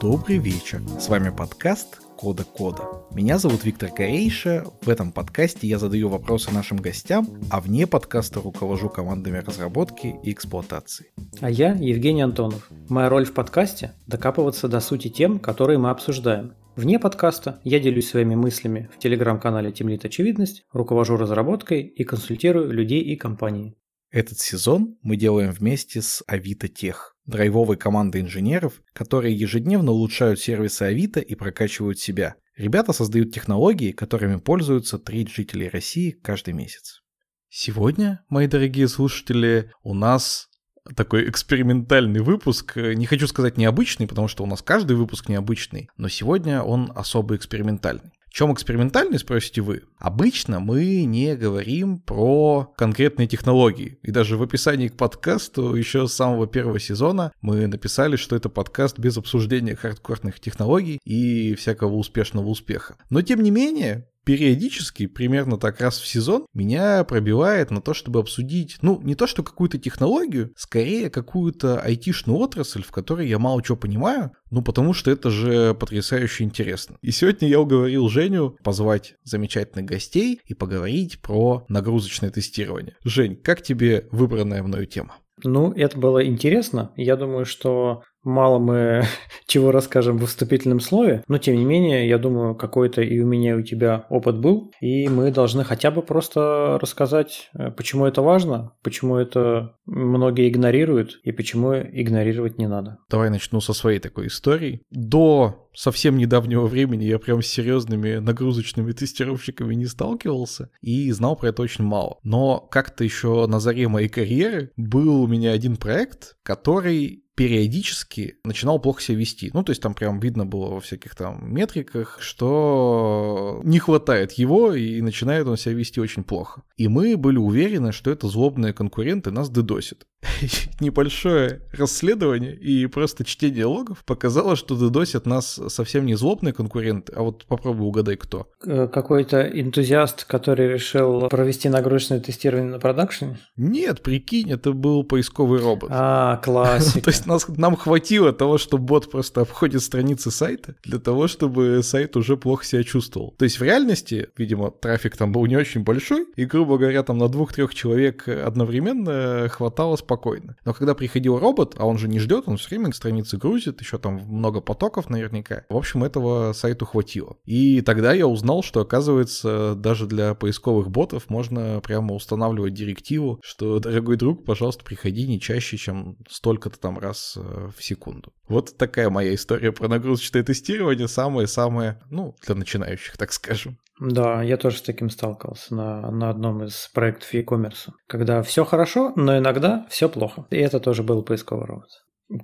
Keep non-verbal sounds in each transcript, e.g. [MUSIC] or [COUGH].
Добрый вечер. С вами подкаст Кода Кода. Меня зовут Виктор Корейша. В этом подкасте я задаю вопросы нашим гостям, а вне подкаста руковожу командами разработки и эксплуатации. А я Евгений Антонов. Моя роль в подкасте – докапываться до сути тем, которые мы обсуждаем. Вне подкаста я делюсь своими мыслями в телеграм-канале Темлит Очевидность, руковожу разработкой и консультирую людей и компании. Этот сезон мы делаем вместе с Авито Тех, драйвовой командой инженеров, которые ежедневно улучшают сервисы Авито и прокачивают себя. Ребята создают технологии, которыми пользуются треть жителей России каждый месяц. Сегодня, мои дорогие слушатели, у нас такой экспериментальный выпуск. Не хочу сказать необычный, потому что у нас каждый выпуск необычный, но сегодня он особо экспериментальный чем экспериментальный, спросите вы? Обычно мы не говорим про конкретные технологии. И даже в описании к подкасту еще с самого первого сезона мы написали, что это подкаст без обсуждения хардкорных технологий и всякого успешного успеха. Но тем не менее, периодически, примерно так раз в сезон, меня пробивает на то, чтобы обсудить, ну, не то, что какую-то технологию, скорее какую-то айтишную отрасль, в которой я мало чего понимаю, ну, потому что это же потрясающе интересно. И сегодня я уговорил Женю позвать замечательных гостей и поговорить про нагрузочное тестирование. Жень, как тебе выбранная мною тема? Ну, это было интересно. Я думаю, что мало мы [LAUGHS] чего расскажем в вступительном слове, но тем не менее, я думаю, какой-то и у меня, и у тебя опыт был, и мы должны хотя бы просто рассказать, э, почему это важно, почему это многие игнорируют и почему игнорировать не надо. Давай начну со своей такой истории. До совсем недавнего времени я прям с серьезными нагрузочными [LAUGHS] тестировщиками не сталкивался и знал про это очень мало. Но как-то еще на заре моей карьеры был у меня один проект, который периодически начинал плохо себя вести. Ну, то есть там прям видно было во всяких там метриках, что не хватает его, и начинает он себя вести очень плохо. И мы были уверены, что это злобные конкуренты нас дедосят. [LAUGHS] Небольшое расследование и просто чтение логов показало, что дедосят нас совсем не злобные конкуренты, а вот попробуй угадай, кто. Какой-то энтузиаст, который решил провести нагрузочное тестирование на продакшене? Нет, прикинь, это был поисковый робот. А, [LAUGHS] классика. То есть нас, нам хватило того, что бот просто обходит страницы сайта, для того, чтобы сайт уже плохо себя чувствовал. То есть в реальности, видимо, трафик там был не очень большой, и, грубо говоря, там на двух-трех человек одновременно хватало спокойно. Но когда приходил робот, а он же не ждет, он все время страницы грузит, еще там много потоков наверняка. В общем, этого сайту хватило. И тогда я узнал, что, оказывается, даже для поисковых ботов можно прямо устанавливать директиву, что, дорогой друг, пожалуйста, приходи не чаще, чем столько-то там раз э, в секунду. Вот такая моя история про нагрузочное тестирование, самое-самое, ну, для начинающих, так скажем. Да, я тоже с таким сталкивался на, на одном из проектов e-commerce, когда все хорошо, но иногда все плохо. И это тоже был поисковый робот.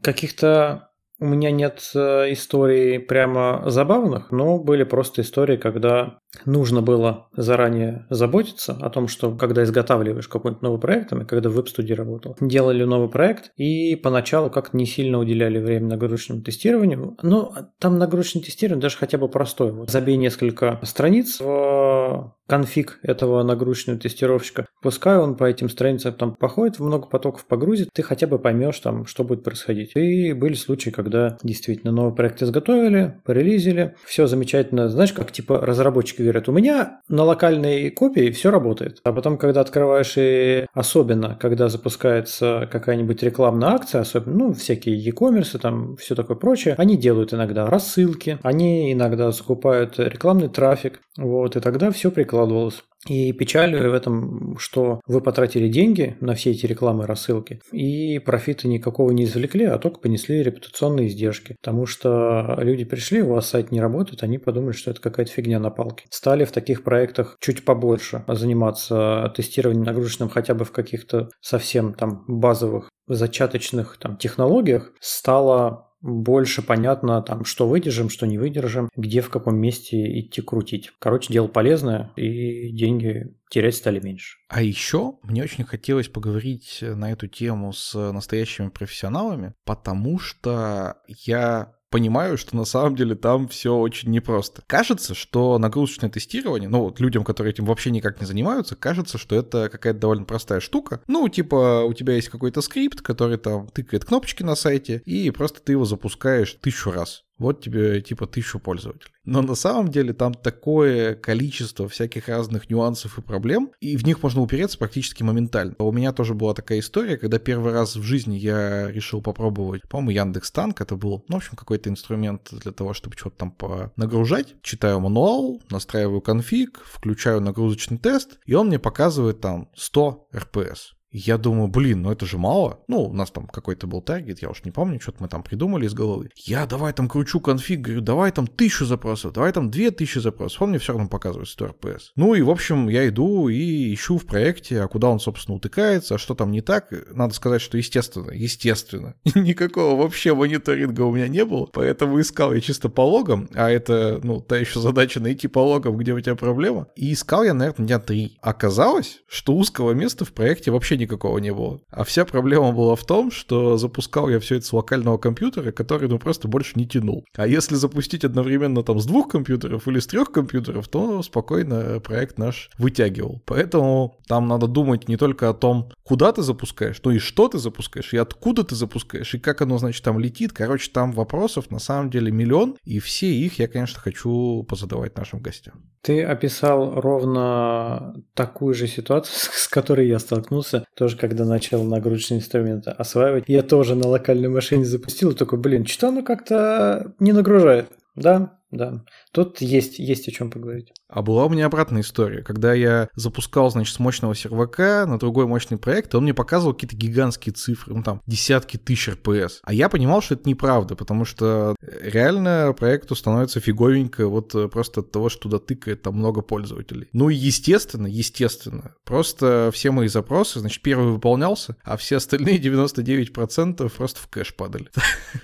Каких-то у меня нет э, историй прямо забавных, но были просто истории, когда нужно было заранее заботиться о том, что когда изготавливаешь какой-нибудь новый проект, и когда в веб-студии работал, делали новый проект и поначалу как-то не сильно уделяли время нагрузочному тестированию. Но там нагрузочное тестирование даже хотя бы простое. Вот забей несколько страниц в конфиг этого нагрузочного тестировщика, пускай он по этим страницам там походит, много потоков погрузит, ты хотя бы поймешь там, что будет происходить. И были случаи, когда действительно новый проект изготовили, порелизили, все замечательно. Знаешь, как типа разработчики говорят, у меня на локальной копии все работает. А потом, когда открываешь и особенно, когда запускается какая-нибудь рекламная акция, особенно, ну, всякие e-commerce, там все такое прочее, они делают иногда рассылки, они иногда закупают рекламный трафик, вот, и тогда все прикладывалось. И печаль в этом, что вы потратили деньги на все эти рекламы, рассылки, и профита никакого не извлекли, а только понесли репутационные издержки. Потому что люди пришли, у вас сайт не работает, они подумали, что это какая-то фигня на палке. Стали в таких проектах чуть побольше заниматься тестированием нагрузочным хотя бы в каких-то совсем там базовых зачаточных там технологиях, стало больше понятно, там, что выдержим, что не выдержим, где в каком месте идти крутить. Короче, дело полезное, и деньги терять стали меньше. А еще мне очень хотелось поговорить на эту тему с настоящими профессионалами, потому что я понимаю, что на самом деле там все очень непросто. Кажется, что нагрузочное тестирование, ну вот людям, которые этим вообще никак не занимаются, кажется, что это какая-то довольно простая штука. Ну, типа, у тебя есть какой-то скрипт, который там тыкает кнопочки на сайте, и просто ты его запускаешь тысячу раз. Вот тебе типа тысячу пользователей. Но на самом деле там такое количество всяких разных нюансов и проблем, и в них можно упереться практически моментально. У меня тоже была такая история, когда первый раз в жизни я решил попробовать, по-моему, Яндекс Танк, это был, ну, в общем, какой-то инструмент для того, чтобы что-то там нагружать. Читаю мануал, настраиваю конфиг, включаю нагрузочный тест, и он мне показывает там 100 RPS. Я думаю, блин, ну это же мало. Ну, у нас там какой-то был таргет, я уж не помню, что-то мы там придумали из головы. Я давай там кручу конфиг, говорю, давай там тысячу запросов, давай там две тысячи запросов. Он мне все равно показывает 100 RPS. Ну и, в общем, я иду и ищу в проекте, а куда он, собственно, утыкается, а что там не так. Надо сказать, что естественно, естественно, [LAUGHS] никакого вообще мониторинга у меня не было, поэтому искал я чисто по логам, а это, ну, та еще задача найти по логам, где у тебя проблема. И искал я, наверное, дня три. Оказалось, что узкого места в проекте вообще никакого не было. А вся проблема была в том, что запускал я все это с локального компьютера, который ну просто больше не тянул. А если запустить одновременно там с двух компьютеров или с трех компьютеров, то спокойно проект наш вытягивал. Поэтому там надо думать не только о том, куда ты запускаешь, но и что ты запускаешь, и откуда ты запускаешь, и как оно, значит, там летит. Короче, там вопросов на самом деле миллион, и все их я, конечно, хочу позадавать нашим гостям. Ты описал ровно такую же ситуацию, [LAUGHS] с которой я столкнулся, тоже когда начал нагрузочные инструменты осваивать. Я тоже на локальной машине запустил, такой, блин, что оно как-то не нагружает. Да, да. Тут есть, есть о чем поговорить. А была у меня обратная история. Когда я запускал, значит, с мощного сервака на другой мощный проект, он мне показывал какие-то гигантские цифры, ну там десятки тысяч РПС. А я понимал, что это неправда, потому что реально проекту становится фиговенько вот э, просто от того, что туда тыкает там много пользователей. Ну и естественно, естественно, просто все мои запросы, значит, первый выполнялся, а все остальные 99% просто в кэш падали.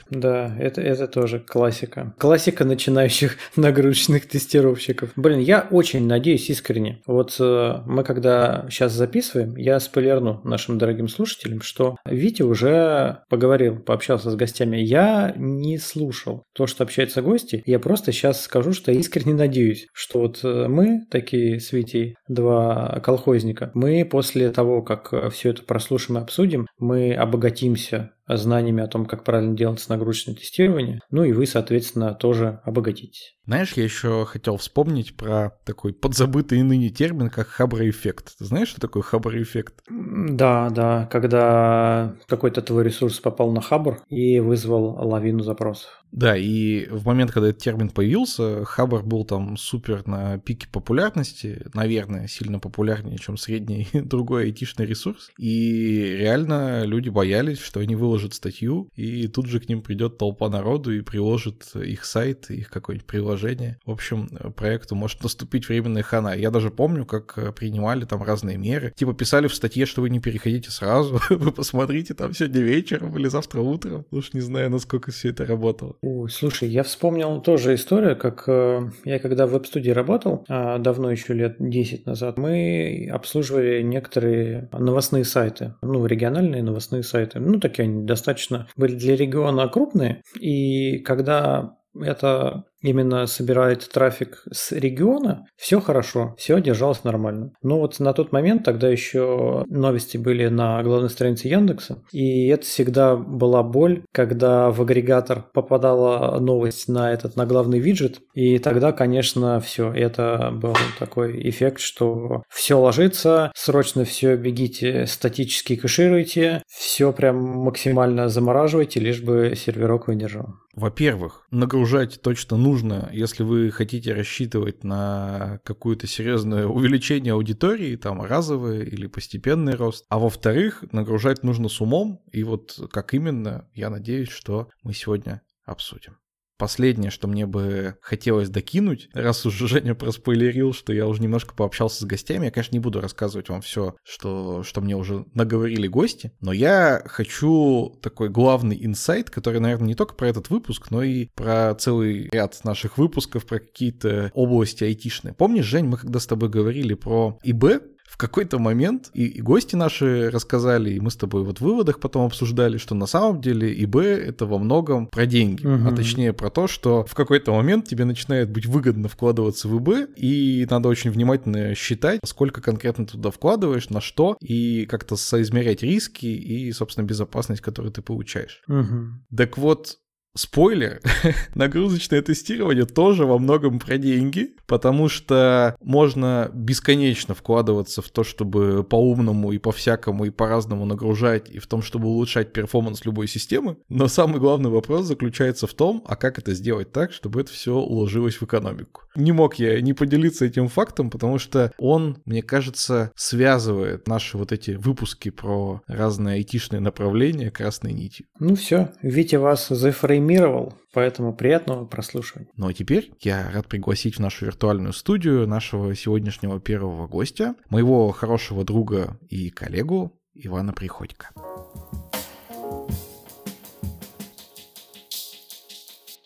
Да, это, это тоже классика. Классика начинающих [LAUGHS] нагрузочных тестировщиков. Блин, я очень надеюсь искренне. Вот э, мы когда сейчас записываем, я спойлерну нашим дорогим слушателям, что Витя уже поговорил, пообщался с гостями. Я не слушал то, что общаются гости. Я просто сейчас скажу, что искренне надеюсь, что вот э, мы, такие с Витей, два колхозника, мы после того, как все это прослушаем и обсудим, мы обогатимся знаниями о том, как правильно делать нагрузочное тестирование. Ну и вы, соответственно, тоже обогатитесь. Знаешь, я еще хотел вспомнить про такой подзабытый ныне термин, как хабр-эффект. Ты знаешь, что такое хабр-эффект? Да, да, когда какой-то твой ресурс попал на хабр и вызвал лавину запросов. Да, и в момент, когда этот термин появился, Хабр был там супер на пике популярности, наверное, сильно популярнее, чем средний [LAUGHS] другой айтишный ресурс. И реально люди боялись, что они выложат статью, и тут же к ним придет толпа народу и приложит их сайт, их какое-нибудь приложение. В общем, проекту может наступить временная хана. Я даже помню, как принимали там разные меры. Типа писали в статье, что вы не переходите сразу, [LAUGHS] вы посмотрите там сегодня вечером или завтра утром. Уж не знаю, насколько все это работало. Ой, слушай, я вспомнил тоже историю, как э, я когда в веб-студии работал, э, давно еще лет 10 назад, мы обслуживали некоторые новостные сайты, ну, региональные новостные сайты. Ну, такие они достаточно были для региона крупные. И когда это именно собирает трафик с региона, все хорошо, все держалось нормально. Но вот на тот момент тогда еще новости были на главной странице Яндекса, и это всегда была боль, когда в агрегатор попадала новость на этот, на главный виджет, и тогда, конечно, все, это был такой эффект, что все ложится, срочно все бегите, статически кэшируйте, все прям максимально замораживайте, лишь бы серверок выдержал. Во-первых, нагружать точно нужно, если вы хотите рассчитывать на какое-то серьезное увеличение аудитории, там разовый или постепенный рост. А во-вторых, нагружать нужно с умом, и вот как именно, я надеюсь, что мы сегодня обсудим. Последнее, что мне бы хотелось докинуть, раз уж Женя проспойлерил, что я уже немножко пообщался с гостями, я, конечно, не буду рассказывать вам все, что, что мне уже наговорили гости, но я хочу такой главный инсайт, который, наверное, не только про этот выпуск, но и про целый ряд наших выпусков, про какие-то области айтишные. Помнишь, Жень, мы когда с тобой говорили про ИБ, в какой-то момент, и, и гости наши рассказали, и мы с тобой вот в выводах потом обсуждали, что на самом деле ИБ это во многом про деньги, угу. а точнее про то, что в какой-то момент тебе начинает быть выгодно вкладываться в ИБ, и надо очень внимательно считать, сколько конкретно туда вкладываешь, на что, и как-то соизмерять риски и, собственно, безопасность, которую ты получаешь. Угу. Так вот, Спойлер, [LAUGHS] нагрузочное тестирование тоже во многом про деньги, потому что можно бесконечно вкладываться в то, чтобы по-умному и по-всякому и по-разному нагружать, и в том, чтобы улучшать перформанс любой системы. Но самый главный вопрос заключается в том, а как это сделать так, чтобы это все уложилось в экономику. Не мог я не поделиться этим фактом, потому что он, мне кажется, связывает наши вот эти выпуски про разные айтишные направления красной нитью. Ну все, Витя вас зафреймировал, поэтому приятного прослушивания. Ну а теперь я рад пригласить в нашу виртуальную студию нашего сегодняшнего первого гостя, моего хорошего друга и коллегу Ивана Приходько.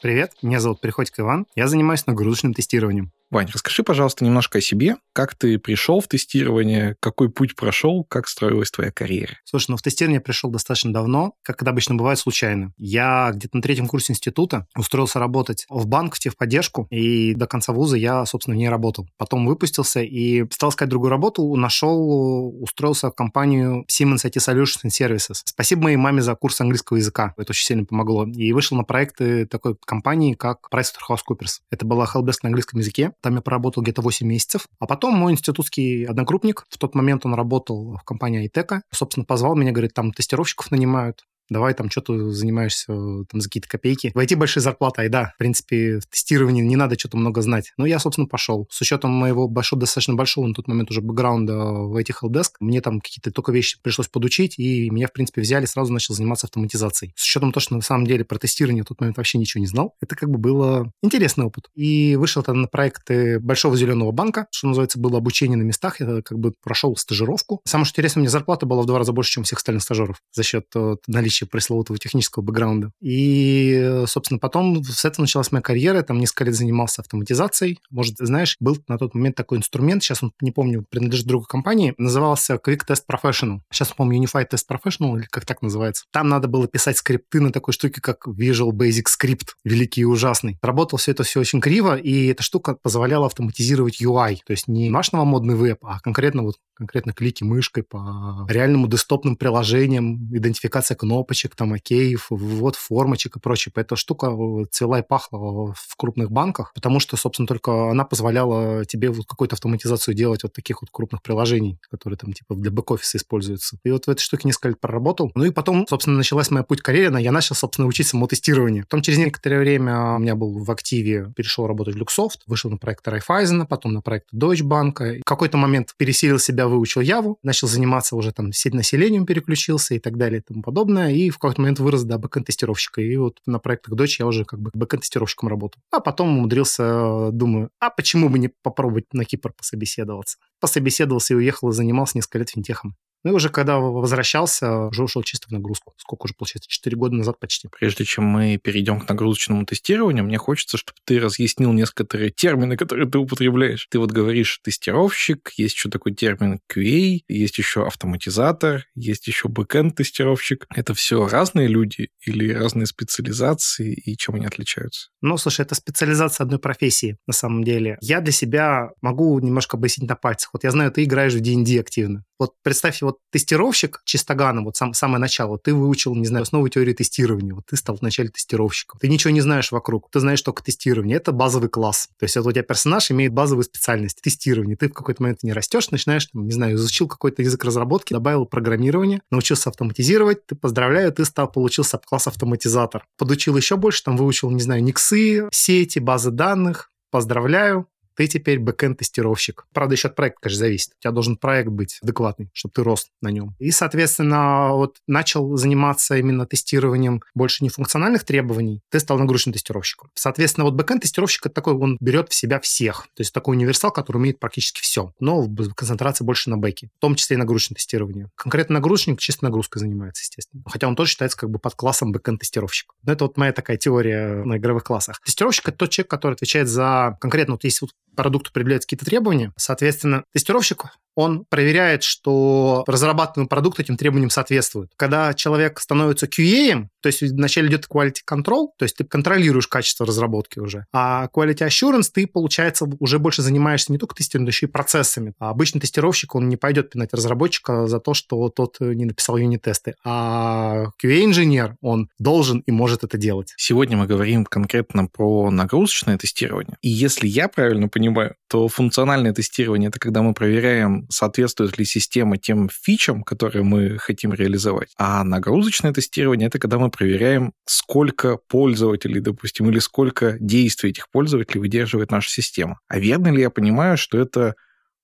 Привет, меня зовут Приходько Иван, я занимаюсь нагрузочным тестированием. Вань, расскажи, пожалуйста, немножко о себе. Как ты пришел в тестирование, какой путь прошел, как строилась твоя карьера? Слушай, ну в тестирование я пришел достаточно давно, как это обычно бывает случайно. Я где-то на третьем курсе института устроился работать в банк, в техподдержку, и до конца вуза я, собственно, не работал. Потом выпустился и стал искать другую работу, нашел, устроился в компанию Siemens IT Solutions and Services. Спасибо моей маме за курс английского языка. Это очень сильно помогло. И вышел на проекты такой компании, как PricewaterhouseCoopers. Это была helpdesk на английском языке. Там я проработал где-то 8 месяцев. А потом мой институтский одногруппник, в тот момент он работал в компании Айтека, собственно, позвал меня, говорит, там тестировщиков нанимают давай там что-то занимаешься там за какие-то копейки. Войти большие зарплаты, ай да, в принципе, в тестировании не надо что-то много знать. Но я, собственно, пошел. С учетом моего большого, достаточно большого на тот момент уже бэкграунда в IT Helpdesk, мне там какие-то только вещи пришлось подучить, и меня, в принципе, взяли, сразу начал заниматься автоматизацией. С учетом того, что на самом деле про тестирование в тот момент вообще ничего не знал, это как бы было интересный опыт. И вышел тогда на проекты Большого Зеленого банка, что называется, было обучение на местах, я как бы прошел стажировку. Самое что интересное, мне зарплата была в два раза больше, чем у всех остальных стажеров за счет э, наличия наличие пресловутого технического бэкграунда. И, собственно, потом с этого началась моя карьера. Там несколько лет занимался автоматизацией. Может, знаешь, был на тот момент такой инструмент, сейчас он, не помню, принадлежит другой компании, назывался Quick Test Professional. Сейчас, помню, Unified Test Professional, или как так называется. Там надо было писать скрипты на такой штуке, как Visual Basic Script, великий и ужасный. Работал все это все очень криво, и эта штука позволяла автоматизировать UI, то есть не наш новомодный веб, а конкретно вот конкретно клики мышкой по реальному десктопным приложениям, идентификация кнопочек, там, океев, ввод формочек и прочее. Эта штука цвела и пахла в крупных банках, потому что, собственно, только она позволяла тебе вот какую-то автоматизацию делать вот таких вот крупных приложений, которые там типа для бэк-офиса используются. И вот в этой штуке несколько лет проработал. Ну и потом, собственно, началась моя путь карьеры, я начал, собственно, учить самотестирование. Потом через некоторое время у меня был в активе, перешел работать в Luxoft, вышел на проект Райфайзена, потом на проект Deutsche Bank. В какой-то момент пересилил себя выучил Яву, начал заниматься уже там сеть населением переключился и так далее и тому подобное, и в какой-то момент вырос до бэкэнд-тестировщика. И вот на проектах Дочь я уже как бы бэкэнд-тестировщиком работал. А потом умудрился, думаю, а почему бы не попробовать на Кипр пособеседоваться? Пособеседовался и уехал и занимался несколько лет финтехом. Ну и уже когда возвращался, уже ушел чисто в нагрузку. Сколько уже, получается, 4 года назад почти. Прежде чем мы перейдем к нагрузочному тестированию, мне хочется, чтобы ты разъяснил некоторые термины, которые ты употребляешь. Ты вот говоришь тестировщик, есть еще такой термин QA, есть еще автоматизатор, есть еще бэкэнд-тестировщик. Это все разные люди или разные специализации, и чем они отличаются? Ну, слушай, это специализация одной профессии, на самом деле. Я для себя могу немножко объяснить на пальцах. Вот я знаю, ты играешь в D&D активно. Вот представь, вот тестировщик чистогана, вот сам, самое начало, ты выучил, не знаю, основы теории тестирования, вот ты стал вначале тестировщиком. Ты ничего не знаешь вокруг, ты знаешь только тестирование. Это базовый класс. То есть вот у тебя персонаж имеет базовую специальность тестирование. Ты в какой-то момент не растешь, начинаешь, там, не знаю, изучил какой-то язык разработки, добавил программирование, научился автоматизировать, ты поздравляю, ты стал, получил класс автоматизатор. Подучил еще больше, там выучил, не знаю, никсы, сети, базы данных, поздравляю, ты теперь бэкэнд-тестировщик. Правда, еще от проекта, конечно, зависит. У тебя должен проект быть адекватный, чтобы ты рос на нем. И, соответственно, вот начал заниматься именно тестированием больше не функциональных требований, ты стал нагрузочным тестировщиком. Соответственно, вот бэкэнд-тестировщик это такой, он берет в себя всех. То есть такой универсал, который умеет практически все, но концентрация больше на бэке, в том числе и нагрузочное тестирование. Конкретно нагрузочник чисто нагрузкой занимается, естественно. Хотя он тоже считается как бы под классом бэкэнд-тестировщик. Но это вот моя такая теория на игровых классах. Тестировщик — это тот человек, который отвечает за конкретно, вот есть вот продукту предъявляются какие-то требования, соответственно, тестировщик он проверяет, что разрабатываемый продукт этим требованиям соответствует. Когда человек становится QA, то есть вначале идет quality control, то есть ты контролируешь качество разработки уже, а quality assurance ты, получается, уже больше занимаешься не только тестированием, но еще и процессами. А обычный тестировщик, он не пойдет пинать разработчика за то, что тот не написал юнит-тесты, а QA-инженер, он должен и может это делать. Сегодня мы говорим конкретно про нагрузочное тестирование. И если я правильно понимаю, то функциональное тестирование — это когда мы проверяем соответствует ли система тем фичам, которые мы хотим реализовать. А нагрузочное тестирование — это когда мы проверяем, сколько пользователей, допустим, или сколько действий этих пользователей выдерживает наша система. А верно ли я понимаю, что это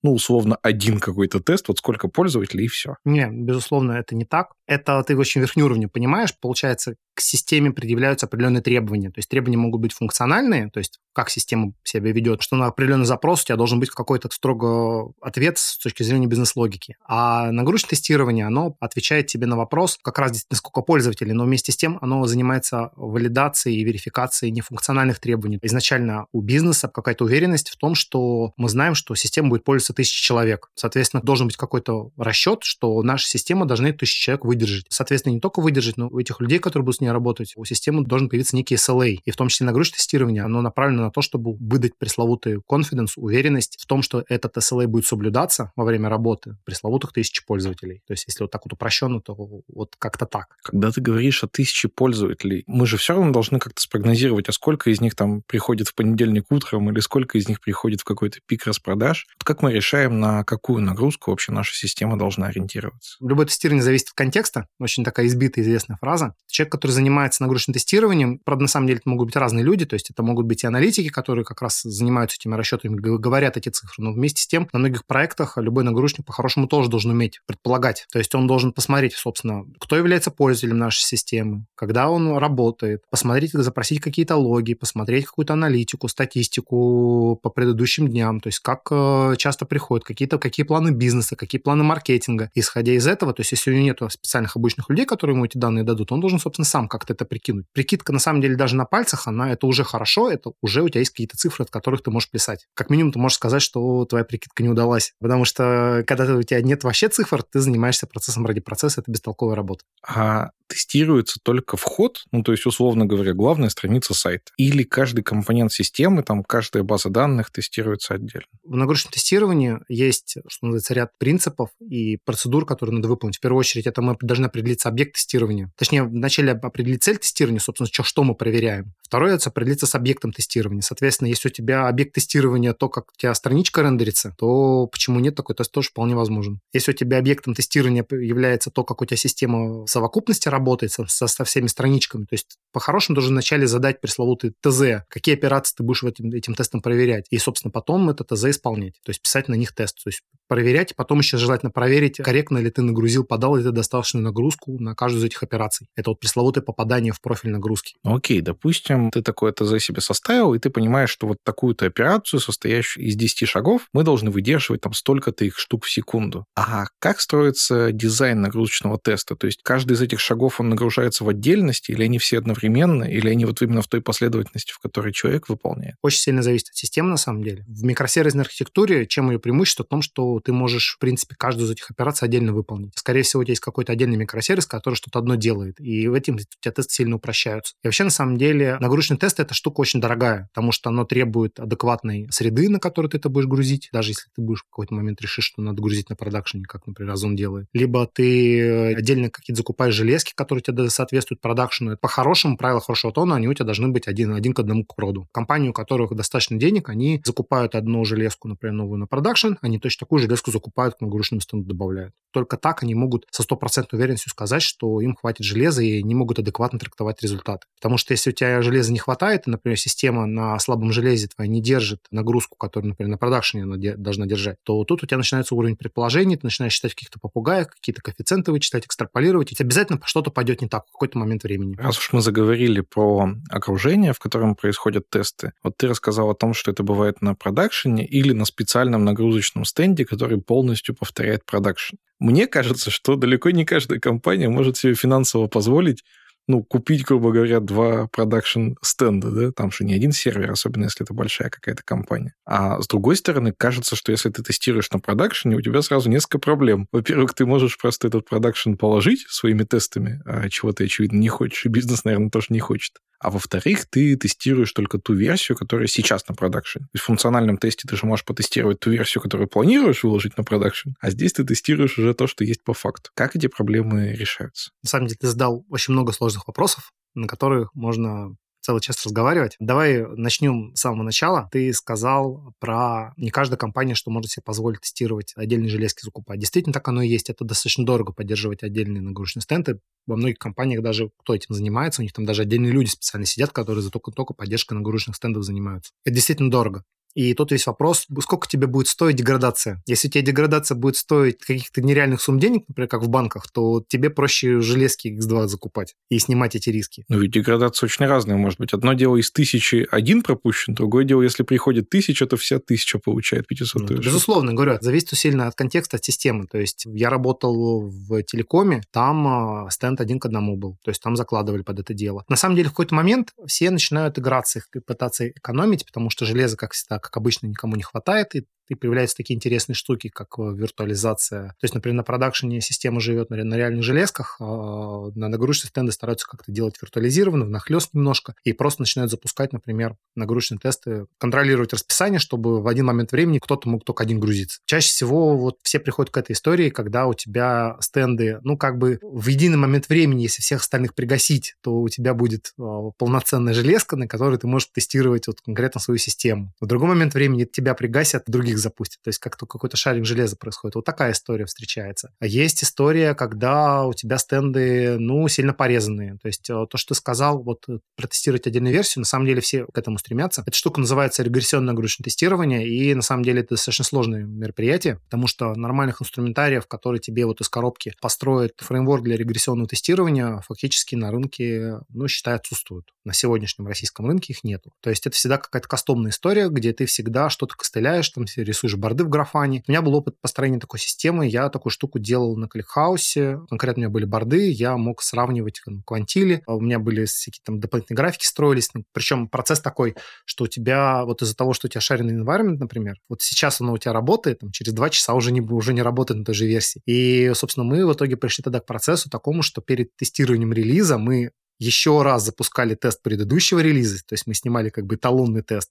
ну, условно, один какой-то тест, вот сколько пользователей, и все. Не, безусловно, это не так. Это ты очень верхний уровень понимаешь. Получается, к системе предъявляются определенные требования. То есть требования могут быть функциональные, то есть как система себя ведет, что на определенный запрос у тебя должен быть какой-то строго ответ с точки зрения бизнес-логики. А нагрузочное тестирование, оно отвечает тебе на вопрос, как раз действительно сколько пользователей, но вместе с тем оно занимается валидацией и верификацией нефункциональных требований. Изначально у бизнеса какая-то уверенность в том, что мы знаем, что система будет пользоваться тысячи человек. Соответственно, должен быть какой-то расчет, что наша система должна тысячи человек выдержать. Соответственно, не только выдержать, но у этих людей, которые будут с ней работать, у системы должен появиться некий SLA. И в том числе нагрузочное тестирование, оно направлено на то, чтобы выдать пресловутый confidence, уверенность в том, что этот SLA будет соблюдаться во время работы пресловутых тысячи пользователей. То есть, если вот так вот упрощенно, то вот как-то так. Когда ты говоришь о тысяче пользователей, мы же все равно должны как-то спрогнозировать, а сколько из них там приходит в понедельник утром или сколько из них приходит в какой-то пик распродаж. Как мы решаем, на какую нагрузку вообще наша система должна ориентироваться? Любое тестирование зависит от контекста. Очень такая избитая известная фраза. Человек, который занимается нагрузочным тестированием, правда, на самом деле это могут быть разные люди, то есть это могут быть и аналитики, которые как раз занимаются этими расчетами, говорят эти цифры. Но вместе с тем на многих проектах любой нагрузочник по-хорошему тоже должен уметь предполагать. То есть он должен посмотреть, собственно, кто является пользователем нашей системы, когда он работает, посмотреть, запросить какие-то логи, посмотреть какую-то аналитику, статистику по предыдущим дням, то есть как э, часто приходят, какие-то какие планы бизнеса, какие планы маркетинга. Исходя из этого, то есть если у него нет специальных обычных людей, которые ему эти данные дадут, он должен, собственно, сам как-то это прикинуть. Прикидка, на самом деле, даже на пальцах, она это уже хорошо, это уже у тебя есть какие-то цифры, от которых ты можешь плясать. Как минимум, ты можешь сказать, что твоя прикидка не удалась. Потому что, когда у тебя нет вообще цифр, ты занимаешься процессом ради процесса, это бестолковая работа. А тестируется только вход, ну, то есть, условно говоря, главная страница сайта. Или каждый компонент системы, там, каждая база данных тестируется отдельно. В нагрузочном тестировании есть, что называется, ряд принципов и процедур, которые надо выполнить. В первую очередь, это мы должны определиться объект тестирования. Точнее, вначале определить цель тестирования, собственно, что, что мы проверяем. Второе, это определиться с объектом тестирования. Соответственно, если у тебя объект тестирования то, как у тебя страничка рендерится, то почему нет, такой тест тоже вполне возможен. Если у тебя объектом тестирования является то, как у тебя система в совокупности работает со, со всеми страничками. То есть по-хорошему должен вначале задать пресловутый ТЗ, какие операции ты будешь этим, этим тестом проверять. И, собственно, потом это ТЗ исполнять. То есть писать на них тест. То есть проверять, потом еще желательно проверить, корректно ли ты нагрузил, подал ли ты достаточную нагрузку на каждую из этих операций. Это вот пресловутое попадание в профиль нагрузки. Окей, допустим, ты такое ТЗ себе составил, и ты понимаешь, что вот такую-то операцию, состоящую из 10 шагов, мы должны выдерживать там столько-то их штук в секунду. А как строится дизайн нагрузочного теста? То есть каждый из этих шагов он нагружается в отдельности, или они все одновременно, или они вот именно в той последовательности, в которой человек выполняет? Очень сильно зависит от системы, на самом деле. В микросервисной архитектуре чем ее преимущество? В том, что ты можешь, в принципе, каждую из этих операций отдельно выполнить. Скорее всего, у тебя есть какой-то отдельный микросервис, который что-то одно делает, и в этом у тебя тесты сильно упрощаются. И вообще, на самом деле, нагрузочный тест — это штука очень дорогая, потому что оно требует адекватной среды, на которую ты это будешь грузить, даже если ты будешь в какой-то момент решишь, что надо грузить на продакшене, как, например, Озон делает. Либо ты отдельно какие-то закупаешь железки, которые тебе соответствуют продакшену. По-хорошему, правила хорошего тона, они у тебя должны быть один, один к одному к проду. Компании, у которых достаточно денег, они закупают одну железку, например, новую на продакшн, они точно такую железку закупают, к нагрузочному стенду добавляют. Только так они могут со стопроцентной уверенностью сказать, что им хватит железа и не могут адекватно трактовать результаты. Потому что если у тебя железа не хватает, и, например, система на слабом железе твоя не держит нагрузку, которую, например, на продакшене она де- должна держать, то тут у тебя начинается уровень предположений, ты начинаешь считать каких-то попугаев, какие-то коэффициенты вычитать, экстраполировать, и обязательно что-то пойдет не так в какой-то момент времени. Раз уж мы заговорили про окружение, в котором происходят тесты, вот ты рассказал о том, что это бывает на продакшене или на специальном нагрузочном стенде, который полностью повторяет продакшн. Мне кажется, что далеко не каждая компания может себе финансово позволить ну, купить, грубо говоря, два продакшн стенда, да, там же не один сервер, особенно если это большая какая-то компания. А с другой стороны, кажется, что если ты тестируешь на продакшене, у тебя сразу несколько проблем. Во-первых, ты можешь просто этот продакшн положить своими тестами, а чего ты, очевидно, не хочешь, и бизнес, наверное, тоже не хочет. А во-вторых, ты тестируешь только ту версию, которая сейчас на есть в функциональном тесте ты же можешь потестировать ту версию, которую планируешь выложить на продакшн, а здесь ты тестируешь уже то, что есть по факту. Как эти проблемы решаются? На самом деле ты задал очень много сложных вопросов, на которые можно целый час разговаривать. Давай начнем с самого начала. Ты сказал про не каждая компания, что может себе позволить тестировать отдельные железки закупать. Действительно, так оно и есть. Это достаточно дорого поддерживать отдельные нагрузочные стенды. Во многих компаниях даже кто этим занимается, у них там даже отдельные люди специально сидят, которые за только-только поддержкой нагрузочных стендов занимаются. Это действительно дорого. И тут есть вопрос, сколько тебе будет стоить деградация? Если тебе деградация будет стоить каких-то нереальных сумм денег, например, как в банках, то тебе проще железки X2 закупать и снимать эти риски. Ну ведь деградация очень разная может быть. Одно дело из тысячи один пропущен, другое дело, если приходит тысяча, то вся тысяча получает 500 ну, Безусловно, говорю, зависит сильно от контекста, от системы. То есть я работал в телекоме, там а, стенд один к одному был. То есть там закладывали под это дело. На самом деле в какой-то момент все начинают играться, пытаться экономить, потому что железо, как всегда, как обычно, никому не хватает, и и появляются такие интересные штуки, как э, виртуализация. То есть, например, на продакшене система живет на, реальных железках, а на нагрузочные стенды стараются как-то делать виртуализированно, внахлёст немножко, и просто начинают запускать, например, нагрузочные тесты, контролировать расписание, чтобы в один момент времени кто-то мог только один грузиться. Чаще всего вот все приходят к этой истории, когда у тебя стенды, ну, как бы в единый момент времени, если всех остальных пригасить, то у тебя будет э, полноценная железка, на которой ты можешь тестировать вот конкретно свою систему. В другой момент времени тебя пригасят других запустит. То есть как-то какой-то шарик железа происходит. Вот такая история встречается. А есть история, когда у тебя стенды, ну, сильно порезанные. То есть э, то, что ты сказал, вот э, протестировать отдельную версию, на самом деле все к этому стремятся. Эта штука называется регрессионное нагрузочное тестирование, и на самом деле это достаточно сложное мероприятие, потому что нормальных инструментариев, которые тебе вот из коробки построят фреймворк для регрессионного тестирования, фактически на рынке, ну, считай, отсутствуют. На сегодняшнем российском рынке их нету. То есть это всегда какая-то кастомная история, где ты всегда что-то костыляешь, там рисуешь борды в графане. У меня был опыт построения такой системы, я такую штуку делал на кликхаусе. Конкретно у меня были борды, я мог сравнивать там, квантили, а у меня были всякие там дополнительные графики строились. Ну, Причем процесс такой, что у тебя вот из-за того, что у тебя шаренный environment, например, вот сейчас оно у тебя работает, там, через два часа уже не, уже не работает на той же версии. И, собственно, мы в итоге пришли тогда к процессу такому, что перед тестированием релиза мы еще раз запускали тест предыдущего релиза, то есть мы снимали как бы эталонный тест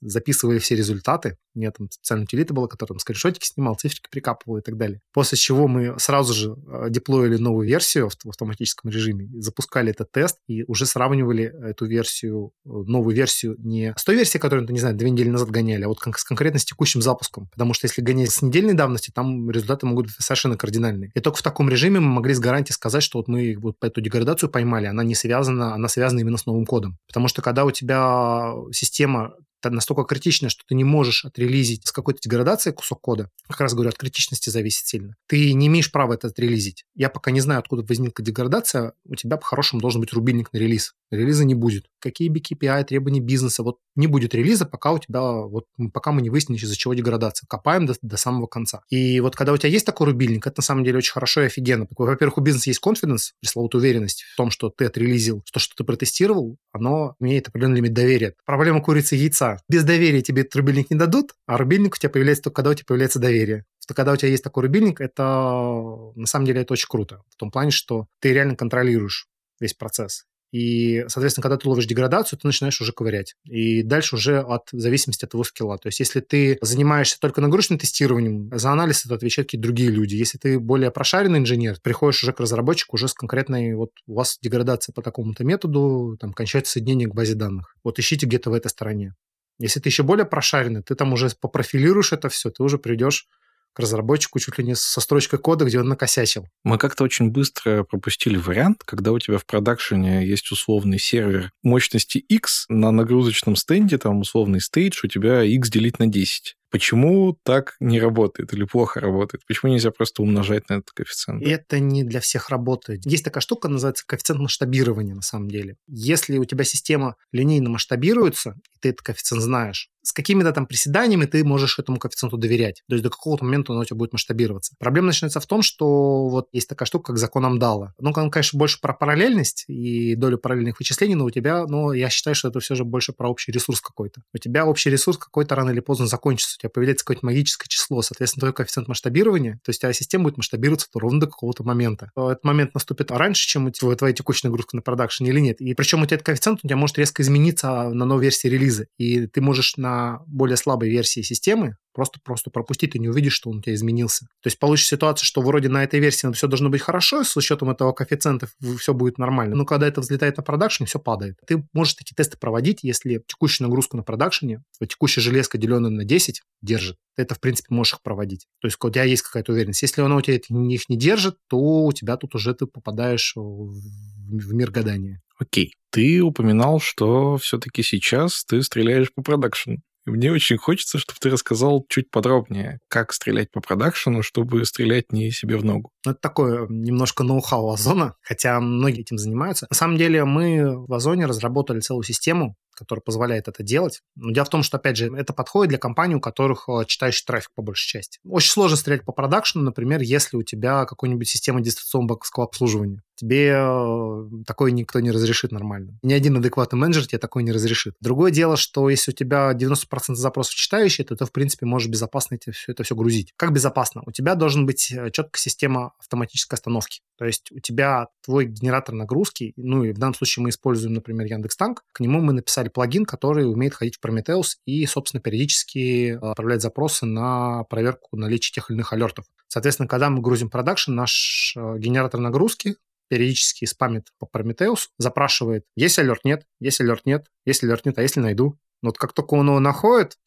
записывали все результаты. У меня там специальная утилита была, которая там скриншотики снимал, циферки прикапывал и так далее. После чего мы сразу же э, деплоили новую версию в автоматическом режиме, запускали этот тест и уже сравнивали эту версию, э, новую версию не с той версией, которую, не знаю, две недели назад гоняли, а вот с конкретно с текущим запуском. Потому что если гонять с недельной давности, там результаты могут быть совершенно кардинальные. И только в таком режиме мы могли с гарантией сказать, что вот мы вот эту деградацию поймали, она не связана, она связана именно с новым кодом. Потому что когда у тебя система настолько критично, что ты не можешь отрелизить с какой-то деградацией кусок кода. Как раз говорю, от критичности зависит сильно. Ты не имеешь права это отрелизить. Я пока не знаю, откуда возникла деградация, у тебя по-хорошему должен быть рубильник на релиз. Релиза не будет. Какие бы KPI, требования бизнеса, вот не будет релиза, пока у тебя, вот пока мы не выяснили, из-за чего деградация. Копаем до, до самого конца. И вот когда у тебя есть такой рубильник, это на самом деле очень хорошо и офигенно. Во-первых, у бизнеса есть confidence, пресловутая уверенность в том, что ты отрелизил, то, что ты протестировал, оно имеет определенный лимит доверия. Проблема курицы яйца. Без доверия тебе этот рубильник не дадут, а рубильник у тебя появляется только когда у тебя появляется доверие что когда у тебя есть такой рубильник, это на самом деле это очень круто. В том плане, что ты реально контролируешь весь процесс. И, соответственно, когда ты ловишь деградацию, ты начинаешь уже ковырять. И дальше уже от зависимости от твоего скилла. То есть, если ты занимаешься только нагрузочным тестированием, за анализ это отвечают какие-то другие люди. Если ты более прошаренный инженер, приходишь уже к разработчику уже с конкретной, вот у вас деградация по такому-то методу, там, кончается соединение к базе данных. Вот ищите где-то в этой стороне. Если ты еще более прошаренный, ты там уже попрофилируешь это все, ты уже придешь к разработчику чуть ли не со строчкой кода, где он накосячил. Мы как-то очень быстро пропустили вариант, когда у тебя в продакшене есть условный сервер мощности X, на нагрузочном стенде, там условный стейдж, у тебя X делить на 10. Почему так не работает или плохо работает? Почему нельзя просто умножать на этот коэффициент? Это не для всех работает. Есть такая штука, называется коэффициент масштабирования на самом деле. Если у тебя система линейно масштабируется, и ты этот коэффициент знаешь, с какими-то там приседаниями ты можешь этому коэффициенту доверять. То есть до какого-то момента он у тебя будет масштабироваться. Проблема начинается в том, что вот есть такая штука, как закон Амдала. Ну, он, конечно, больше про параллельность и долю параллельных вычислений, но у тебя, ну, я считаю, что это все же больше про общий ресурс какой-то. У тебя общий ресурс какой-то рано или поздно закончится, у тебя появляется какое-то магическое число, соответственно, твой коэффициент масштабирования, то есть тебя система будет масштабироваться ровно до какого-то момента. Этот момент наступит раньше, чем у тебя твоя текущая нагрузка на продакшн или нет. И причем у тебя этот коэффициент у тебя может резко измениться на новой версии релиза, и ты можешь на более слабой версии системы просто, просто пропустить, ты не увидишь, что он у тебя изменился. То есть получишь ситуацию, что вроде на этой версии все должно быть хорошо, с учетом этого коэффициента все будет нормально. Но когда это взлетает на продакшене, все падает. Ты можешь такие тесты проводить, если текущую нагрузку на продакшене, текущая железка, деленная на 10, держит. Ты это, в принципе, можешь их проводить. То есть у тебя есть какая-то уверенность. Если она у тебя их не держит, то у тебя тут уже ты попадаешь в, мир гадания. Окей. Ты упоминал, что все-таки сейчас ты стреляешь по продакшену. Мне очень хочется, чтобы ты рассказал чуть подробнее, как стрелять по продакшену, чтобы стрелять не себе в ногу. Ну, это такое немножко ноу-хау Озона, хотя многие этим занимаются. На самом деле мы в Озоне разработали целую систему, который позволяет это делать. Но дело в том, что, опять же, это подходит для компаний, у которых э, читающий трафик по большей части. Очень сложно стрелять по продакшену, например, если у тебя какой-нибудь система дистанционного банковского обслуживания. Тебе э, такое никто не разрешит нормально. Ни один адекватный менеджер тебе такое не разрешит. Другое дело, что если у тебя 90% запросов читающие, то ты, в принципе, можешь безопасно это все, это все грузить. Как безопасно? У тебя должен быть э, четкая система автоматической остановки. То есть у тебя твой генератор нагрузки, ну и в данном случае мы используем, например, Яндекс Танк, к нему мы написали плагин, который умеет ходить в Prometheus и, собственно, периодически э, отправлять запросы на проверку наличия тех или иных алертов. Соответственно, когда мы грузим продакшн, наш э, генератор нагрузки периодически спамит по Prometheus, запрашивает, есть алерт, нет, есть алерт, нет, есть алерт, нет, а если найду? Но вот как только он его находит,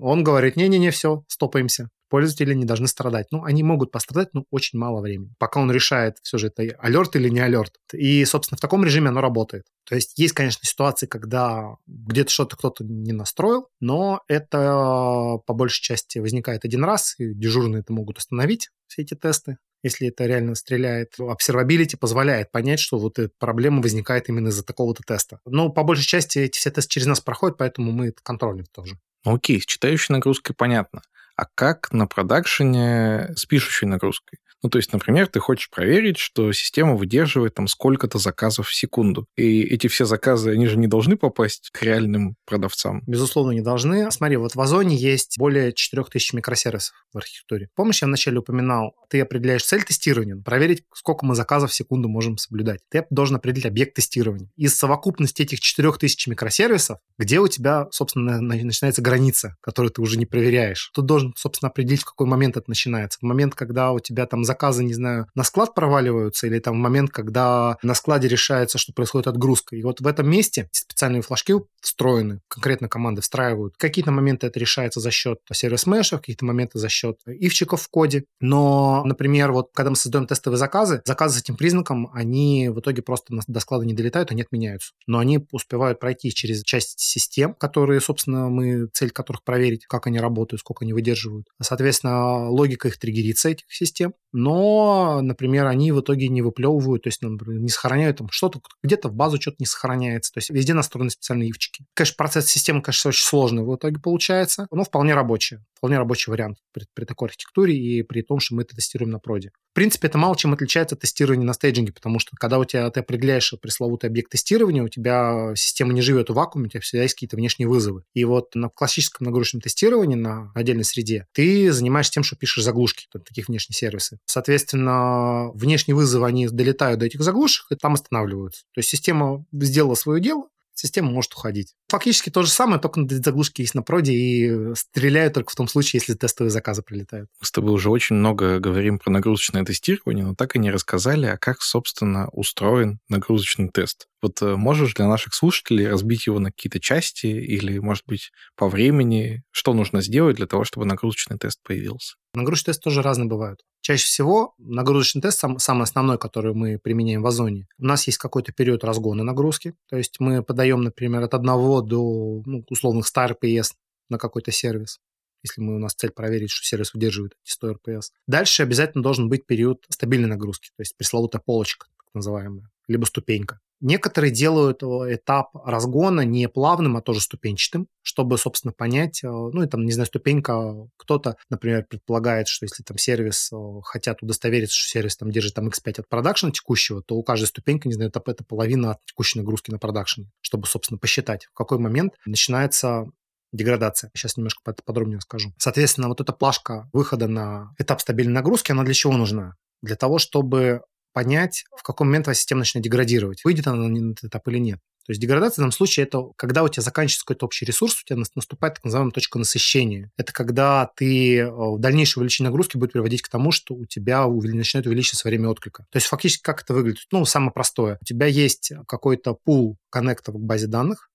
он говорит, не-не-не, все, стопаемся пользователи не должны страдать. Ну, они могут пострадать, но очень мало времени, пока он решает, все же это алерт или не алерт. И, собственно, в таком режиме оно работает. То есть есть, конечно, ситуации, когда где-то что-то кто-то не настроил, но это по большей части возникает один раз, и дежурные это могут остановить, все эти тесты если это реально стреляет. Observability позволяет понять, что вот эта проблема возникает именно из-за такого-то теста. Но по большей части эти все тесты через нас проходят, поэтому мы это контролим тоже. Окей, с читающей нагрузкой понятно а как на продакшене с пишущей нагрузкой. Ну, то есть, например, ты хочешь проверить, что система выдерживает там сколько-то заказов в секунду. И эти все заказы, они же не должны попасть к реальным продавцам. Безусловно, не должны. Смотри, вот в Озоне есть более 4000 микросервисов в архитектуре. Помнишь, я вначале упоминал, ты определяешь цель тестирования, проверить, сколько мы заказов в секунду можем соблюдать. Ты должен определить объект тестирования. Из совокупности этих 4000 микросервисов, где у тебя, собственно, начинается граница, которую ты уже не проверяешь. Тут должен, собственно, определить, в какой момент это начинается. В момент, когда у тебя там заказы, не знаю, на склад проваливаются, или там в момент, когда на складе решается, что происходит отгрузка. И вот в этом месте специальные флажки встроены, конкретно команды встраивают. Какие-то моменты это решается за счет сервис-мешев, какие-то моменты за счет ивчиков в коде. Но, например, вот когда мы создаем тестовые заказы, заказы с этим признаком, они в итоге просто до склада не долетают, они отменяются. Но они успевают пройти через часть систем, которые, собственно, мы, цель которых проверить, как они работают, сколько они выдерживают. Соответственно, логика их триггерится, этих систем но, например, они в итоге не выплевывают, то есть, например, не сохраняют там что-то, где-то в базу что-то не сохраняется, то есть везде настроены специальные ивчики. Конечно, процесс системы, конечно, очень сложный в итоге получается, но вполне рабочий, вполне рабочий вариант при, при такой архитектуре и при том, что мы это тестируем на проде. В принципе, это мало чем отличается от тестирования на стейджинге, потому что когда у тебя ты определяешь пресловутый объект тестирования, у тебя система не живет в вакууме, у тебя всегда есть какие-то внешние вызовы. И вот на классическом нагрузочном тестировании на отдельной среде ты занимаешься тем, что пишешь заглушки, таких внешних сервисов. Соответственно, внешние вызовы, они долетают до этих заглушек и там останавливаются. То есть система сделала свое дело, система может уходить. Фактически то же самое, только заглушки есть на проде и стреляют только в том случае, если тестовые заказы прилетают. Мы с тобой уже очень много говорим про нагрузочное тестирование, но так и не рассказали, а как, собственно, устроен нагрузочный тест. Вот э, можешь для наших слушателей разбить его на какие-то части или, может быть, по времени? Что нужно сделать для того, чтобы нагрузочный тест появился? Нагрузочные тесты тоже разные бывают. Чаще всего нагрузочный тест, сам, самый основной, который мы применяем в Озоне, у нас есть какой-то период разгона нагрузки. То есть мы подаем, например, от одного до ну, условных 100 RPS на какой-то сервис. если мы, у нас цель проверить, что сервис выдерживает эти 100 RPS. Дальше обязательно должен быть период стабильной нагрузки, то есть пресловутая полочка, так называемая, либо ступенька. Некоторые делают э, этап разгона не плавным, а тоже ступенчатым, чтобы, собственно, понять, э, ну, и там, не знаю, ступенька, кто-то, например, предполагает, что если там сервис, э, хотят удостовериться, что сервис там держит там X5 от продакшена текущего, то у каждой ступеньки, не знаю, это, это половина от текущей нагрузки на продакшене, чтобы, собственно, посчитать, в какой момент начинается деградация. Сейчас немножко подробнее расскажу. Соответственно, вот эта плашка выхода на этап стабильной нагрузки, она для чего нужна? Для того, чтобы понять, в каком момент твоя система начнет деградировать, выйдет она на этот этап или нет. То есть деградация в данном случае это когда у тебя заканчивается какой-то общий ресурс, у тебя наступает так называемая точка насыщения. Это когда ты э, дальнейшее увеличение нагрузки будет приводить к тому, что у тебя начинает увеличиваться время отклика. То есть фактически как это выглядит? Ну, самое простое. У тебя есть какой-то пул коннектов к базе данных,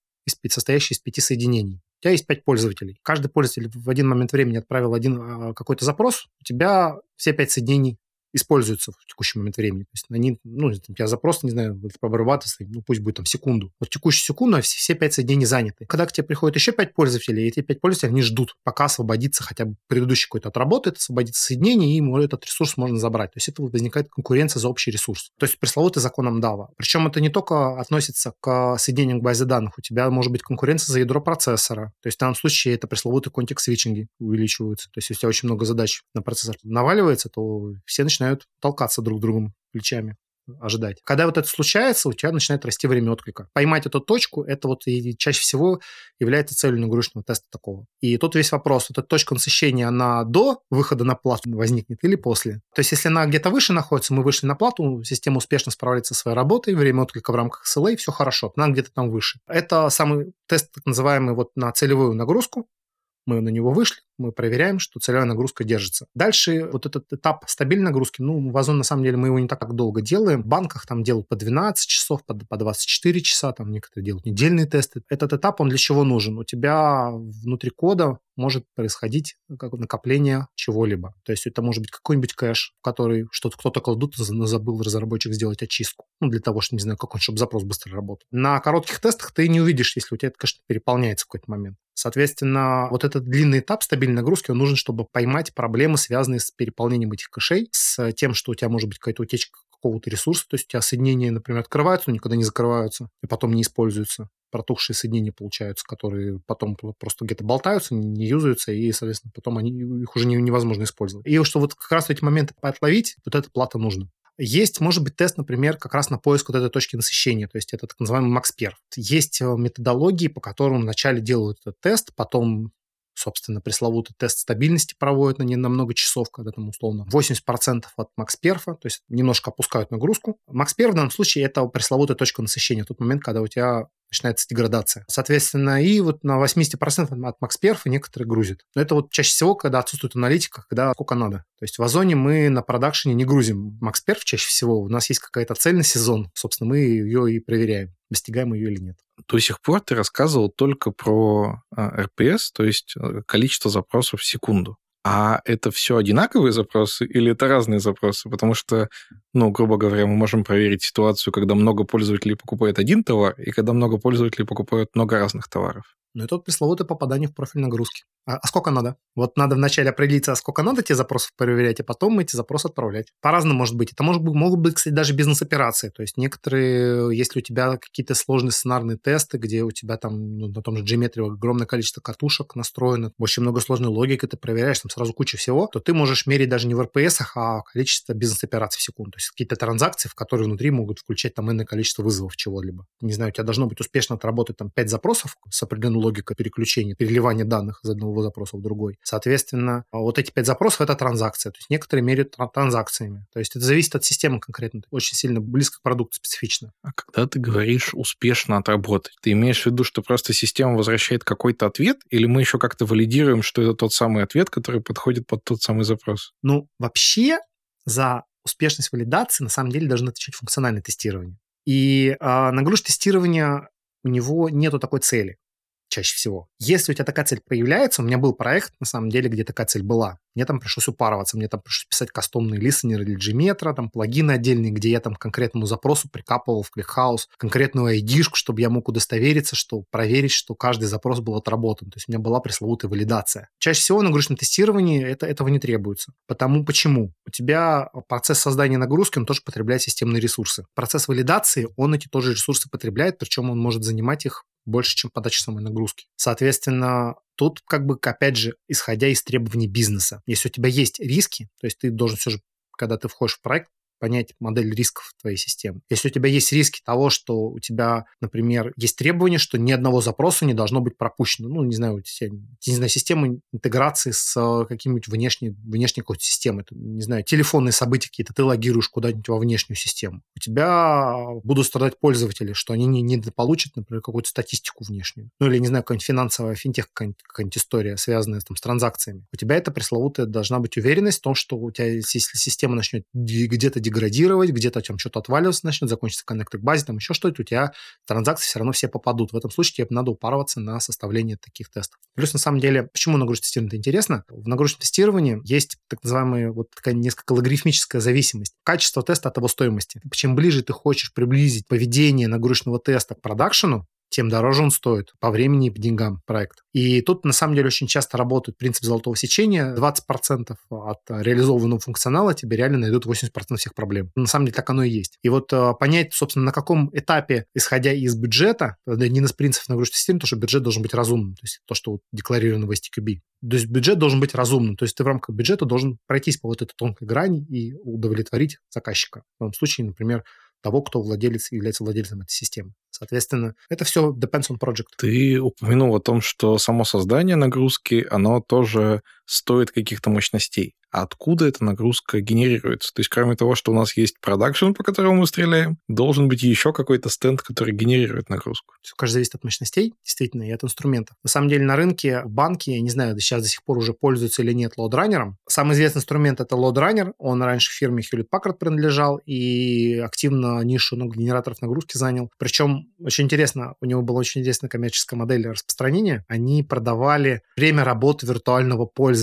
состоящий из пяти соединений. У тебя есть пять пользователей. Каждый пользователь в один момент времени отправил один а, какой-то запрос, у тебя все пять соединений используются в текущий момент времени. То есть они, ну, тебя запрос, не знаю, обрабатывается, ну, пусть будет там секунду. Вот текущую секунду все, все 5 соединений заняты. Когда к тебе приходит еще пять пользователей, эти пять пользователей, они ждут, пока освободится хотя бы предыдущий какой-то отработает, освободится соединение, и этот ресурс можно забрать. То есть это возникает конкуренция за общий ресурс. То есть пресловутый законом Дава. Причем это не только относится к соединению к базе данных. У тебя может быть конкуренция за ядро процессора. То есть в данном случае это пресловутые контекст-свитчинги увеличиваются. То есть если у тебя очень много задач на процессор наваливается, то все начинают начинают толкаться друг другом плечами ожидать. Когда вот это случается, у тебя начинает расти время отклика. Поймать эту точку, это вот и чаще всего является целью нагрузочного теста такого. И тут весь вопрос, вот эта точка насыщения, она до выхода на плату возникнет или после? То есть, если она где-то выше находится, мы вышли на плату, система успешно справляется со своей работой, время отклика в рамках SLA, все хорошо, она где-то там выше. Это самый тест, так называемый, вот на целевую нагрузку, мы на него вышли, мы проверяем, что целевая нагрузка держится. Дальше вот этот этап стабильной нагрузки, ну, в Озон на самом деле мы его не так долго делаем. В банках там делают по 12 часов, по, по 24 часа, там некоторые делают недельные тесты. Этот этап, он для чего нужен? У тебя внутри кода может происходить как накопление чего-либо. То есть это может быть какой-нибудь кэш, в который что-то кто-то кладут, забыл разработчик сделать очистку. Ну, для того, чтобы, не знаю, какой чтобы запрос быстро работал. На коротких тестах ты не увидишь, если у тебя это, конечно, переполняется в какой-то момент. Соответственно, вот этот длинный этап стабильной нагрузки, он нужен, чтобы поймать проблемы, связанные с переполнением этих кэшей, с тем, что у тебя может быть какая-то утечка какого-то ресурса, то есть у тебя соединения, например, открываются, но никогда не закрываются и потом не используются. Протухшие соединения получаются, которые потом просто где-то болтаются, не юзаются, и, соответственно, потом они, их уже невозможно использовать. И что вот как раз в эти моменты отловить, вот эта плата нужна. Есть, может быть, тест, например, как раз на поиск вот этой точки насыщения, то есть это так называемый MaxPerf. Есть э, методологии, по которым вначале делают этот тест, потом собственно, пресловутый тест стабильности проводят на не на много часов, когда там условно 80% от максперфа, то есть немножко опускают нагрузку. Максперф в данном случае это пресловутая точка насыщения, тот момент, когда у тебя начинается деградация. Соответственно, и вот на 80% от максперфа некоторые грузят. Но это вот чаще всего, когда отсутствует аналитика, когда сколько надо. То есть в Озоне мы на продакшене не грузим максперф чаще всего. У нас есть какая-то цель на сезон. Собственно, мы ее и проверяем, достигаем ее или нет. До сих пор ты рассказывал только про RPS, а, то есть э, количество запросов в секунду. А это все одинаковые запросы или это разные запросы? Потому что, ну, грубо говоря, мы можем проверить ситуацию, когда много пользователей покупает один товар, и когда много пользователей покупают много разных товаров. Ну, это вот пресловутое попадание в профиль нагрузки. А, а сколько надо? Вот надо вначале определиться, а сколько надо те запросы проверять, а потом эти запросы отправлять. По-разному может быть. Это может быть, могут быть, кстати, даже бизнес-операции. То есть некоторые, если у тебя какие-то сложные сценарные тесты, где у тебя там ну, на том же Gmetry огромное количество катушек настроено, очень много сложной логики, ты проверяешь, там сразу куча всего, то ты можешь мерить даже не в RPS, а количество бизнес-операций в секунду. То есть какие-то транзакции, в которые внутри могут включать там иное количество вызовов чего-либо. Не знаю, у тебя должно быть успешно отработать там 5 запросов с определенной логикой переключения, переливания данных из одного запроса в другой. Соответственно, вот эти пять запросов – это транзакция. То есть некоторые меряют транзакциями. То есть это зависит от системы конкретно. Очень сильно близко к продукту специфично. А когда ты говоришь «успешно отработать», ты имеешь в виду, что просто система возвращает какой-то ответ, или мы еще как-то валидируем, что это тот самый ответ, который подходит под тот самый запрос? Ну, вообще за успешность валидации на самом деле должно отвечать функциональное тестирование. И э, нагрузка тестирования у него нету такой цели. Чаще всего. Если у тебя такая цель появляется, у меня был проект, на самом деле, где такая цель была. Мне там пришлось упарываться, мне там пришлось писать кастомные листенеры для Gmetro, там плагины отдельные, где я там конкретному запросу прикапывал в ClickHouse конкретную id чтобы я мог удостовериться, что проверить, что каждый запрос был отработан. То есть у меня была пресловутая валидация. Чаще всего на нагрузочном тестировании это, этого не требуется. Потому почему? У тебя процесс создания нагрузки, он тоже потребляет системные ресурсы. Процесс валидации, он эти тоже ресурсы потребляет, причем он может занимать их больше, чем подача самой нагрузки. Соответственно, тут как бы, опять же, исходя из требований бизнеса. Если у тебя есть риски, то есть ты должен все же когда ты входишь в проект, понять модель рисков твоей системы. Если у тебя есть риски того, что у тебя, например, есть требование, что ни одного запроса не должно быть пропущено, ну, не знаю, у тебя, не знаю, система интеграции с э, каким-нибудь внешней, внешней какой-то системой, не знаю, телефонные события какие-то, ты логируешь куда-нибудь во внешнюю систему. У тебя будут страдать пользователи, что они не, не получат, например, какую-то статистику внешнюю. Ну, или, не знаю, какая-нибудь финансовая финтех, какая-нибудь, какая-нибудь история, связанная там, с транзакциями. У тебя это пресловутая должна быть уверенность в том, что у тебя, если система начнет где-то деградировать, где-то там что-то отваливаться начнет, закончится коннектор к базе, там еще что-то, у тебя транзакции все равно все попадут. В этом случае тебе надо упарываться на составление таких тестов. Плюс, на самом деле, почему нагрузочное тестирование интересно? В нагрузочном тестировании есть так называемая вот такая несколько логарифмическая зависимость. Качество теста от его стоимости. Чем ближе ты хочешь приблизить поведение нагрузочного теста к продакшену, тем дороже он стоит по времени и по деньгам проект. И тут, на самом деле, очень часто работает принцип золотого сечения. 20% от реализованного функционала тебе реально найдут 80% всех проблем. На самом деле, так оно и есть. И вот э, понять, собственно, на каком этапе, исходя из бюджета, не из принципов нагрузки системы, то, что бюджет должен быть разумным, то есть то, что вот декларировано в STQB. То есть бюджет должен быть разумным, то есть ты в рамках бюджета должен пройтись по вот этой тонкой грани и удовлетворить заказчика. В том случае, например, того, кто владелец является владельцем этой системы. Соответственно, это все depends on project. Ты упомянул о том, что само создание нагрузки, оно тоже стоит каких-то мощностей. А откуда эта нагрузка генерируется? То есть, кроме того, что у нас есть продакшн, по которому мы стреляем, должен быть еще какой-то стенд, который генерирует нагрузку. Все, конечно, зависит от мощностей, действительно, и от инструментов. На самом деле, на рынке банки, я не знаю, сейчас до сих пор уже пользуются или нет LoadRunner ом. Самый известный инструмент — это LoadRunner. Он раньше фирме Hewlett Packard принадлежал и активно нишу ну, генераторов нагрузки занял. Причем очень интересно, у него была очень интересная коммерческая модель распространения. Они продавали время работы виртуального пользователя.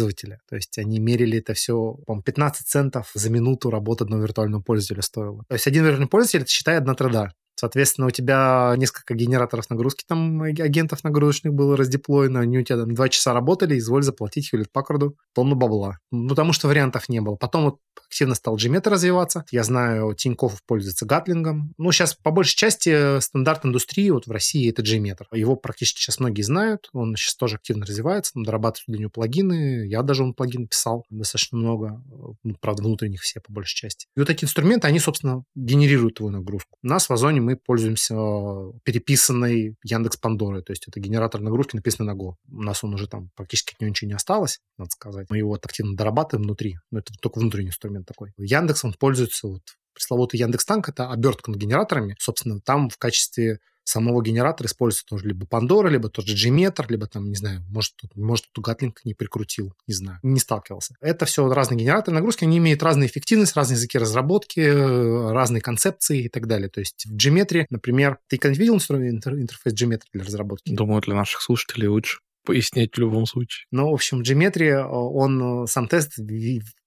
То есть они мерили это все, по 15 центов за минуту работы одного виртуального пользователя стоило. То есть один виртуальный пользователь, это считай одна труда. Соответственно, у тебя несколько генераторов нагрузки, там агентов нагрузочных было раздеплоено, они у тебя там два часа работали, изволь заплатить Хьюлит Паккарду тонну бабла. Ну, потому что вариантов не было. Потом вот активно стал Gmeter развиваться. Я знаю, Тиньков пользуется Гатлингом. Ну, сейчас по большей части стандарт индустрии вот в России это Gmeter. Его практически сейчас многие знают. Он сейчас тоже активно развивается, там дорабатывают для него плагины. Я даже он плагин писал достаточно много. Ну, правда, внутренних все по большей части. И вот эти инструменты, они, собственно, генерируют твою нагрузку. У нас в Озоне мы пользуемся переписанной Яндекс Пандорой, то есть это генератор нагрузки, написанный на Go. У нас он уже там практически от него ничего не осталось, надо сказать. Мы его активно дорабатываем внутри, но это только внутренний инструмент такой. Яндекс, он пользуется вот пресловутый Яндекс Танк, это обертка над генераторами. Собственно, там в качестве самого генератора используется тоже либо Pandora, либо тот же Gmeter, либо там, не знаю, может, может, тут Gatling не прикрутил, не знаю, не сталкивался. Это все разные генераторы нагрузки, они имеют разную эффективность, разные языки разработки, разные концепции и так далее. То есть в Gmetry, например, ты когда видел интерфейс Gmetry для разработки? Думаю, для наших слушателей лучше пояснять в любом случае. Ну, в общем, Gmetry, он э, сам тест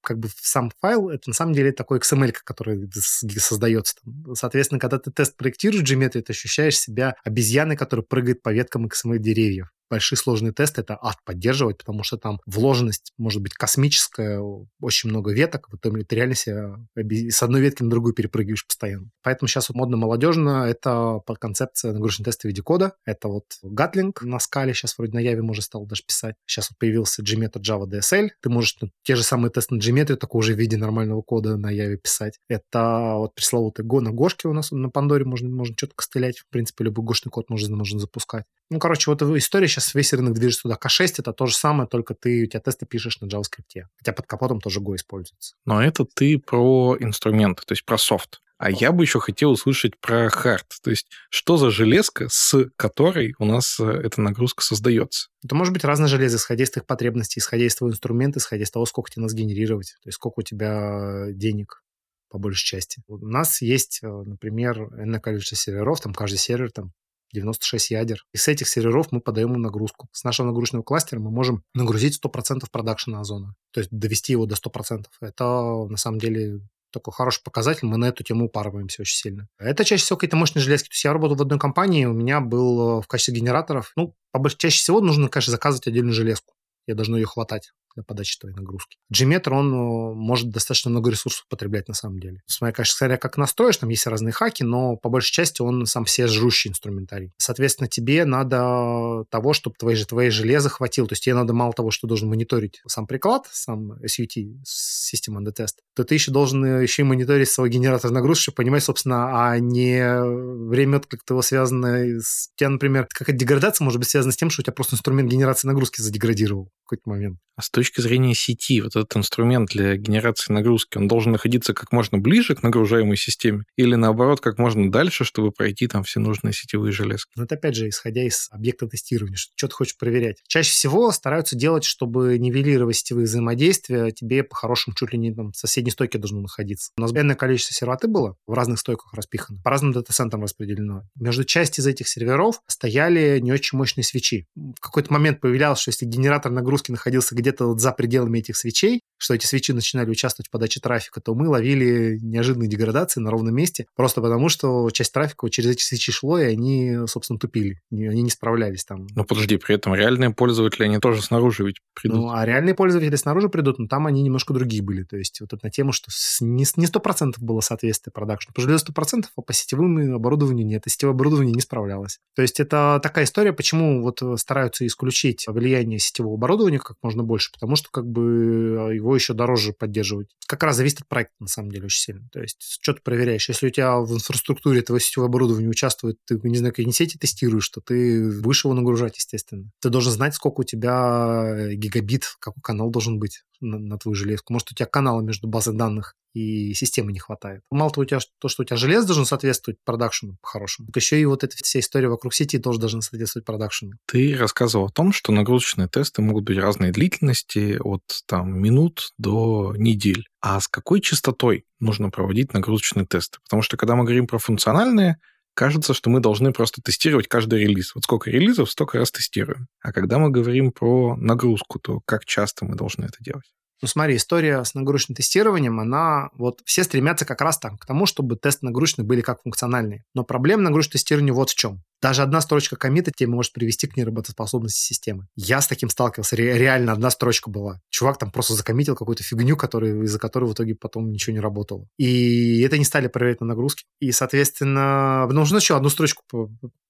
как бы сам файл, это на самом деле такой XML, который создается. Соответственно, когда ты тест проектируешь в Gmetry, ты ощущаешь себя обезьяной, которая прыгает по веткам XML деревьев большие сложные тесты это ад поддерживать, потому что там вложенность может быть космическая, очень много веток, в итоге ты реально себя с одной ветки на другую перепрыгиваешь постоянно. Поэтому сейчас вот модно-молодежно это по концепции нагрузочные тесты в виде кода. Это вот Gatling на скале, сейчас вроде на Яве можно стал даже писать. Сейчас вот появился Gmeter Java DSL. Ты можешь ну, те же самые тесты на Gmeter, только уже в виде нормального кода на Яве писать. Это вот пресловутый Go на Гошке у нас на Пандоре можно, можно четко стрелять. В принципе, любой гошный код можно, можно запускать. Ну, короче, вот история сейчас весь рынок движется туда. К6 это то же самое, только ты, у тебя тесты пишешь на JavaScript. Хотя под капотом тоже Go используется. Но это ты про инструменты, то есть про софт. А я бы еще хотел услышать про хард. То есть, что за железка, с которой у нас э, эта нагрузка создается? Это может быть разное железо, исходя из твоих потребностей, исходя из твоего инструмента, исходя из того, сколько тебе надо сгенерировать, то есть сколько у тебя денег по большей части. У нас есть, э, например, энное количество серверов, там каждый сервер там 96 ядер. И с этих серверов мы подаем им нагрузку. С нашего нагрузочного кластера мы можем нагрузить 100% продакшена Озона. То есть довести его до 100%. Это на самом деле такой хороший показатель, мы на эту тему упарываемся очень сильно. Это чаще всего какие-то мощные железки. То есть я работал в одной компании, у меня был э, в качестве генераторов, ну, чаще всего нужно, конечно, заказывать отдельную железку. Я должен ее хватать подачи твоей нагрузки. Gmetr, он э, может достаточно много ресурсов потреблять на самом деле. Смотря, конечно, смотря как настроишь, там есть разные хаки, но по большей части он сам все жрущий инструментарий. Соответственно, тебе надо того, чтобы твои, же, твои железа хватило. То есть тебе надо мало того, что должен мониторить сам приклад, сам SUT, система under test, то ты еще должен э, еще и мониторить свой генератор нагрузки, чтобы понимать, собственно, а не время отклика твоего связано с... У тебя, например, какая-то деградация может быть связана с тем, что у тебя просто инструмент генерации нагрузки задеградировал в какой-то момент. А точки зрения сети, вот этот инструмент для генерации нагрузки, он должен находиться как можно ближе к нагружаемой системе или наоборот как можно дальше, чтобы пройти там все нужные сетевые железки? Ну, это опять же, исходя из объекта тестирования, что, что ты хочешь проверять. Чаще всего стараются делать, чтобы нивелировать сетевые взаимодействия, тебе по-хорошему чуть ли не там соседней стойке должно находиться. У нас энное количество серваты было в разных стойках распихано, по разным дата-центрам распределено. Между части из этих серверов стояли не очень мощные свечи. В какой-то момент появлялось, что если генератор нагрузки находился где-то вот за пределами этих свечей, что эти свечи начинали участвовать в подаче трафика, то мы ловили неожиданные деградации на ровном месте, просто потому что часть трафика через эти свечи шло, и они, собственно, тупили. Они не справлялись там. Ну, подожди, при этом реальные пользователи, они тоже снаружи ведь придут. Ну, а реальные пользователи снаружи придут, но там они немножко другие были. То есть вот это на тему, что не, не 100% было соответствие продакшну. По железу 100%, а по сетевым оборудованию нет. И сетевое оборудование не справлялось. То есть это такая история, почему вот стараются исключить влияние сетевого оборудования как можно больше, потому что как бы его еще дороже поддерживать. Как раз зависит от проекта, на самом деле, очень сильно. То есть, что ты проверяешь? Если у тебя в инфраструктуре твоего сетевого оборудования участвует, ты, не знаю, какие сети тестируешь, то ты будешь его нагружать, естественно. Ты должен знать, сколько у тебя гигабит, какой канал должен быть на, на твою железку. Может, у тебя канала между базой данных и системы не хватает. Мало того, у тебя, то, что у тебя железо должен соответствовать продакшену по-хорошему, так еще и вот эта вся история вокруг сети тоже должна соответствовать продакшену. Ты рассказывал о том, что нагрузочные тесты могут быть разной длительности, от там, минут до недель. А с какой частотой нужно проводить нагрузочные тесты? Потому что когда мы говорим про функциональные, кажется, что мы должны просто тестировать каждый релиз. Вот сколько релизов, столько раз тестируем. А когда мы говорим про нагрузку, то как часто мы должны это делать? Ну, смотри, история с нагрузочным тестированием, она вот все стремятся как раз там к тому, чтобы тесты нагрузочные были как функциональные. Но проблема нагрузочного тестирования вот в чем. Даже одна строчка комита тебе может привести к неработоспособности системы. Я с таким сталкивался. Ре- реально одна строчка была. Чувак там просто закоммитил какую-то фигню, который, из-за которой в итоге потом ничего не работало. И это не стали проверять на нагрузке. И, соответственно, ну, что еще одну строчку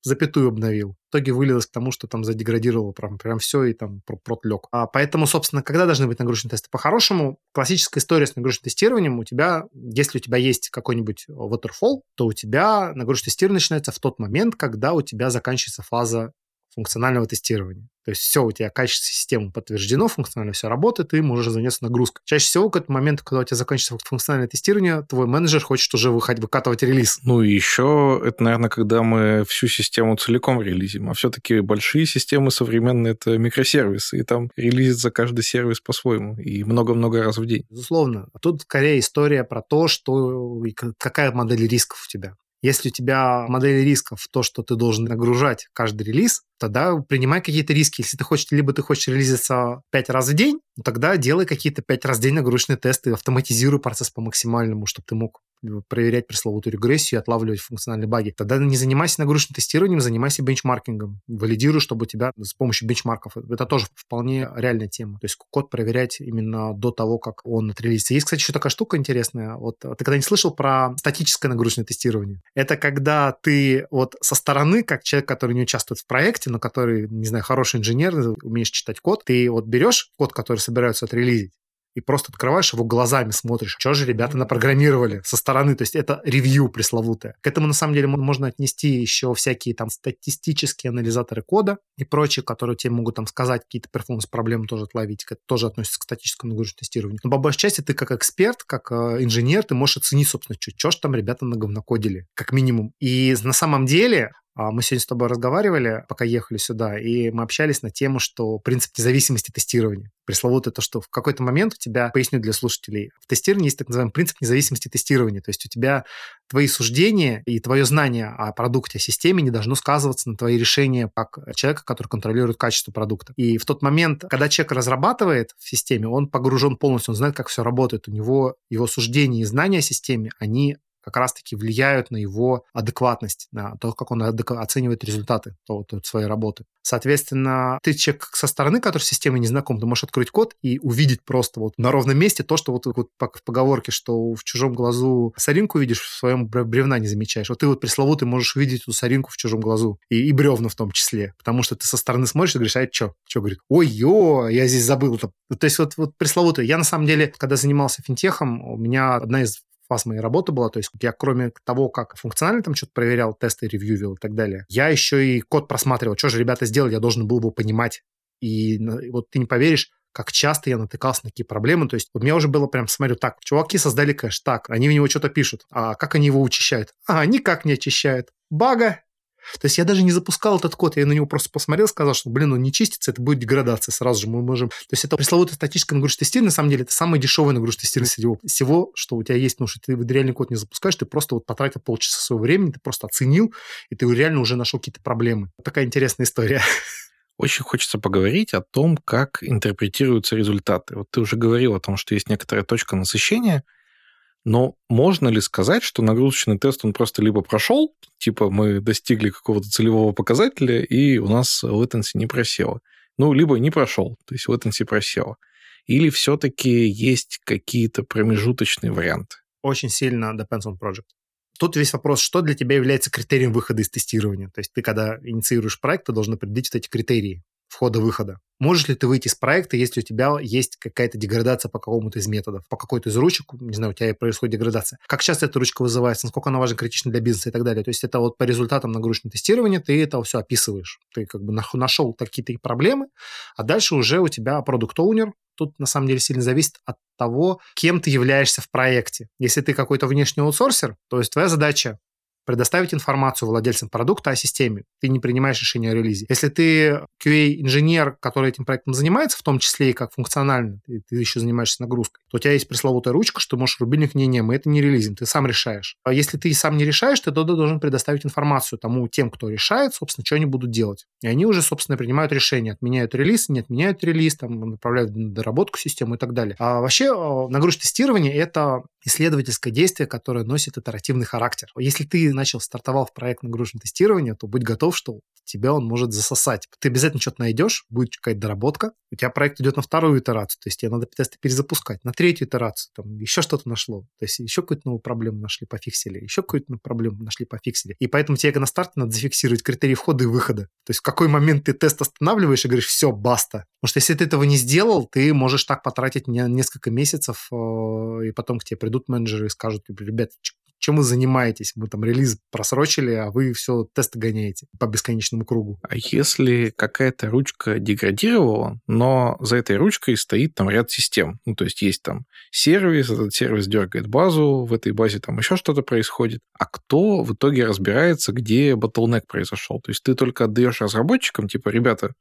запятую обновил. В итоге вылилось к тому, что там задеградировало прям, прям все и там прот лег. А поэтому, собственно, когда должны быть нагрузочные тесты? По-хорошему, классическая история с нагрузочным тестированием у тебя, если у тебя есть какой-нибудь waterfall, то у тебя нагрузочное тестирование начинается в тот момент, когда у тебя заканчивается фаза функционального тестирования. То есть все, у тебя качество системы подтверждено, функционально все работает, ты можешь заняться нагрузкой. Чаще всего к этому моменту, когда у тебя заканчивается функциональное тестирование, твой менеджер хочет уже выходить, выкатывать релиз. Ну и еще это, наверное, когда мы всю систему целиком релизим. А все-таки большие системы современные — это микросервисы, и там релизится каждый сервис по-своему, и много-много раз в день. Безусловно. А тут скорее история про то, что какая модель рисков у тебя. Если у тебя модель рисков то, что ты должен нагружать каждый релиз, тогда принимай какие-то риски. Если ты хочешь, либо ты хочешь релизиться 5 раз в день, тогда делай какие-то 5 раз в день нагрузочные тесты, автоматизируй процесс по максимальному, чтобы ты мог проверять пресловутую регрессию отлавливать функциональные баги. Тогда не занимайся нагрузочным тестированием, занимайся бенчмаркингом. Валидируй, чтобы тебя с помощью бенчмарков. Это тоже вполне реальная тема. То есть код проверять именно до того, как он отрелизится. Есть, кстати, еще такая штука интересная. Вот ты когда не слышал про статическое нагрузочное тестирование? Это когда ты вот со стороны, как человек, который не участвует в проекте, но который, не знаю, хороший инженер, умеешь читать код, ты вот берешь код, который собираются отрелизить, и просто открываешь его глазами, смотришь, что же ребята напрограммировали со стороны, то есть это ревью пресловутое. К этому, на самом деле, можно отнести еще всякие там статистические анализаторы кода и прочие, которые тебе могут там сказать какие-то перформанс-проблемы тоже отловить, это тоже относится к статическому нагрузочному тестированию. Но по большей части ты как эксперт, как э, инженер, ты можешь оценить, собственно, что, что же там ребята наговнокодили, как минимум. И на самом деле мы сегодня с тобой разговаривали, пока ехали сюда, и мы общались на тему, что принцип независимости тестирования. Пресловутое то, что в какой-то момент у тебя, поясню для слушателей, в тестировании есть так называемый принцип независимости тестирования. То есть у тебя твои суждения и твое знание о продукте, о системе не должно сказываться на твои решения как человека, который контролирует качество продукта. И в тот момент, когда человек разрабатывает в системе, он погружен полностью, он знает, как все работает. У него его суждения и знания о системе, они как раз-таки влияют на его адекватность, на то, как он оценивает результаты своей работы. Соответственно, ты человек со стороны, который с системой не знаком, ты можешь открыть код и увидеть просто вот на ровном месте то, что вот, вот по поговорке, что в чужом глазу соринку видишь, в своем бревна не замечаешь. Вот ты вот пресловутый можешь увидеть эту соринку в чужом глазу. И, и бревна в том числе. Потому что ты со стороны смотришь и говоришь, а что? Что говорит? Ой-ё, я здесь забыл. То есть вот, вот пресловутый. Я на самом деле, когда занимался финтехом, у меня одна из фаз моей работы была. То есть я кроме того, как функционально там что-то проверял, тесты ревьювил и так далее, я еще и код просматривал. Что же ребята сделали, я должен был бы понимать. И вот ты не поверишь, как часто я натыкался на такие проблемы. То есть у меня уже было прям, смотрю, так, чуваки создали кэш, так, они в него что-то пишут, а как они его учащают? А, никак не очищают. Бага, то есть я даже не запускал этот код, я на него просто посмотрел, сказал, что, блин, он не чистится, это будет деградация сразу же, мы можем... То есть это пресловутое статическое нагрузочное тестирование, на самом деле, это самое дешевое нагрузочное тестирование всего, всего, что у тебя есть, потому что ты реальный код не запускаешь, ты просто вот потратил полчаса своего времени, ты просто оценил, и ты реально уже нашел какие-то проблемы. Такая интересная история. Очень хочется поговорить о том, как интерпретируются результаты. Вот ты уже говорил о том, что есть некоторая точка насыщения – но можно ли сказать, что нагрузочный тест, он просто либо прошел, типа мы достигли какого-то целевого показателя, и у нас latency не просело, ну, либо не прошел, то есть latency просело. Или все-таки есть какие-то промежуточные варианты? Очень сильно depends on project. Тут весь вопрос, что для тебя является критерием выхода из тестирования. То есть ты, когда инициируешь проект, ты должен определить вот эти критерии входа-выхода. Можешь ли ты выйти из проекта, если у тебя есть какая-то деградация по какому-то из методов, по какой-то из ручек, не знаю, у тебя происходит деградация. Как часто эта ручка вызывается, насколько она важна, критична для бизнеса и так далее. То есть это вот по результатам нагрузочного тестирования ты это все описываешь. Ты как бы нашел какие-то проблемы, а дальше уже у тебя продукт-оунер, тут на самом деле сильно зависит от того, кем ты являешься в проекте. Если ты какой-то внешний аутсорсер, то есть твоя задача предоставить информацию владельцам продукта о системе. Ты не принимаешь решение о релизе. Если ты QA-инженер, который этим проектом занимается, в том числе и как функционально, и ты еще занимаешься нагрузкой, то у тебя есть пресловутая ручка, что можешь рубильник, не-не, мы это не релизим, ты сам решаешь. А если ты сам не решаешь, ты тогда должен предоставить информацию тому, тем, кто решает, собственно, что они будут делать. И они уже, собственно, принимают решение, отменяют релиз, не отменяют релиз, там, направляют доработку системы и так далее. А вообще а, нагрузка тестирования – это исследовательское действие, которое носит итеративный характер. Если ты начал, стартовал в проект нагруженного тестирования, то будь готов, что тебя он может засосать. Ты обязательно что-то найдешь, будет какая-то доработка, у тебя проект идет на вторую итерацию, то есть тебе надо тесты перезапускать, на третью итерацию, там еще что-то нашло, то есть еще какую-то новую проблему нашли, пофиксили, еще какую-то проблему нашли, пофиксили. И поэтому тебе на старте надо зафиксировать критерии входа и выхода. То есть в какой момент ты тест останавливаешь и говоришь, все, баста. Потому что если ты этого не сделал, ты можешь так потратить несколько месяцев, э, и потом к тебе придут менеджеры и скажут, ребят, чем вы занимаетесь? Мы там релиз просрочили, а вы все тесты гоняете по бесконечному кругу. А если какая-то ручка деградировала, но за этой ручкой стоит там ряд систем, ну, то есть есть там сервис, этот сервис дергает базу, в этой базе там еще что-то происходит, а кто в итоге разбирается, где bottleneck произошел? То есть ты только отдаешь разработчикам, типа, ребята,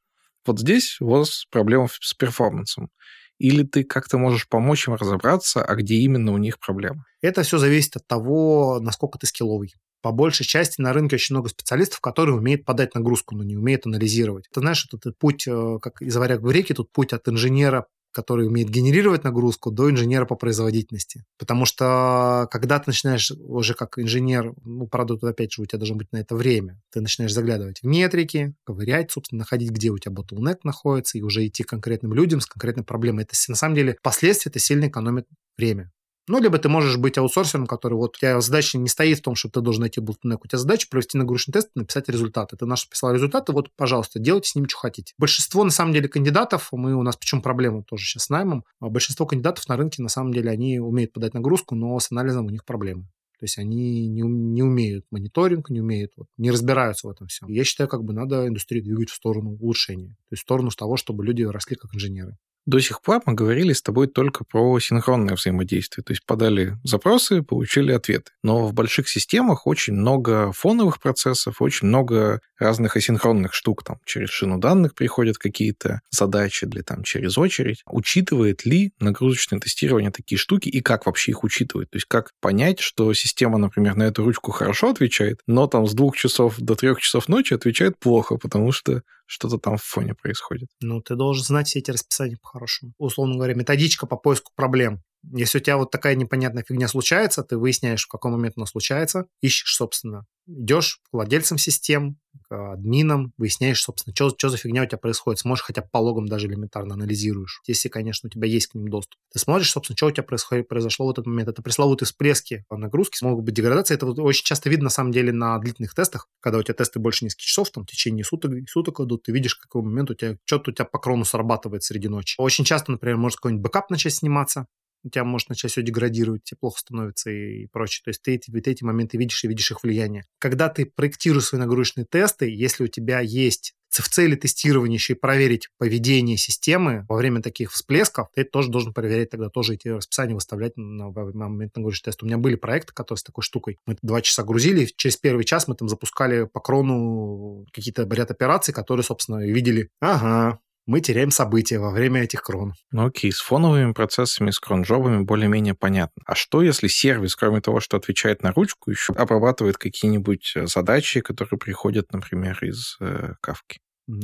вот здесь у вас проблема с перформансом или ты как-то можешь помочь им разобраться, а где именно у них проблема? Это все зависит от того, насколько ты скилловый. По большей части на рынке очень много специалистов, которые умеют подать нагрузку, но не умеют анализировать. Ты знаешь, этот путь, э, как из варяг в реке, тут путь от инженера который умеет генерировать нагрузку, до инженера по производительности. Потому что когда ты начинаешь уже как инженер, ну, правда, тут опять же у тебя должно быть на это время, ты начинаешь заглядывать в метрики, ковырять, собственно, находить, где у тебя bottleneck находится, и уже идти к конкретным людям с конкретной проблемой. Это на самом деле впоследствии это сильно экономит время. Ну, либо ты можешь быть аутсорсером, который вот у тебя задача не стоит в том, что ты должен найти bottleneck. У тебя задача провести нагрузочный тест и написать результаты. Ты наш писал результаты, вот, пожалуйста, делайте с ними, что хотите. Большинство, на самом деле, кандидатов, мы у нас, почему проблема тоже сейчас с наймом, а большинство кандидатов на рынке, на самом деле, они умеют подать нагрузку, но с анализом у них проблемы. То есть они не, не умеют мониторинг, не умеют, вот, не разбираются в этом всем. Я считаю, как бы надо индустрию двигать в сторону улучшения, то есть в сторону того, чтобы люди росли как инженеры. До сих пор мы говорили с тобой только про синхронное взаимодействие. То есть подали запросы, получили ответы. Но в больших системах очень много фоновых процессов, очень много разных асинхронных штук. Там через шину данных приходят какие-то задачи для там через очередь. Учитывает ли нагрузочное тестирование такие штуки и как вообще их учитывает? То есть как понять, что система, например, на эту ручку хорошо отвечает, но там с двух часов до трех часов ночи отвечает плохо, потому что что-то там в фоне происходит. Ну, ты должен знать все эти расписания по-хорошему. Условно говоря, методичка по поиску проблем. Если у тебя вот такая непонятная фигня случается, ты выясняешь, в какой момент она случается, ищешь, собственно, идешь к владельцам систем, к админам, выясняешь, собственно, что, что за фигня у тебя происходит. Сможешь хотя бы по логам даже элементарно анализируешь, если, конечно, у тебя есть к ним доступ. Ты смотришь, собственно, что у тебя происходит, произошло в этот момент. Это пресловутые всплески по нагрузке, могут быть деградации. Это вот очень часто видно, на самом деле, на длительных тестах, когда у тебя тесты больше нескольких часов, там, в течение суток, суток идут, ты видишь, в какой момент у тебя что-то у тебя по cron у срабатывает среди ночи. Очень часто, например, может какой-нибудь бэкап начать сниматься, у тебя может начать все деградировать, тебе плохо становится и, прочее. То есть ты эти, эти моменты видишь и видишь их влияние. Когда ты проектируешь свои нагрузочные тесты, если у тебя есть в цели тестирования еще и проверить поведение системы во время таких всплесков, ты тоже должен проверять тогда тоже эти расписания выставлять на, на момент нагрузочного теста. У меня были проекты, которые с такой штукой. Мы два часа грузили, через первый час мы там запускали по крону какие-то ряд операций, которые, собственно, видели, ага, мы теряем события во время этих крон. Ну окей, с фоновыми процессами, с кронжобами более-менее понятно. А что, если сервис, кроме того, что отвечает на ручку, еще обрабатывает какие-нибудь э, задачи, которые приходят, например, из э, кавки?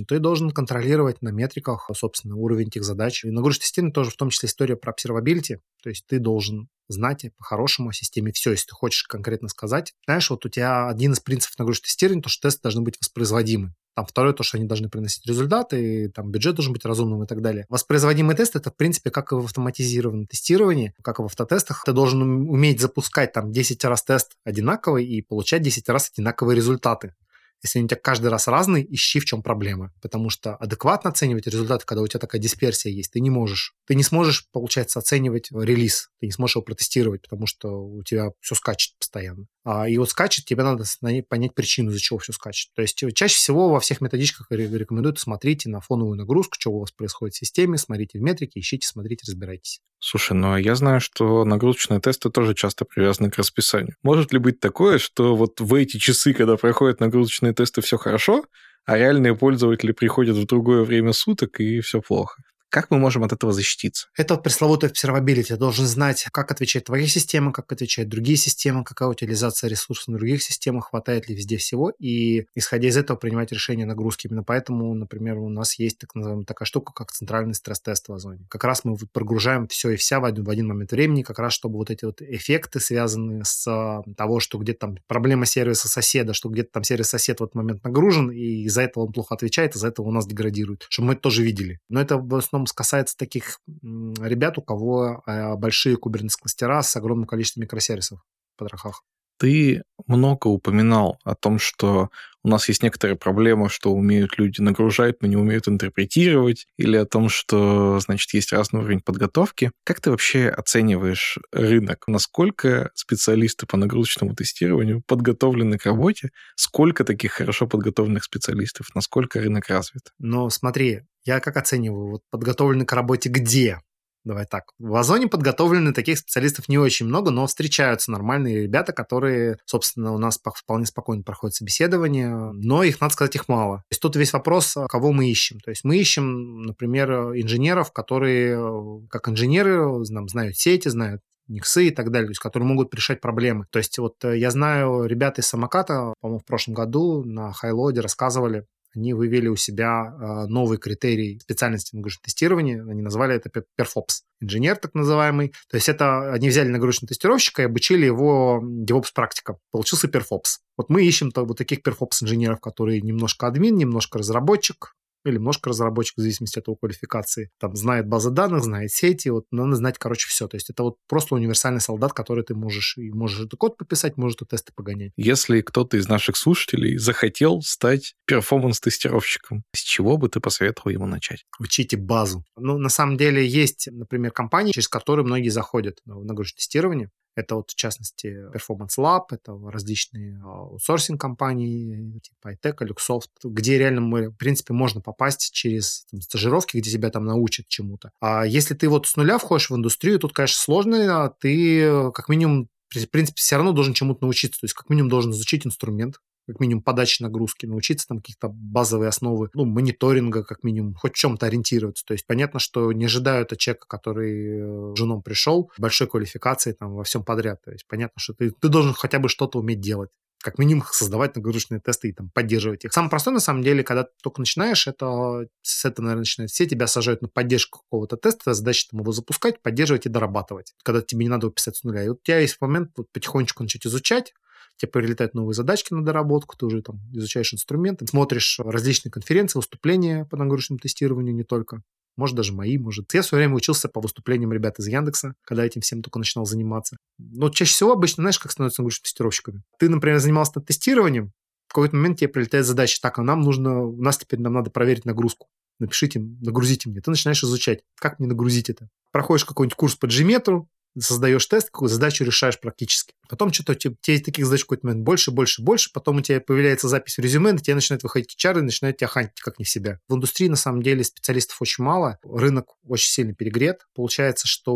ты должен контролировать на метриках, собственно, уровень этих задач. И нагрузочное тестирование тоже в том числе история про observability. То есть ты должен знать по-хорошему о системе все, если ты хочешь конкретно сказать. Знаешь, вот у тебя один из принципов нагрузочного тестирования, то, что тесты должны быть воспроизводимы. Там второе, то, что они должны приносить результаты, там бюджет должен быть разумным и так далее. Воспроизводимый тест — это, в принципе, как и в автоматизированном тестировании, как и в автотестах. Ты должен уметь запускать там 10 раз тест одинаковый и получать 10 раз одинаковые результаты. Если они у тебя каждый раз разные, ищи, в чем проблема. Потому что адекватно оценивать результаты, когда у тебя такая дисперсия есть, ты не можешь. Ты не сможешь, получается, оценивать релиз. Ты не сможешь его протестировать, потому что у тебя все скачет постоянно. А, и вот скачет, тебе надо понять причину, из-за чего все скачет. То есть чаще всего во всех методичках рекомендуют смотрите на фоновую нагрузку, что у вас происходит в системе, смотрите в метрике, ищите, смотрите, разбирайтесь. Слушай, ну а я знаю, что нагрузочные тесты тоже часто привязаны к расписанию. Может ли быть такое, что вот в эти часы, когда проходят нагрузочные тесты, все хорошо, а реальные пользователи приходят в другое время суток, и все плохо? Как мы можем от этого защититься? Это вот пресловутый observability. Ты должен знать, как отвечает твоя система, как отвечают другие системы, какая утилизация ресурсов на других системах, хватает ли везде всего, и исходя из этого принимать решение нагрузки. Именно поэтому, например, у нас есть так называемая такая штука, как центральный стресс-тест в Озоне. Как раз мы прогружаем все и вся в один, в один момент времени, как раз чтобы вот эти вот эффекты, связанные с а, того, что где-то там проблема сервиса соседа, что где-то там сервис сосед в этот момент нагружен, и из-за этого он плохо отвечает, из-за этого у нас деградирует, чтобы мы это тоже видели. Но это в основном основном касается таких ребят, у кого а, большие кубернетс-кластера с огромным количеством микросервисов в подрахах. Ты много упоминал о том, что у нас есть некоторые проблемы, что умеют люди нагружать, но не умеют интерпретировать, или о том, что, значит, есть разный уровень подготовки. Как ты вообще оцениваешь рынок? Насколько специалисты по нагрузочному тестированию подготовлены к работе? Сколько таких хорошо подготовленных специалистов? Насколько рынок развит? Ну, смотри, я как оцениваю, вот подготовлены к работе где? Давай так. В Озоне подготовлены таких специалистов не очень много, но встречаются нормальные ребята, которые, собственно, у нас вполне спокойно проходят собеседование, но их, надо сказать, их мало. То есть тут весь вопрос, а кого мы ищем. То есть мы ищем, например, инженеров, которые как инженеры там, знают сети, знают Никсы и так далее, то есть, которые могут решать проблемы. То есть вот э, я знаю, ребята из самоката, по-моему, в прошлом году на Хайлоде рассказывали они вывели у себя а, новый критерий специальности нагрузочного тестирования, они назвали это PerFops, инженер так называемый. То есть это они взяли нагрузочного тестировщика и обучили его DevOps практика. Получился PerFops. Вот мы ищем вот таких PerFops инженеров, которые немножко админ, немножко разработчик, или немножко разработчик, в зависимости от его квалификации, там, знает базы данных, знает сети, вот надо знать, короче, все. То есть это вот просто универсальный солдат, который ты можешь, и можешь этот код пописать, можешь и тесты погонять. Если кто-то из наших слушателей захотел стать перформанс-тестировщиком, с чего бы ты посоветовал ему начать? Учите базу. Ну, на самом деле есть, например, компании, через которые многие заходят в нагрузочное тестирование. Это вот, в частности, Performance Lab, это различные аутсорсинг компании, типа iTech, Luxoft, где реально, мы, в принципе, можно попасть через там, стажировки, где тебя там научат чему-то. А если ты вот с нуля входишь в индустрию, тут, конечно, сложно, а ты как минимум в принципе, все равно должен чему-то научиться. То есть, как минимум, должен изучить инструмент, как минимум подачи нагрузки, научиться там каких-то базовые основы, ну, мониторинга, как минимум, хоть в чем-то ориентироваться. То есть понятно, что не ожидают от человека, который э, женом пришел, большой квалификации там во всем подряд. То есть понятно, что ты, ты должен хотя бы что-то уметь делать как минимум создавать нагрузочные тесты и там поддерживать их. Самое простое, на самом деле, когда ты только начинаешь, это с этого, наверное, начинает все, тебя сажают на поддержку какого-то теста, задача там его запускать, поддерживать и дорабатывать, когда тебе не надо писать с нуля. И вот у тебя есть момент вот потихонечку начать изучать, тебе прилетают новые задачки на доработку, ты уже там изучаешь инструменты, смотришь различные конференции, выступления по нагрузочному тестированию не только. Может, даже мои, может. Я в свое время учился по выступлениям ребят из Яндекса, когда этим всем только начинал заниматься. Но чаще всего обычно, знаешь, как становятся нагрузочными тестировщиками. Ты, например, занимался тестированием, в какой-то момент тебе прилетает задача, так, а нам нужно, у нас теперь нам надо проверить нагрузку. Напишите, нагрузите мне. Ты начинаешь изучать, как мне нагрузить это. Проходишь какой-нибудь курс по Gmetru, создаешь тест, какую задачу решаешь практически. Потом что-то тебе, тебе таких задач какой-то момент больше, больше, больше, потом у тебя появляется запись в резюме, на тебя начинают выходить и начинают тебя хантить как не в себя. В индустрии на самом деле специалистов очень мало, рынок очень сильно перегрет. Получается, что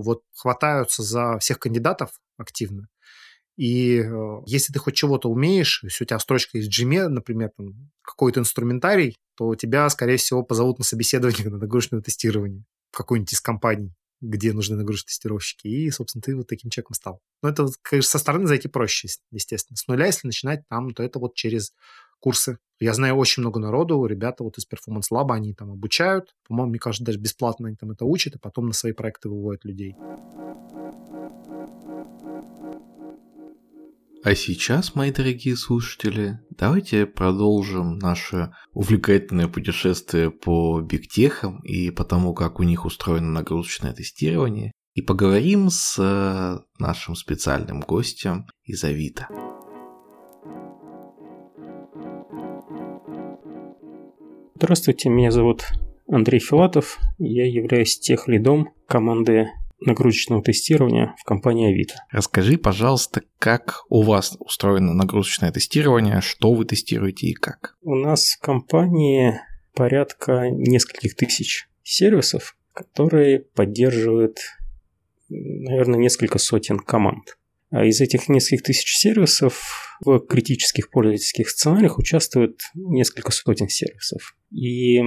вот хватаются за всех кандидатов активно, и э, если ты хоть чего-то умеешь, если у тебя строчка из Gmail, например, там, какой-то инструментарий, то тебя, скорее всего, позовут на собеседование [LAUGHS] на нагрузочное тестирование в какой-нибудь из компаний где нужны нагрузки тестировщики, и, собственно, ты вот таким человеком стал. Но это, конечно, со стороны зайти проще, естественно. С нуля, если начинать там, то это вот через курсы. Я знаю очень много народу, ребята вот из Performance Lab, они там обучают, по-моему, мне кажется, даже бесплатно они там это учат, и потом на свои проекты выводят людей. А сейчас, мои дорогие слушатели, давайте продолжим наше увлекательное путешествие по бигтехам и по тому, как у них устроено нагрузочное тестирование, и поговорим с э, нашим специальным гостем из Авито. Здравствуйте, меня зовут Андрей Филатов, я являюсь техлидом команды нагрузочного тестирования в компании Авито. Расскажи, пожалуйста, как у вас устроено нагрузочное тестирование, что вы тестируете и как? У нас в компании порядка нескольких тысяч сервисов, которые поддерживают, наверное, несколько сотен команд. А из этих нескольких тысяч сервисов в критических пользовательских сценариях участвует несколько сотен сервисов. И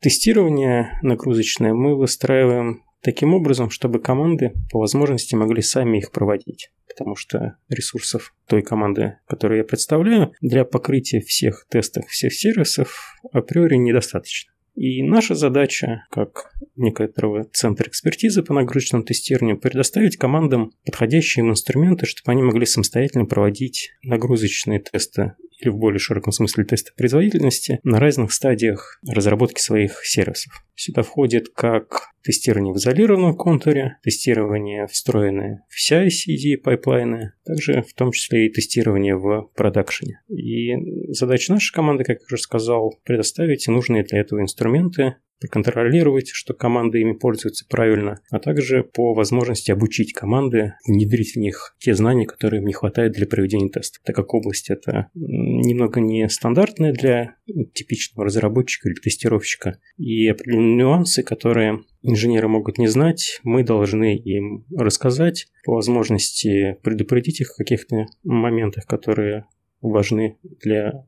тестирование нагрузочное мы выстраиваем Таким образом, чтобы команды по возможности могли сами их проводить, потому что ресурсов той команды, которую я представляю, для покрытия всех тестов всех сервисов априори недостаточно. И наша задача, как некоторого центра экспертизы по нагрузочному тестированию, предоставить командам подходящие им инструменты, чтобы они могли самостоятельно проводить нагрузочные тесты или в более широком смысле тесты производительности на разных стадиях разработки своих сервисов. Сюда входит как тестирование в изолированном контуре, тестирование встроенное в CI/CD пайплайны, также в том числе и тестирование в продакшене. И задача нашей команды, как я уже сказал, предоставить нужные для этого инструменты проконтролировать, что команды ими пользуются правильно, а также по возможности обучить команды, внедрить в них те знания, которые им не хватает для проведения теста. Так как область это немного не стандартная для типичного разработчика или тестировщика, и определенные нюансы, которые инженеры могут не знать, мы должны им рассказать, по возможности предупредить их в каких-то моментах, которые важны для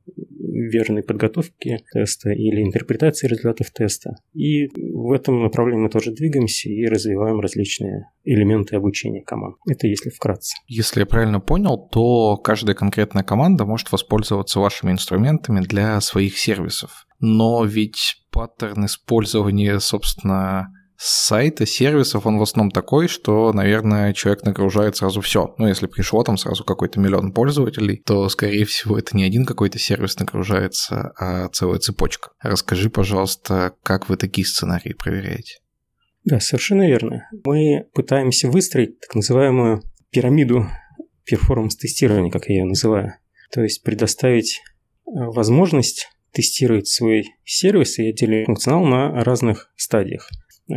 верной подготовки теста или интерпретации результатов теста. И в этом направлении мы тоже двигаемся и развиваем различные элементы обучения команд. Это если вкратце. Если я правильно понял, то каждая конкретная команда может воспользоваться вашими инструментами для своих сервисов. Но ведь паттерн использования, собственно, сайта, сервисов, он в основном такой, что, наверное, человек нагружает сразу все. Ну, если пришло там сразу какой-то миллион пользователей, то, скорее всего, это не один какой-то сервис нагружается, а целая цепочка. Расскажи, пожалуйста, как вы такие сценарии проверяете? Да, совершенно верно. Мы пытаемся выстроить так называемую пирамиду performance -тестирования, как я ее называю. То есть предоставить э, возможность тестировать свой сервис и отдельный функционал на разных стадиях.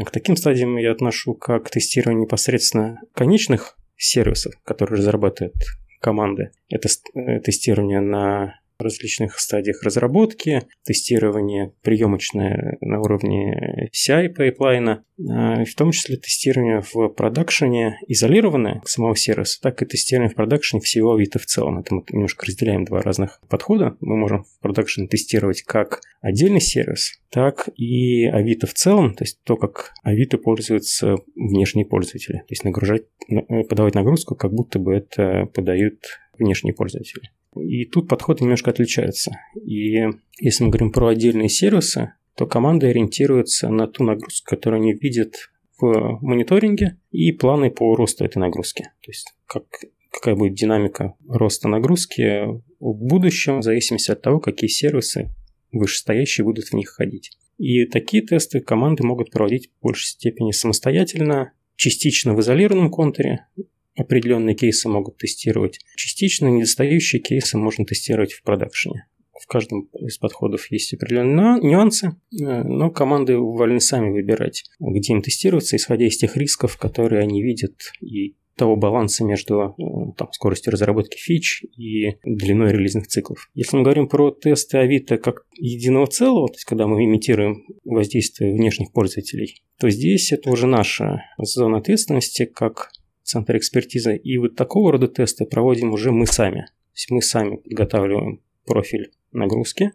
К таким стадиям я отношу как тестирование непосредственно конечных сервисов, которые разрабатывают команды. Это э, тестирование на различных стадиях разработки, тестирование приемочное на уровне CI пайплайна, а, в том числе тестирование в продакшене изолированное самого сервиса, так и тестирование в продакшене всего Авито в целом. Это мы немножко разделяем два разных подхода. Мы можем в продакшене тестировать как отдельный сервис, так и Авито в целом, то есть то, как Авито пользуются внешние пользователи. То есть нагружать, э, подавать нагрузку, как будто бы это подают внешние пользователи. И тут подход немножко отличается. И если мы говорим про отдельные сервисы, то команды ориентируются на ту нагрузку, которую они видят в мониторинге и планы по росту этой нагрузки. То есть как, какая будет динамика роста нагрузки в будущем, в зависимости от того, какие сервисы вышестоящие будут в них ходить. И такие тесты команды могут проводить в большей степени самостоятельно, частично в изолированном контуре, определенные кейсы могут тестировать. Частично недостающие кейсы можно тестировать в продакшене. В каждом из подходов есть определенные нюансы, э, но команды вольны сами выбирать, где им тестироваться, исходя из тех рисков, которые они видят, и того баланса между э, там, скоростью разработки фич и длиной релизных циклов. Если мы говорим про тесты Авито как единого целого, то есть когда мы имитируем воздействие внешних пользователей, то здесь это уже наша зона ответственности как центр экспертизы. И вот такого рода тесты проводим уже мы сами. То есть мы сами подготавливаем профиль нагрузки,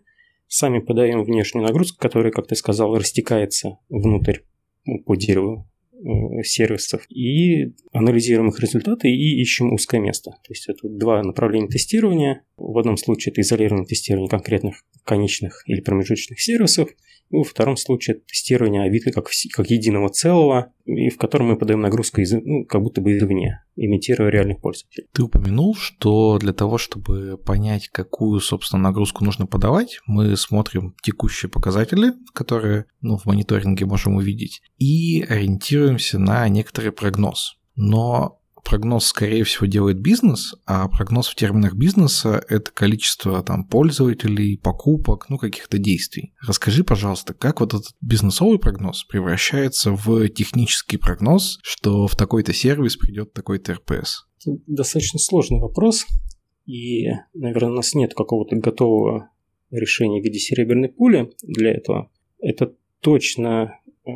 сами подаем внешнюю нагрузку, которая, как ты сказал, растекается внутрь ну, по дереву э, сервисов и анализируем их результаты и ищем узкое место. То есть это два направления тестирования. В одном случае это изолированное тестирование конкретных конечных или промежуточных сервисов, во втором случае это тестирование Авито как, как единого целого, и в котором мы подаем нагрузку из, ну, как будто бы извне, имитируя реальных пользователей. Ты упомянул, что для того, чтобы понять, какую, собственно, нагрузку нужно подавать, мы смотрим текущие показатели, которые ну, в мониторинге можем увидеть, и ориентируемся на некоторый прогноз. Но прогноз, скорее всего, делает бизнес, а прогноз в терминах бизнеса – это количество там пользователей, покупок, ну, каких-то действий. Расскажи, пожалуйста, как вот этот бизнесовый прогноз превращается в технический прогноз, что в такой-то сервис придет такой-то РПС? Это достаточно сложный вопрос, и, наверное, у нас нет какого-то готового решения в виде серебряной пули для этого. Это точно э,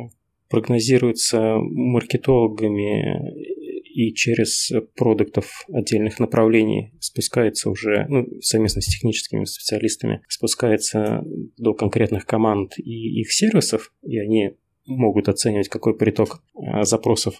прогнозируется маркетологами и через продуктов отдельных направлений спускается уже, ну, совместно с техническими специалистами, спускается до конкретных команд и их сервисов, и они могут оценивать, какой приток а, запросов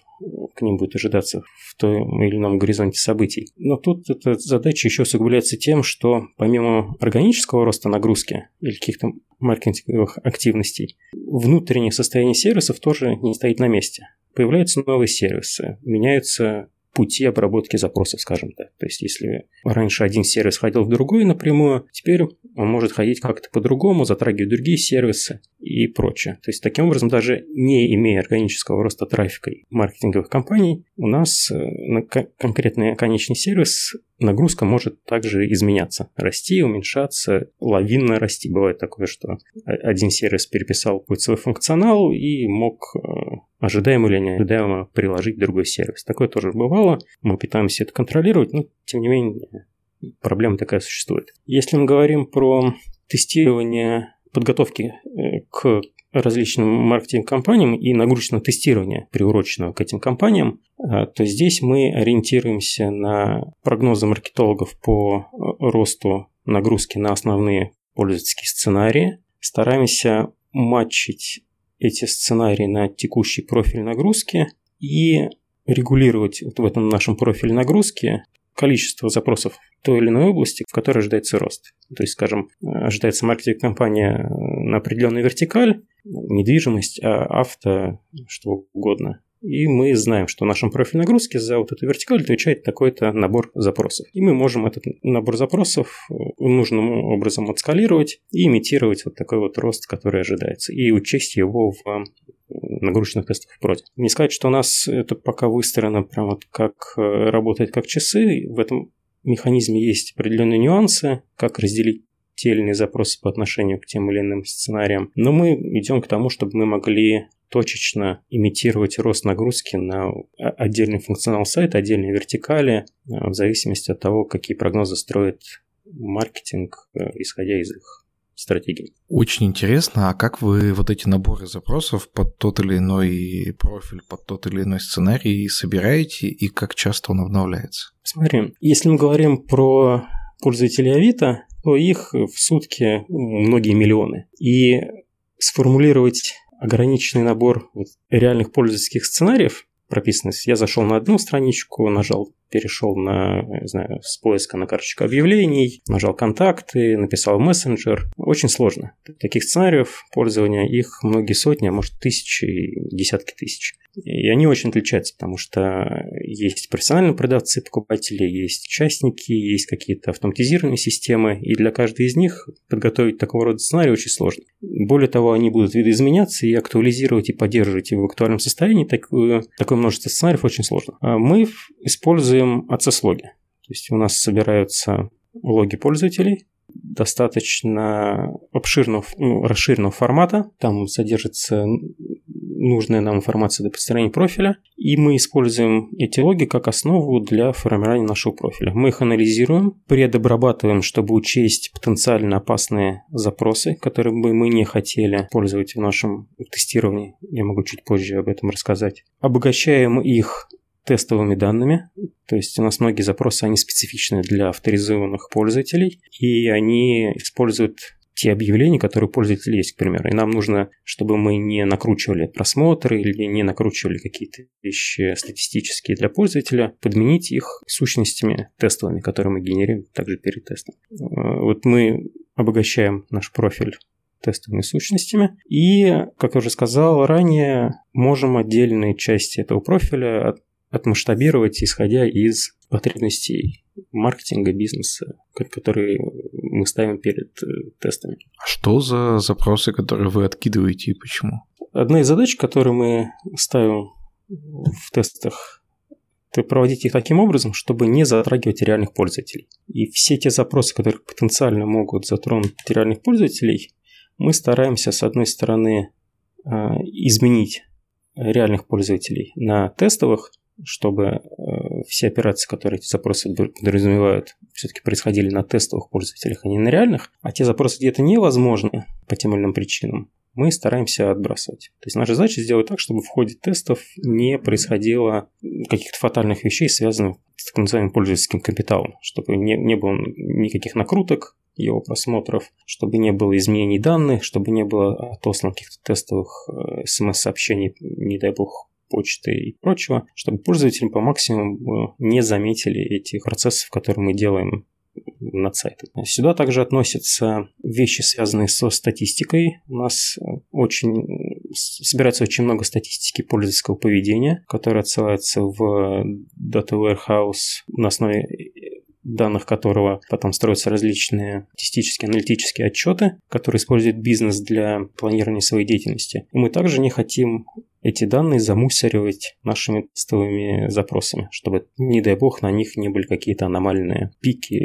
к ним будет ожидаться в том или ином горизонте событий. Но тут эта задача еще усугубляется тем, что помимо органического роста нагрузки или каких-то маркетинговых активностей, внутреннее состояние сервисов тоже не стоит на месте появляются новые сервисы, меняются пути обработки запросов, скажем так. То есть, если раньше один сервис ходил в другой напрямую, теперь он может ходить как-то по-другому, затрагивать другие сервисы и прочее. То есть, таким образом, даже не имея органического роста трафика маркетинговых компаний, у нас э, на конкретный конечный сервис нагрузка может также изменяться, расти, уменьшаться, лавинно расти. Бывает такое, что один сервис переписал свой функционал и мог э, ожидаемо или неожидаемо приложить другой сервис. Такое тоже бывало. Мы пытаемся это контролировать, но тем не менее проблема такая существует. Если мы говорим про тестирование подготовки э, к различным маркетинг-компаниям и нагрузочного тестирования, приуроченного к этим компаниям, э, то здесь мы ориентируемся на прогнозы маркетологов по э, росту нагрузки на основные пользовательские сценарии, стараемся матчить эти сценарии на текущий профиль нагрузки и регулировать вот в этом нашем профиле нагрузки количество запросов той или иной области, в которой ожидается рост. То есть, скажем, ожидается маркетинг-компания на определенную вертикаль, недвижимость, а авто, что угодно. И мы знаем, что в нашем профиле нагрузки за вот эту вертикаль отвечает такой-то набор запросов. И мы можем этот набор запросов нужным образом отскалировать и имитировать вот такой вот рост, который ожидается, и учесть его в нагрузочных тестах в проде. Не сказать, что у нас это пока выстроено прям вот как э, работает как часы. В этом механизме есть определенные нюансы, как разделить те или иные запросы по отношению к тем или иным сценариям. Но мы идем к тому, чтобы мы могли точечно имитировать рост нагрузки на отдельный функционал сайта, отдельные вертикали, в зависимости от того, какие прогнозы строит маркетинг, исходя из их стратегий. Очень интересно, а как вы вот эти наборы запросов под тот или иной профиль, под тот или иной сценарий собираете и как часто он обновляется? Смотри, если мы говорим про пользователей Авито, то их в сутки многие миллионы. И сформулировать ограниченный набор реальных пользовательских сценариев прописанных. Я зашел на одну страничку, нажал перешел на, не знаю, с поиска на карточку объявлений, нажал контакты, написал мессенджер. Очень сложно. Таких сценариев пользования, их многие сотни, а может тысячи и десятки тысяч. И они очень отличаются, потому что есть профессиональные продавцы, покупатели, есть частники, есть какие-то автоматизированные системы, и для каждой из них подготовить такого рода сценарий очень сложно. Более того, они будут видоизменяться и актуализировать и поддерживать в актуальном состоянии такое, такое множество сценариев очень сложно. А мы используем access-логи. То есть у нас собираются логи пользователей, достаточно обширного, ну, расширенного формата. Там содержится нужная нам информация для построения профиля, и мы используем эти логи как основу для формирования нашего профиля. Мы их анализируем, предобрабатываем, чтобы учесть потенциально опасные запросы, которые бы мы не хотели пользовать в нашем тестировании. Я могу чуть позже об этом рассказать. Обогащаем их тестовыми данными. То есть у нас многие запросы, они специфичны для авторизованных пользователей, и они используют те объявления, которые у пользователя есть, к примеру. И нам нужно, чтобы мы не накручивали просмотры или не накручивали какие-то вещи статистические для пользователя, подменить их сущностями тестовыми, которые мы генерируем также перед тестом. Э, вот мы обогащаем наш профиль тестовыми сущностями. И, как я уже сказал ранее, можем отдельные части этого профиля отмасштабировать, исходя из потребностей маркетинга, бизнеса, которые мы ставим перед э, тестами. А что за запросы, которые вы откидываете и почему? Одна из задач, которую мы ставим в тестах, это проводить их таким образом, чтобы не затрагивать реальных пользователей. И все те запросы, которые потенциально могут затронуть реальных пользователей, мы стараемся, с одной стороны, э, изменить реальных пользователей на тестовых, чтобы э, все операции, которые эти запросы подразумевают, все-таки происходили на тестовых пользователях, а не на реальных. А те запросы, где это невозможно по тем или иным причинам, мы стараемся отбрасывать. То есть наша задача сделать так, чтобы в ходе тестов не происходило каких-то фатальных вещей, связанных с так называемым пользовательским капиталом, чтобы не, не было никаких накруток, его просмотров, чтобы не было изменений данных, чтобы не было отосланных каких-то тестовых э, смс-сообщений, не дай бог, почты и прочего, чтобы пользователи по максимуму э, не заметили этих процессов, которые мы делаем над сайтом. Сюда также относятся вещи, связанные со статистикой. У нас э, очень собирается очень много статистики пользовательского поведения, которая отсылается в Data Warehouse на основе данных которого потом строятся различные статистические, аналитические отчеты, которые использует бизнес для планирования своей деятельности. И мы также не хотим эти данные замусоривать нашими тестовыми запросами, чтобы, не дай бог, на них не были какие-то аномальные пики,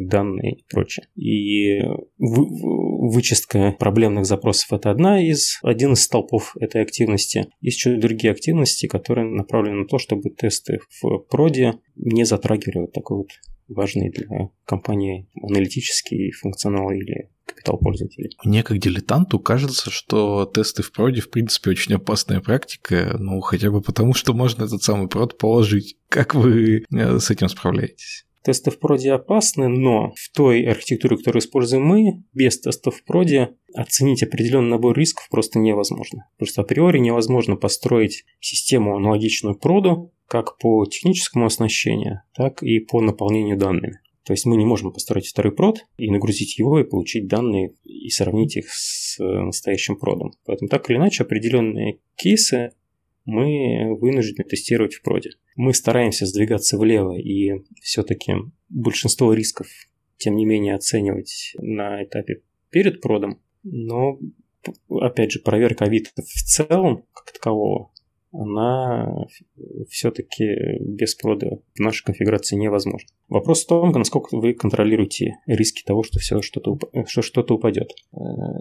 данные и прочее. И вы, вычистка проблемных запросов – это одна из, один из столпов этой активности. Есть еще другие активности, которые направлены на то, чтобы тесты в проде не затрагивали вот такой вот важный для компании аналитический функционал или капитал пользователей. Мне как дилетанту кажется, что тесты в проде в принципе очень опасная практика, ну хотя бы потому, что можно этот самый прод положить. Как вы э, с этим справляетесь? Тесты в проде опасны, но в той архитектуре, которую используем мы, без тестов в проде оценить определенный набор рисков просто невозможно. Просто априори невозможно построить систему аналогичную проду, как по техническому оснащению, так и по наполнению данными. То есть мы не можем построить второй прод и нагрузить его и получить данные и сравнить их с настоящим продом. Поэтому так или иначе определенные кейсы мы вынуждены тестировать в проде. Мы стараемся сдвигаться влево и все-таки большинство рисков, тем не менее, оценивать на этапе перед продом, но опять же, проверка Авито в целом, как такового, она все-таки без прода в нашей конфигурации невозможна. Вопрос в том, насколько вы контролируете риски того, что все что-то, что что-то упадет.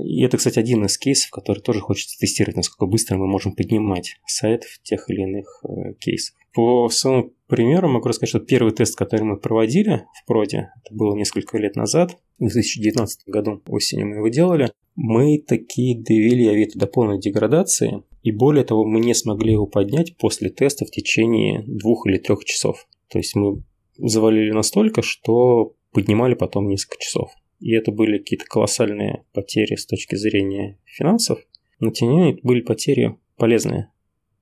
И это, кстати, один из кейсов, который тоже хочется тестировать, насколько быстро мы можем поднимать сайт в тех или иных э, кейсах. По своему примеру могу рассказать, что первый тест, который мы проводили в проде, это было несколько лет назад, в 2019 году осенью мы его делали, мы такие довели Авито до полной деградации, и более того, мы не смогли его поднять после теста в течение двух или трех часов. То есть мы завалили настолько, что поднимали потом несколько часов. И это были какие-то колоссальные потери с точки зрения финансов, но тем не менее были потери полезные.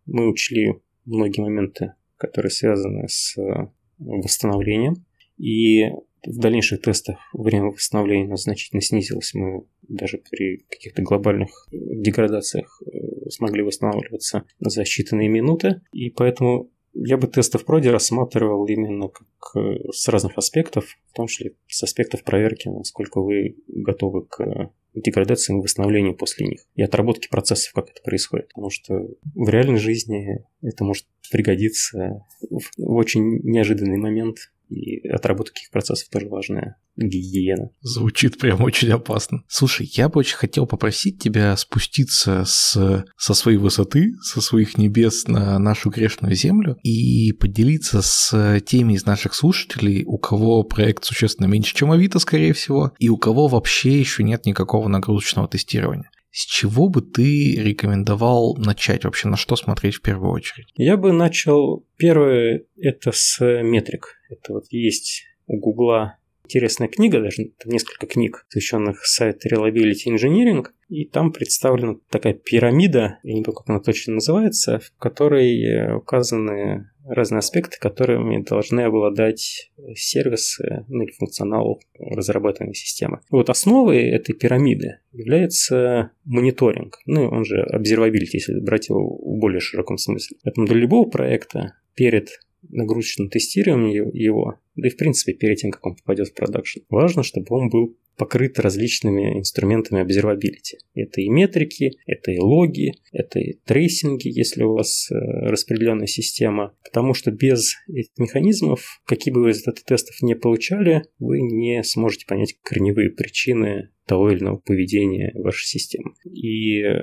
Мы учли многие моменты, которые связаны с э, восстановлением, и в дальнейших тестах время восстановления значительно снизилось. Мы даже при каких-то глобальных деградациях э, смогли восстанавливаться за считанные минуты. И поэтому я бы тесты в проде рассматривал именно как э, с разных аспектов, в том числе с аспектов проверки, насколько вы готовы к деградации и восстановлению после них, и отработки процессов, как это происходит. Потому что в реальной жизни это может пригодиться в очень неожиданный момент, и отработка таких процессов тоже важная гигиена. Звучит прям очень опасно. Слушай, я бы очень хотел попросить тебя спуститься с, со своей высоты, со своих небес на нашу грешную землю и поделиться с теми из наших слушателей, у кого проект существенно меньше, чем Авито, скорее всего, и у кого вообще еще нет никакого нагрузочного тестирования. С чего бы ты рекомендовал начать вообще, на что смотреть в первую очередь? Я бы начал, первое, это с метрик. Это вот есть у Гугла интересная книга, даже несколько книг, посвященных сайту Reliability Engineering, и там представлена такая пирамида, я не помню, как она точно называется, в которой э, указаны разные аспекты, которыми должны обладать сервисы ну, или функционал разрабатываемой системы. Вот основой этой пирамиды является мониторинг, ну, он же observability, если брать его в более широком смысле. Поэтому для любого проекта перед нагрузочным тестированием его, да и в принципе перед тем, как он попадет в продакшн, важно, чтобы он был покрыт различными инструментами observability. Это и метрики, это и логи, это и трейсинги, если у вас э, распределенная система. Потому что без этих механизмов, какие бы вы результаты тестов не получали, вы не сможете понять корневые причины того или иного поведения вашей системы. И, э,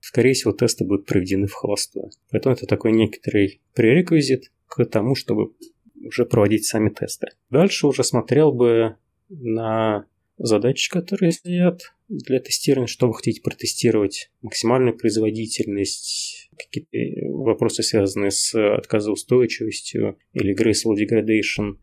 скорее всего, тесты будут проведены в холостую. Поэтому это такой некоторый пререквизит к тому, чтобы уже проводить сами тесты. Дальше уже смотрел бы на задачи, которые стоят для тестирования, что вы хотите протестировать, максимальную производительность, какие-то вопросы, связанные с отказоустойчивостью или graceful degradation.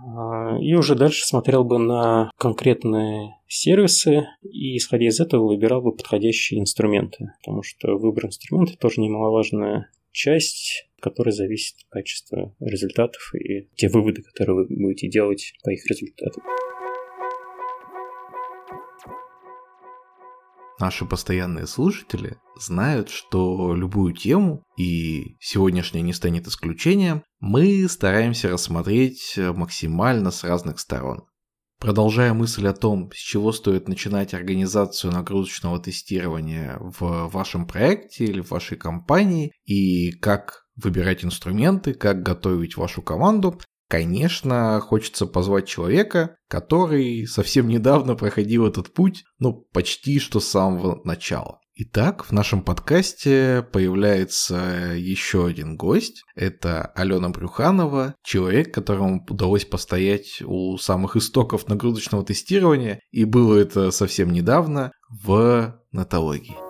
А, и уже дальше смотрел бы на конкретные сервисы и, исходя из этого, выбирал бы подходящие инструменты, потому что выбор инструмента тоже немаловажная часть, которая зависит от качества результатов и те выводы, которые вы будете делать по их результатам. Наши постоянные слушатели знают, что любую тему, и сегодняшняя не станет исключением, мы стараемся рассмотреть максимально с разных сторон. Продолжая мысль о том, с чего стоит начинать организацию нагрузочного тестирования в вашем проекте или в вашей компании, и как выбирать инструменты, как готовить вашу команду, Конечно, хочется позвать человека, который совсем недавно проходил этот путь, ну, почти что с самого начала. Итак, в нашем подкасте появляется еще один гость. Это Алена Брюханова, человек, которому удалось постоять у самых истоков нагрузочного тестирования, и было это совсем недавно в нотологии.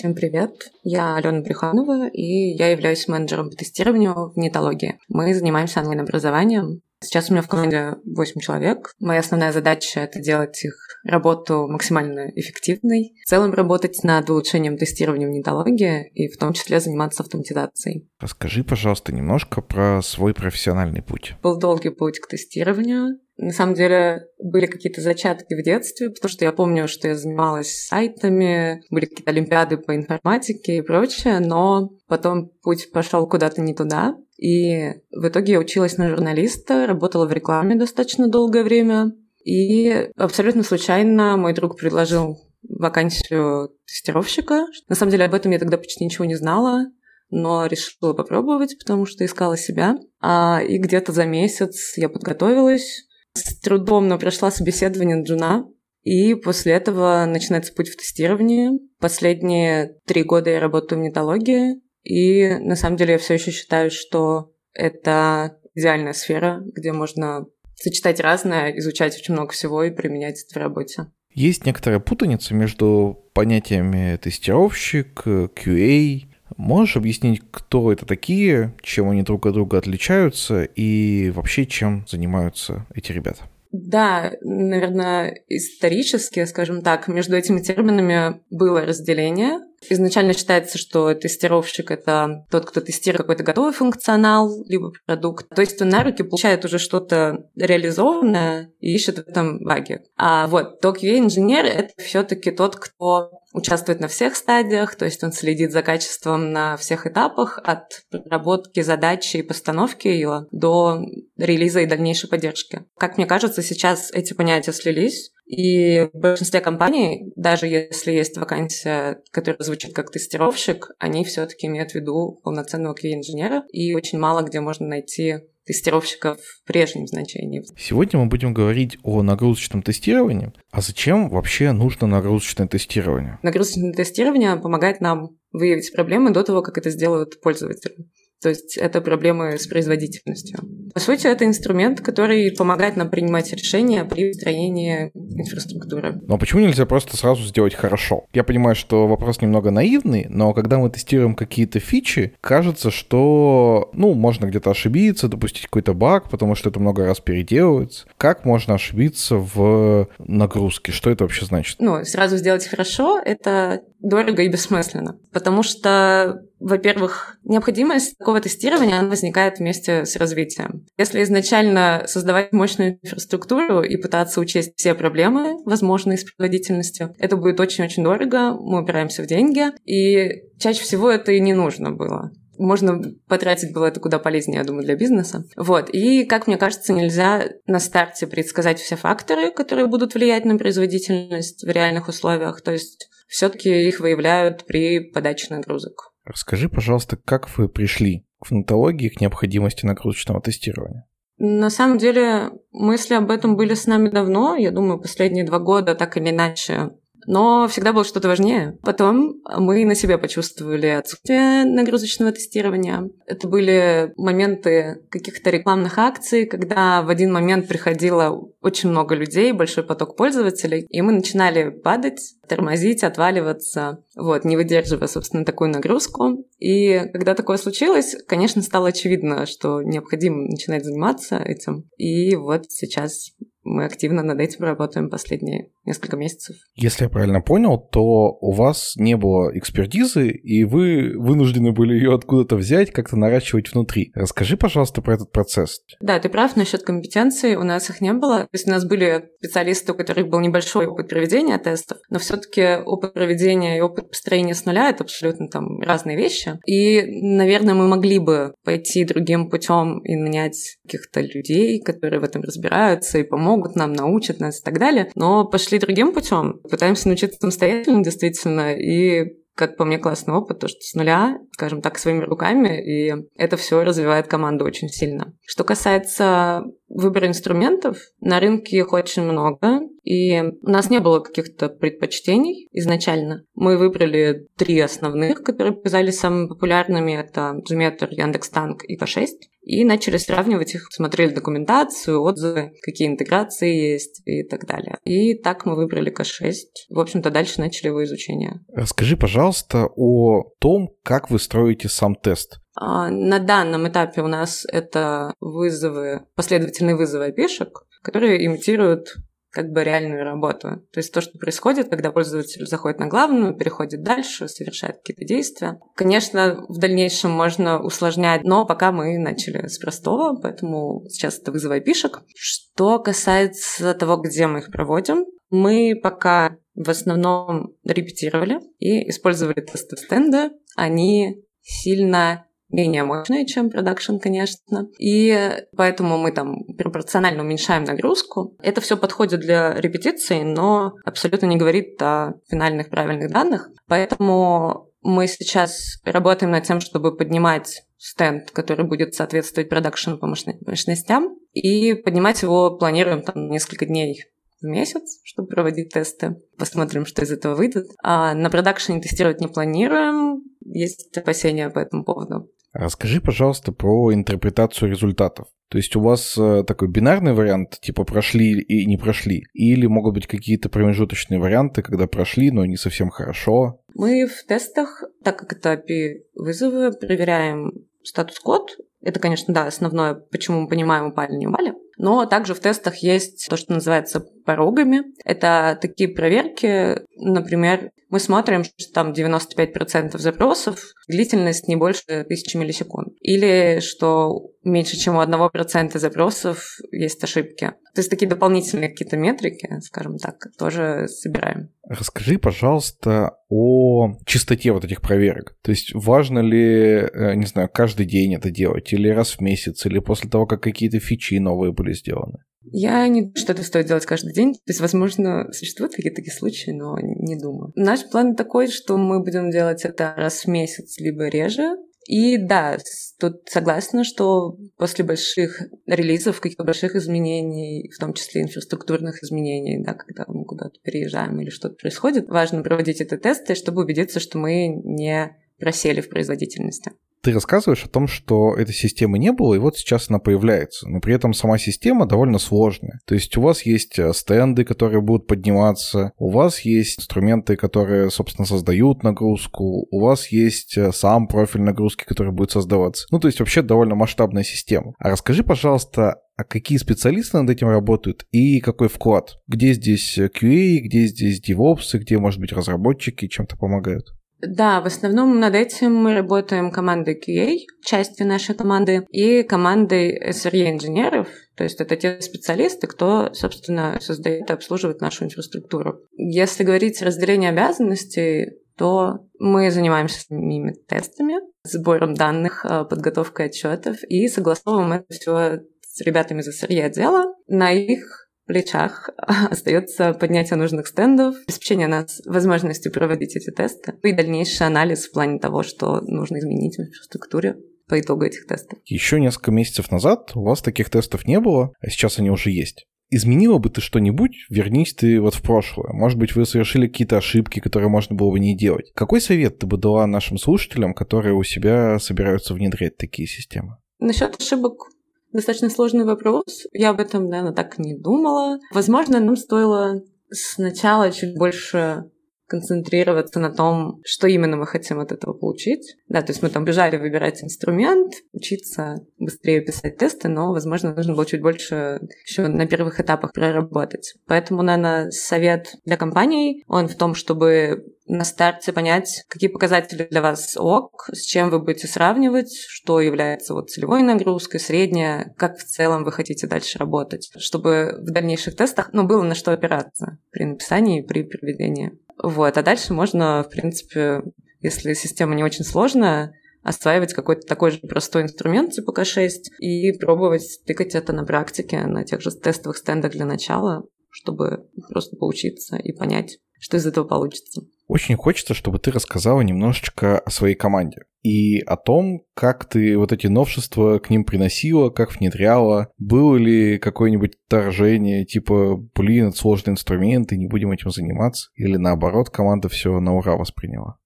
Всем привет. Я Алена Брюханова, и я являюсь менеджером по тестированию в нетологии. Мы занимаемся онлайн-образованием. Сейчас у меня в команде 8 человек. Моя основная задача — это делать их работу максимально эффективной. В целом работать над улучшением тестирования в нетологии и в том числе заниматься автоматизацией. Расскажи, пожалуйста, немножко про свой профессиональный путь. Был долгий путь к тестированию. На самом деле были какие-то зачатки в детстве, потому что я помню, что я занималась сайтами, были какие-то олимпиады по информатике и прочее, но потом путь пошел куда-то не туда. И в итоге я училась на журналиста, работала в рекламе достаточно долгое время. И абсолютно случайно мой друг предложил вакансию тестировщика. На самом деле об этом я тогда почти ничего не знала, но решила попробовать, потому что искала себя. А, и где-то за месяц я подготовилась. С трудом, но прошла собеседование на джуна. И после этого начинается путь в тестировании. Последние три года я работаю в нетологии. И на самом деле я все еще считаю, что это идеальная сфера, где можно сочетать разное, изучать очень много всего и применять это в работе. Есть некоторая путаница между понятиями тестировщик, QA. Можешь объяснить, кто это такие, чем они друг от друга отличаются и вообще чем занимаются эти ребята? Да, наверное, исторически, скажем так, между этими терминами было разделение. Изначально считается, что тестировщик — это тот, кто тестирует какой-то готовый функционал, либо продукт. То есть он на руки получает уже что-то реализованное и ищет в этом баги. А вот то QA-инженер — это все таки тот, кто участвует на всех стадиях, то есть он следит за качеством на всех этапах, от проработки задачи и постановки ее до релиза и дальнейшей поддержки. Как мне кажется, сейчас эти понятия слились, и в большинстве компаний, даже если есть вакансия, которая звучит как тестировщик, они все-таки имеют в виду полноценного QA-инженера, и очень мало где можно найти тестировщика в прежнем значении. Сегодня мы будем говорить о нагрузочном тестировании. А зачем вообще нужно нагрузочное тестирование? Нагрузочное тестирование помогает нам выявить проблемы до того, как это сделают пользователи. То есть это проблемы с производительностью. По сути, это инструмент, который помогает нам принимать решения при строении инфраструктуры. Но почему нельзя просто сразу сделать хорошо? Я понимаю, что вопрос немного наивный, но когда мы тестируем какие-то фичи, кажется, что, ну, можно где-то ошибиться, допустить какой-то баг, потому что это много раз переделывается. Как можно ошибиться в нагрузке? Что это вообще значит? Ну, сразу сделать хорошо — это дорого и бессмысленно, потому что во-первых, необходимость такого тестирования она возникает вместе с развитием. Если изначально создавать мощную инфраструктуру и пытаться учесть все проблемы, возможные с производительностью, это будет очень-очень дорого, мы упираемся в деньги, и чаще всего это и не нужно было можно потратить было это куда полезнее, я думаю, для бизнеса. Вот. И, как мне кажется, нельзя на старте предсказать все факторы, которые будут влиять на производительность в реальных условиях. То есть все-таки их выявляют при подаче нагрузок. Расскажи, пожалуйста, как вы пришли к фонтологии, к необходимости нагрузочного тестирования? На самом деле мысли об этом были с нами давно. Я думаю, последние два года так или иначе но всегда было что-то важнее. Потом мы на себе почувствовали отсутствие нагрузочного тестирования. Это были моменты каких-то рекламных акций, когда в один момент приходило очень много людей, большой поток пользователей, и мы начинали падать, тормозить, отваливаться, вот, не выдерживая, собственно, такую нагрузку. И когда такое случилось, конечно, стало очевидно, что необходимо начинать заниматься этим. И вот сейчас мы активно над этим работаем последние несколько месяцев. Если я правильно понял, то у вас не было экспертизы, и вы вынуждены были ее откуда-то взять, как-то наращивать внутри. Расскажи, пожалуйста, про этот процесс. Да, ты прав насчет компетенций. У нас их не было. То есть у нас были специалисты, у которых был небольшой опыт проведения тестов, но все-таки опыт проведения и опыт построения с нуля это абсолютно там разные вещи. И, наверное, мы могли бы пойти другим путем и нанять каких-то людей, которые в этом разбираются и помогут помогут нам, научат нас и так далее. Но пошли другим путем, пытаемся научиться самостоятельно действительно и как по мне, классный опыт, то, что с нуля, скажем так, своими руками, и это все развивает команду очень сильно. Что касается выбора инструментов, на рынке их очень много, и у нас не было каких-то предпочтений изначально. Мы выбрали три основных, которые показались самыми популярными. Это Gmeter, Яндекс.Танк и K6 и начали сравнивать их, смотрели документацию, отзывы, какие интеграции есть и так далее. И так мы выбрали К6. В общем-то, дальше начали его изучение. Расскажи, пожалуйста, о том, как вы строите сам тест. А, на данном этапе у нас это вызовы, последовательные вызовы опишек, которые имитируют как бы реальную работу. То есть то, что происходит, когда пользователь заходит на главную, переходит дальше, совершает какие-то действия. Конечно, в дальнейшем можно усложнять, но пока мы начали с простого, поэтому сейчас это вызов пишек. Что касается того, где мы их проводим, мы пока в основном репетировали и использовали тесты стенда. Они сильно менее мощные, чем продакшн, конечно. И поэтому мы там пропорционально уменьшаем нагрузку. Это все подходит для репетиции, но абсолютно не говорит о финальных правильных данных. Поэтому мы сейчас работаем над тем, чтобы поднимать стенд, который будет соответствовать продакшену по мощностям, и поднимать его планируем там несколько дней в месяц, чтобы проводить тесты. Посмотрим, что из этого выйдет. А на продакшене тестировать не планируем. Есть опасения по этому поводу. Расскажи, пожалуйста, про интерпретацию результатов. То есть у вас э, такой бинарный вариант, типа прошли и не прошли, или могут быть какие-то промежуточные варианты, когда прошли, но не совсем хорошо? Мы в тестах, так как это API вызовы, проверяем статус-код. Это, конечно, да, основное, почему мы понимаем, упали, не упали. Но также в тестах есть то, что называется порогами. Это такие проверки, например, мы смотрим, что там 95% запросов, длительность не больше 1000 миллисекунд. Или что меньше, чем у 1% запросов есть ошибки. То есть такие дополнительные какие-то метрики, скажем так, тоже собираем. Расскажи, пожалуйста, о чистоте вот этих проверок. То есть важно ли, э, не знаю, каждый день это делать, или раз в месяц, или после того, как какие-то фичи новые были сделаны? Я не думаю, что это стоит делать каждый день. То есть, возможно, существуют какие-то такие случаи, но не думаю. Наш план такой, что мы будем делать это раз в месяц, либо реже. И да, тут согласна, что после больших релизов, каких-то больших изменений, в том числе инфраструктурных изменений, да, когда мы куда-то переезжаем или что-то происходит, важно проводить эти тесты, чтобы убедиться, что мы не просели в производительности ты рассказываешь о том, что этой системы не было, и вот сейчас она появляется. Но при этом сама система довольно сложная. То есть у вас есть э, стенды, которые будут подниматься, у вас есть инструменты, которые, собственно, создают нагрузку, у вас есть э, сам профиль нагрузки, который будет создаваться. Ну, то есть вообще довольно масштабная система. А расскажи, пожалуйста, а какие специалисты над этим работают и какой вклад? Где здесь э, QA, где здесь DevOps, где, может быть, разработчики чем-то помогают? Да, в основном над этим мы работаем командой QA, частью нашей команды, и командой SRE-инженеров, то есть это те специалисты, кто, собственно, создает и обслуживает нашу инфраструктуру. Если говорить о разделении обязанностей, то мы занимаемся самими тестами, сбором данных, э, подготовкой отчетов и согласовываем это все с ребятами из SRE отдела. На их плечах [LAUGHS] остается поднятие нужных стендов, обеспечение нас возможностью проводить эти тесты и дальнейший анализ в плане того, что нужно изменить в инфраструктуре по итогу этих тестов. Еще несколько месяцев назад у вас таких тестов не было, а сейчас они уже есть. Изменила бы ты что-нибудь, вернись ты вот в прошлое. Может быть, вы совершили какие-то ошибки, которые можно было бы не делать. Какой совет ты бы дала нашим слушателям, которые у себя собираются внедрять такие системы? Насчет ошибок Достаточно сложный вопрос. Я об этом, наверное, так не думала. Возможно, нам стоило сначала чуть больше концентрироваться на том, что именно мы хотим от этого получить. Да, то есть мы там бежали выбирать инструмент, учиться быстрее писать тесты, но, возможно, нужно было чуть больше еще на первых этапах проработать. Поэтому, наверное, совет для компаний, он в том, чтобы на старте понять, какие показатели для вас ок, с чем вы будете сравнивать, что является вот целевой нагрузкой, средняя, как в целом вы хотите дальше работать, чтобы в дальнейших тестах ну, было на что опираться при написании и при проведении. Вот. А дальше можно, в принципе, если система не очень сложная, осваивать какой-то такой же простой инструмент типа К6 и пробовать тыкать это на практике, на тех же тестовых стендах для начала, чтобы просто поучиться и понять, что из этого получится. Очень хочется, чтобы ты рассказала немножечко о своей команде и о том, как ты вот эти новшества к ним приносила, как внедряла. Было ли какое-нибудь торжение, типа, блин, это сложный инструмент, и не будем этим заниматься? Или наоборот, команда все на ура восприняла?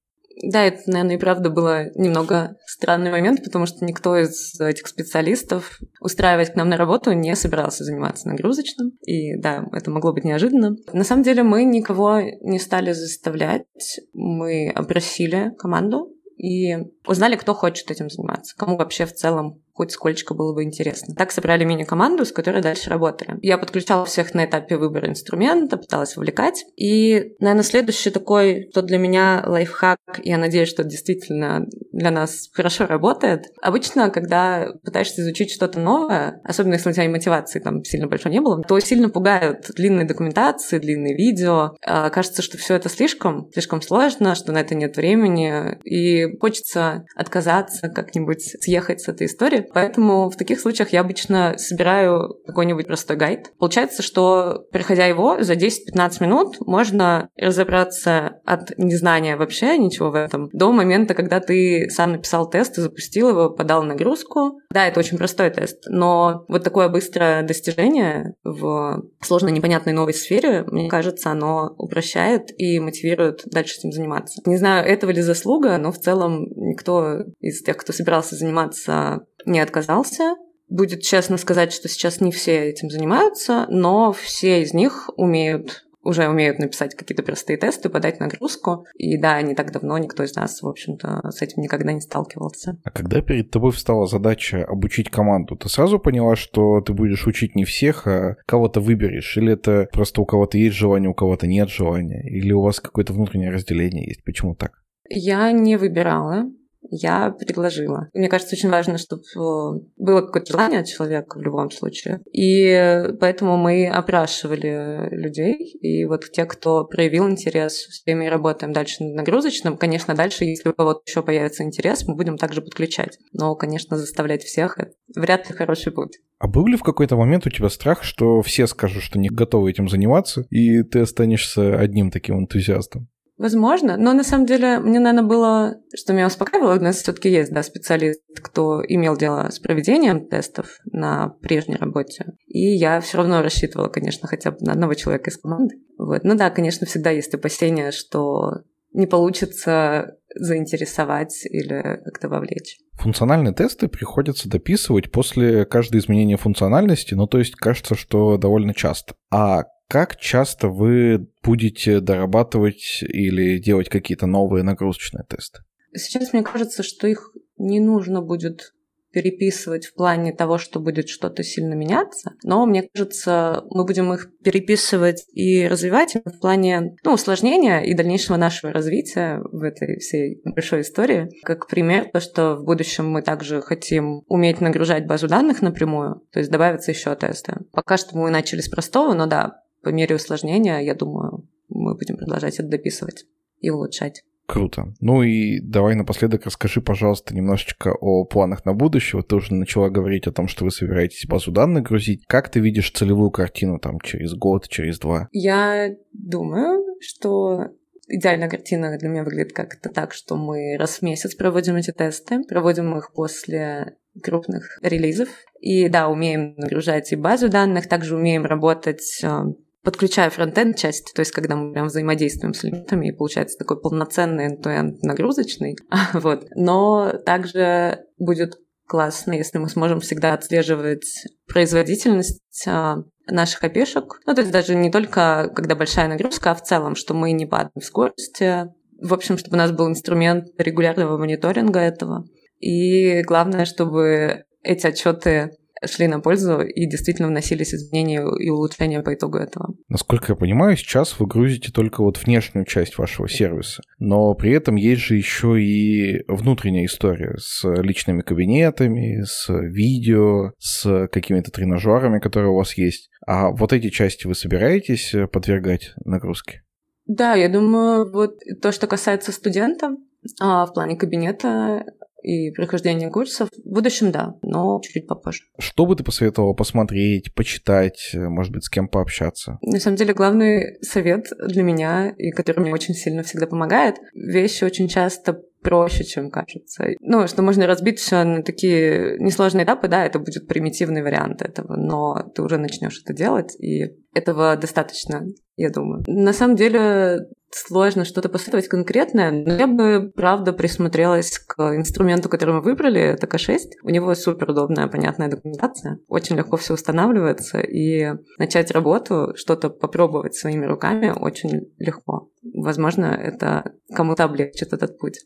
Да, это, наверное, и правда было немного странный момент, потому что никто из этих специалистов устраивать к нам на работу не собирался заниматься нагрузочным. И да, это могло быть неожиданно. На самом деле мы никого не стали заставлять. Мы опросили команду и узнали, кто хочет этим заниматься, кому вообще в целом хоть сколько было бы интересно. Так собрали мини-команду, с которой дальше работали. Я подключала всех на этапе выбора инструмента, пыталась вовлекать. И, наверное, следующий такой, что для меня лайфхак, я надеюсь, что действительно для нас хорошо работает. Обычно, когда пытаешься изучить что-то новое, особенно если у тебя и мотивации там сильно большой не было, то сильно пугают длинные документации, длинные видео. А, кажется, что все это слишком, слишком сложно, что на это нет времени. И хочется отказаться, как-нибудь съехать с этой истории. Поэтому в таких случаях я обычно собираю какой-нибудь простой гайд. Получается, что, проходя его, за 10-15 минут можно разобраться от незнания вообще ничего в этом до момента, когда ты сам написал тест и запустил его, подал нагрузку. Да, это очень простой тест, но вот такое быстрое достижение в сложной непонятной новой сфере, мне кажется, оно упрощает и мотивирует дальше этим заниматься. Не знаю, этого ли заслуга, но в целом никто из тех, кто собирался заниматься, не отказался. Будет честно сказать, что сейчас не все этим занимаются, но все из них умеют уже умеют написать какие-то простые тесты, подать нагрузку. И да, не так давно никто из нас, в общем-то, с этим никогда не сталкивался. А когда перед тобой встала задача обучить команду, ты сразу поняла, что ты будешь учить не всех, а кого-то выберешь? Или это просто у кого-то есть желание, у кого-то нет желания? Или у вас какое-то внутреннее разделение есть? Почему так? Я не выбирала я предложила. Мне кажется, очень важно, чтобы э, было какое-то желание от человека в любом случае. И поэтому мы опрашивали людей. И вот те, кто проявил интерес, с теми работаем дальше над нагрузочным. Конечно, дальше, если у кого-то еще появится интерес, мы будем также подключать. Но, конечно, заставлять всех — вряд ли хороший путь. А был ли в какой-то момент у тебя страх, что все скажут, что не готовы этим заниматься, и ты останешься одним таким энтузиастом? Возможно, но на самом деле мне, наверное, было, что меня успокаивало, у нас все-таки есть, да, специалист, кто имел дело с проведением тестов на прежней работе. И я все равно рассчитывала, конечно, хотя бы на одного человека из команды. Вот. Ну да, конечно, всегда есть опасения, что не получится заинтересовать или как-то вовлечь. Функциональные тесты приходится дописывать после каждого изменения функциональности, ну то есть кажется, что довольно часто. А как часто вы будете дорабатывать или делать какие-то новые нагрузочные тесты? Сейчас мне кажется, что их не нужно будет переписывать в плане того, что будет что-то сильно меняться, но мне кажется, мы будем их переписывать и развивать в плане ну, усложнения и дальнейшего нашего развития в этой всей большой истории. Как пример, то, что в будущем мы также хотим уметь нагружать базу данных напрямую, то есть добавятся еще тесты. Пока что мы начали с простого, но да, по мере усложнения, я думаю, мы будем продолжать это дописывать и улучшать. Круто. Ну и давай напоследок расскажи, пожалуйста, немножечко о планах на будущее. Ты уже начала говорить о том, что вы собираетесь базу данных грузить. Как ты видишь целевую картину там через год, через два? Я думаю, что идеальная картина для меня выглядит как-то так, что мы раз в месяц проводим эти тесты, проводим их после крупных релизов. И да, умеем нагружать и базу данных, также умеем работать э, подключая фронтенд часть, то есть когда мы прям взаимодействуем с элементами, и получается такой полноценный end нагрузочный. [LAUGHS] вот. Но также будет классно, если мы сможем всегда отслеживать производительность а, наших опешек. Ну, то есть даже не только когда большая нагрузка, а в целом, что мы не падаем в скорости. В общем, чтобы у нас был инструмент регулярного мониторинга этого. И главное, чтобы эти отчеты шли на пользу и действительно вносились изменения и улучшения по итогу этого. Насколько я понимаю, сейчас вы грузите только вот внешнюю часть вашего сервиса, но при этом есть же еще и внутренняя история с личными кабинетами, с видео, с какими-то тренажерами, которые у вас есть. А вот эти части вы собираетесь подвергать нагрузке? Да, я думаю, вот то, что касается студента, а в плане кабинета и прохождение курсов. В будущем, да, но чуть-чуть попозже. Что бы ты посоветовала посмотреть, почитать, может быть, с кем пообщаться? На самом деле, главный совет для меня, и который мне очень сильно всегда помогает, вещи очень часто проще, чем кажется. Ну, что можно разбить все на такие несложные этапы, да, это будет примитивный вариант этого, но ты уже начнешь это делать, и этого достаточно, я думаю. На самом деле сложно что-то посоветовать конкретное, но я бы, правда, присмотрелась к инструменту, который мы выбрали, это К6. У него супер удобная, понятная документация, очень легко все устанавливается, и начать работу, что-то попробовать своими руками очень легко. Возможно, это кому-то облегчит этот путь.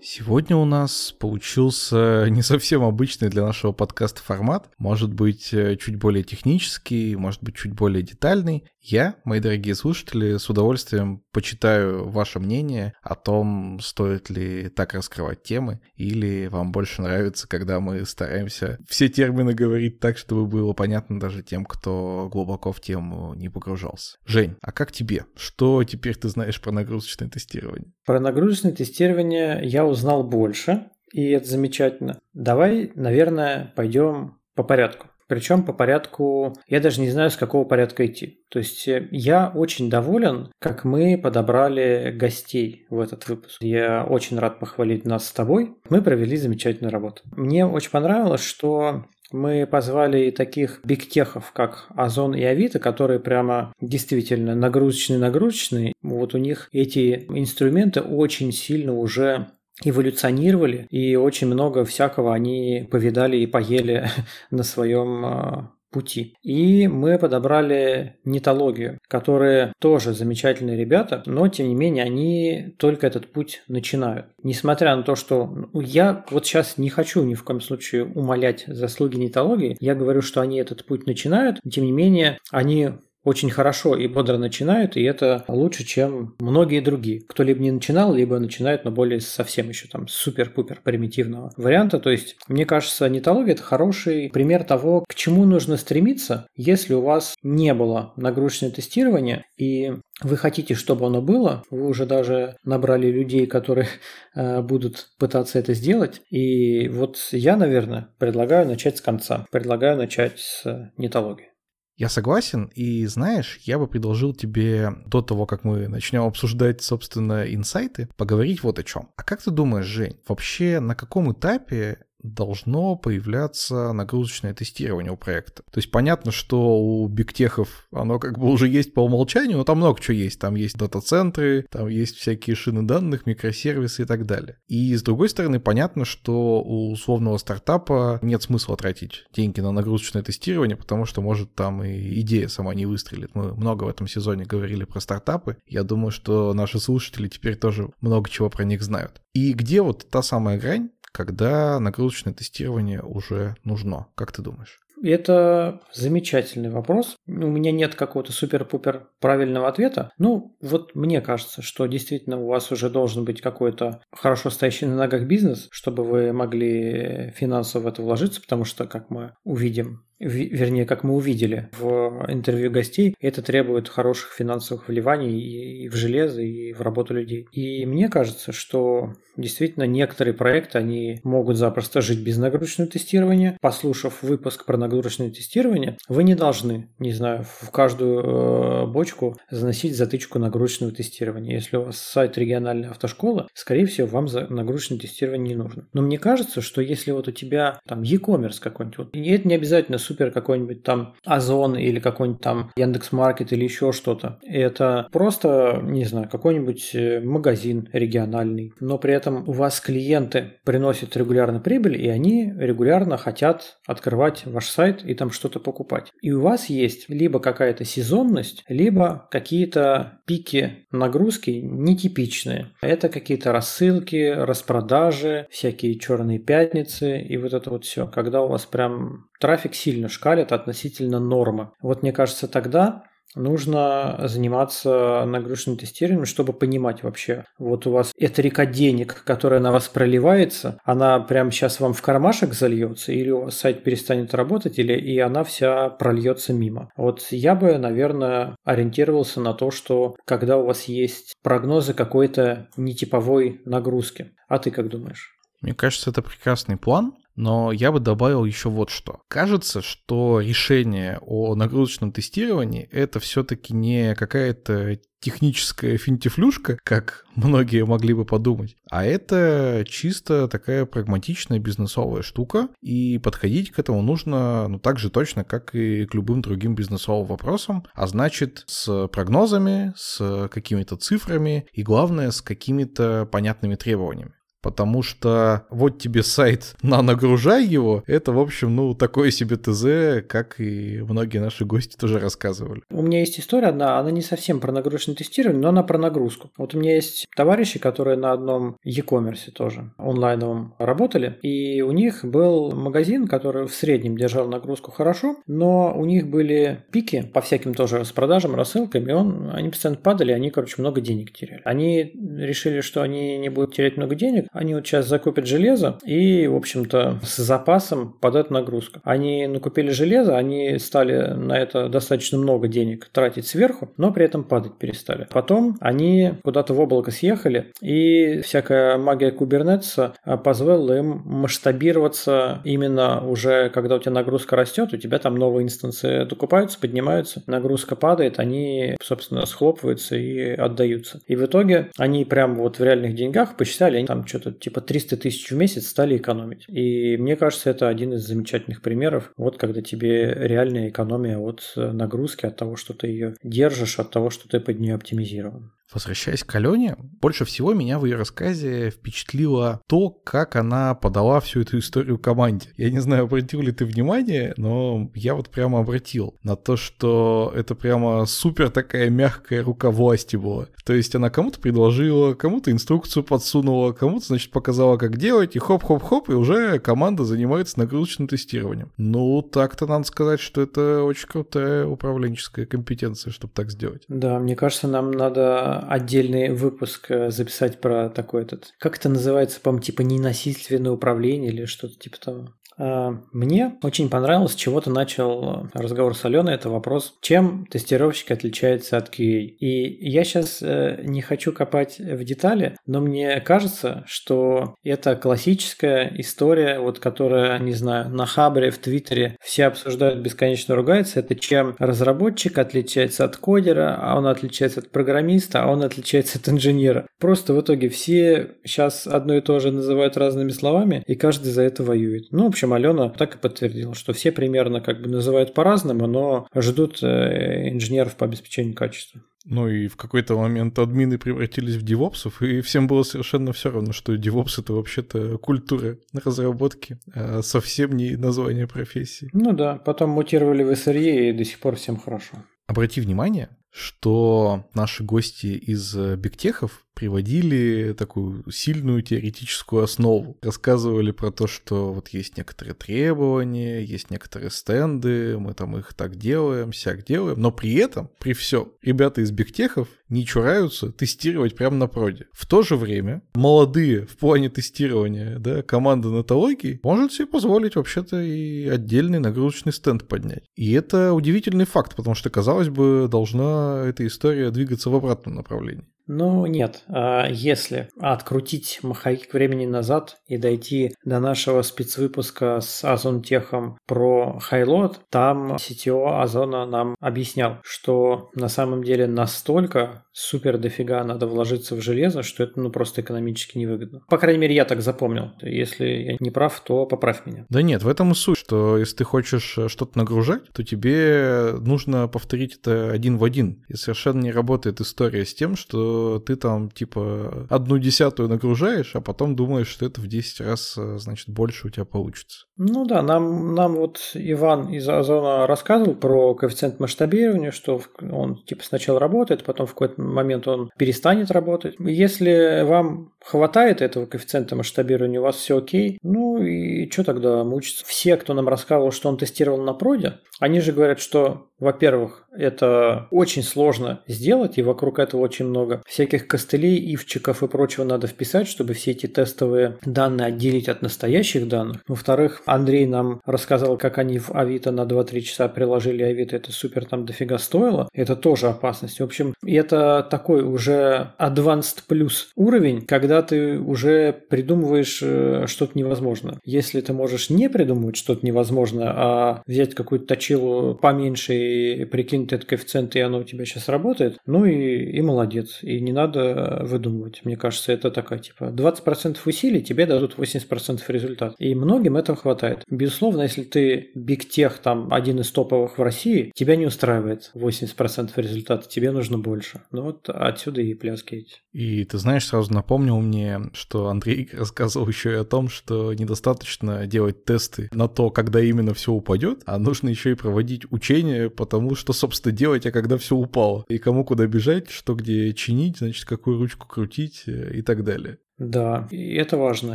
Сегодня у нас получился [LAUGHS] не совсем обычный для нашего подкаста формат. Может быть, э, чуть более технический, может быть, чуть более детальный. Я, мои дорогие слушатели, с удовольствием почитаю ваше мнение о том, стоит ли так раскрывать темы, или вам больше нравится, когда мы стараемся все термины говорить так, чтобы было понятно даже тем, кто глубоко в тему не погружался. Жень, а как тебе? Что теперь ты знаешь про нагрузочное тестирование? Про нагрузочное тестирование я узнал больше, и это замечательно. Давай, наверное, пойдем по порядку. Причем по порядку, я даже не знаю, с какого порядка идти. То есть э, я очень доволен, как мы подобрали гостей в этот выпуск. Я очень рад похвалить нас с тобой. Мы провели замечательную работу. Мне очень понравилось, что мы позвали таких бигтехов, как Озон и Авито, которые прямо действительно нагрузочные-нагрузочные. Вот у них эти инструменты очень сильно уже эволюционировали, и очень много всякого они повидали и поели [LAUGHS] на своем а, пути. И мы подобрали нетологию, которые тоже замечательные ребята, но тем не менее они только этот путь начинают. Несмотря на то, что ну, я вот сейчас не хочу ни в коем случае умолять заслуги нетологии, я говорю, что они этот путь начинают, тем не менее они очень хорошо и бодро начинают, и это лучше, чем многие другие, кто либо не начинал, либо начинает, но более совсем еще там супер-пупер примитивного варианта. То есть, мне кажется, нетология – это хороший пример того, к чему нужно стремиться, если у вас не было нагрузочного тестирования, и вы хотите, чтобы оно было, вы уже даже набрали людей, которые э, будут пытаться это сделать. И вот я, наверное, предлагаю начать с конца. Предлагаю начать с нетологии. Я согласен, и знаешь, я бы предложил тебе до того, как мы начнем обсуждать, собственно, инсайты, поговорить вот о чем. А как ты думаешь, Жень, вообще на каком этапе должно появляться нагрузочное тестирование у проекта. То есть понятно, что у бигтехов оно как бы уже есть по умолчанию, но там много чего есть. Там есть дата-центры, там есть всякие шины данных, микросервисы и так далее. И с другой стороны, понятно, что у условного стартапа нет смысла тратить деньги на нагрузочное тестирование, потому что может там и идея сама не выстрелит. Мы много в этом сезоне говорили про стартапы. Я думаю, что наши слушатели теперь тоже много чего про них знают. И где вот та самая грань, когда нагрузочное тестирование уже нужно? Как ты думаешь? Это замечательный вопрос. У меня нет какого-то супер-пупер правильного ответа. Ну, вот мне кажется, что действительно у вас уже должен быть какой-то хорошо стоящий на ногах бизнес, чтобы вы могли финансово в это вложиться, потому что, как мы увидим, вернее, как мы увидели в интервью гостей, это требует хороших финансовых вливаний и в железо, и в работу людей. И мне кажется, что действительно некоторые проекты, они могут запросто жить без нагрузочного тестирования. Послушав выпуск про нагрузочное тестирование, вы не должны, не знаю, в каждую э, бочку заносить затычку нагрузочного тестирования. Если у вас сайт региональной автошколы, скорее всего, вам за нагрузочное тестирование не нужно. Но мне кажется, что если вот у тебя там e-commerce какой-нибудь, вот, и это не обязательно супер какой-нибудь там Озон или какой-нибудь там Яндекс.Маркет или еще что-то. Это просто, не знаю, какой-нибудь э, магазин региональный, но при этом у вас клиенты приносят регулярно прибыль, и они регулярно хотят открывать ваш сайт и там что-то покупать. И у вас есть либо какая-то сезонность, либо какие-то пики нагрузки нетипичные. Это какие-то рассылки, распродажи, всякие черные пятницы и вот это вот все. Когда у вас прям трафик сильно шкалит относительно нормы. Вот мне кажется, тогда нужно заниматься нагрузочным тестированием, чтобы понимать вообще, вот у вас эта река денег, которая на вас проливается, она прямо сейчас вам в кармашек зальется, или у вас сайт перестанет работать, или и она вся прольется мимо. Вот я бы, наверное, ориентировался на то, что когда у вас есть прогнозы какой-то нетиповой нагрузки. А ты как думаешь? Мне кажется, это прекрасный план, но я бы добавил еще вот что. Кажется, что решение о нагрузочном тестировании это все-таки не какая-то техническая финтифлюшка, как [LAUGHS] многие могли бы подумать, а это чисто такая прагматичная бизнесовая штука, и подходить к этому нужно ну, так же точно, как и к любым другим бизнесовым вопросам, а значит с прогнозами, с какими-то цифрами и, главное, с какими-то понятными требованиями. Потому что вот тебе сайт на нагружай его, это, в общем, ну, такое себе ТЗ, как и многие наши гости тоже рассказывали. У меня есть история одна, она не совсем про нагрузочное тестирование, но она про нагрузку. Вот у меня есть товарищи, которые на одном e-commerce тоже онлайновом работали, и у них был магазин, который в среднем держал нагрузку хорошо, но у них были пики по всяким тоже распродажам, рассылкам, и он, они постоянно падали, они, короче, много денег теряли. Они решили, что они не будут терять много денег, они вот сейчас закупят железо и, в общем-то, с запасом под эту нагрузку. Они накупили железо, они стали на это достаточно много денег тратить сверху, но при этом падать перестали. Потом они куда-то в облако съехали, и всякая магия кубернетса позволила им масштабироваться именно уже, когда у тебя нагрузка растет, у тебя там новые инстансы докупаются, поднимаются, нагрузка падает, они, собственно, схлопываются и отдаются. И в итоге они прям вот в реальных деньгах посчитали, они там что-то типа 300 тысяч в месяц стали экономить. И мне кажется, это один из замечательных примеров, вот когда тебе реальная экономия от нагрузки, от того, что ты ее держишь, от того, что ты под нее оптимизирован. Возвращаясь к Алене, больше всего меня в ее рассказе впечатлило то, как она подала всю эту историю команде. Я не знаю, обратил ли ты внимание, но я вот прямо обратил на то, что это прямо супер такая мягкая рука власти была. То есть она кому-то предложила, кому-то инструкцию подсунула, кому-то, значит, показала, как делать, и хоп-хоп-хоп, и уже команда занимается нагрузочным тестированием. Ну, так-то надо сказать, что это очень крутая управленческая компетенция, чтобы так сделать. Да, мне кажется, нам надо отдельный выпуск э, записать про такой этот... Как это называется, по-моему, типа ненасильственное управление или что-то типа того. А, мне очень понравилось, чего ты начал э, разговор с Аленой, это вопрос, чем тестировщик отличается от QA. И я сейчас э, не хочу копать в детали, но мне кажется, что это классическая история, вот которая, не знаю, на Хабре, в Твиттере все обсуждают, бесконечно ругаются, это чем разработчик отличается от кодера, а он отличается от программиста, а он отличается от инженера. Просто в итоге все сейчас одно и то же называют разными словами, и каждый за это воюет. Ну, в общем, общем, Алена так и подтвердила, что все примерно как бы называют по-разному, но ждут э, инженеров по обеспечению качества. Ну и в какой-то момент админы превратились в девопсов, и всем было совершенно все равно, что девопс это вообще-то культура разработки, а совсем не название профессии. Ну да, потом мутировали в SRE, и до сих пор всем хорошо. Обрати внимание, что наши гости из бигтехов приводили такую сильную теоретическую основу. Рассказывали про то, что вот есть некоторые требования, есть некоторые стенды, мы там их так делаем, сяк делаем, но при этом, при всем, ребята из бигтехов не чураются тестировать прямо на проде. В то же время молодые в плане тестирования да, команда натологии может себе позволить вообще-то и отдельный нагрузочный стенд поднять. И это удивительный факт, потому что, казалось бы, должна эта история двигаться в обратном направлении. Ну, нет. А если открутить маховик времени назад и дойти до нашего спецвыпуска с Озон Техом про Хайлот, там CTO Озона нам объяснял, что на самом деле настолько супер дофига надо вложиться в железо, что это ну просто экономически невыгодно. По крайней мере, я так запомнил. Если я не прав, то поправь меня. Да нет, в этом и суть, что если ты хочешь э, что-то нагружать, то тебе нужно повторить это один в один. И совершенно не работает история с тем, что ты там типа одну десятую нагружаешь, а потом думаешь, что это в 10 раз, э, значит, больше у тебя получится. Ну да, нам, нам вот Иван из Озона рассказывал про коэффициент масштабирования, что он типа сначала работает, потом в какой-то момент он перестанет работать. Если вам хватает этого коэффициента масштабирования, у вас все окей, ну и что тогда мучиться? Все, кто нам рассказывал, что он тестировал на проде, они же говорят, что во-первых, это очень сложно сделать, и вокруг этого очень много всяких костылей, ивчиков и прочего надо вписать, чтобы все эти тестовые данные отделить от настоящих данных. Во-вторых, Андрей нам рассказал, как они в Авито на 2-3 часа приложили Авито, это супер там дофига стоило. Это тоже опасность. В общем, это такой уже advanced плюс уровень, когда ты уже придумываешь э, что-то невозможное. Если ты можешь не придумывать что-то невозможное, а взять какую-то точилу поменьше и прикинь этот коэффициент, и оно у тебя сейчас работает, ну и, и молодец. И не надо выдумывать. Мне кажется, это такая, типа, 20% усилий тебе дадут 80% результат. И многим этого хватает. Безусловно, если ты биг тех, там, один из топовых в России, тебя не устраивает 80% результата, тебе нужно больше. Ну вот отсюда и пляски эти. И ты знаешь, сразу напомнил мне, что Андрей [LAUGHS] рассказывал еще и о том, что недостаточно делать тесты на то, когда именно все упадет, а нужно еще и проводить учения, потому что, собственно, делать, а когда все упало. И кому куда бежать, что где чинить, значит, какую ручку крутить э, и так далее. Да, и это важно.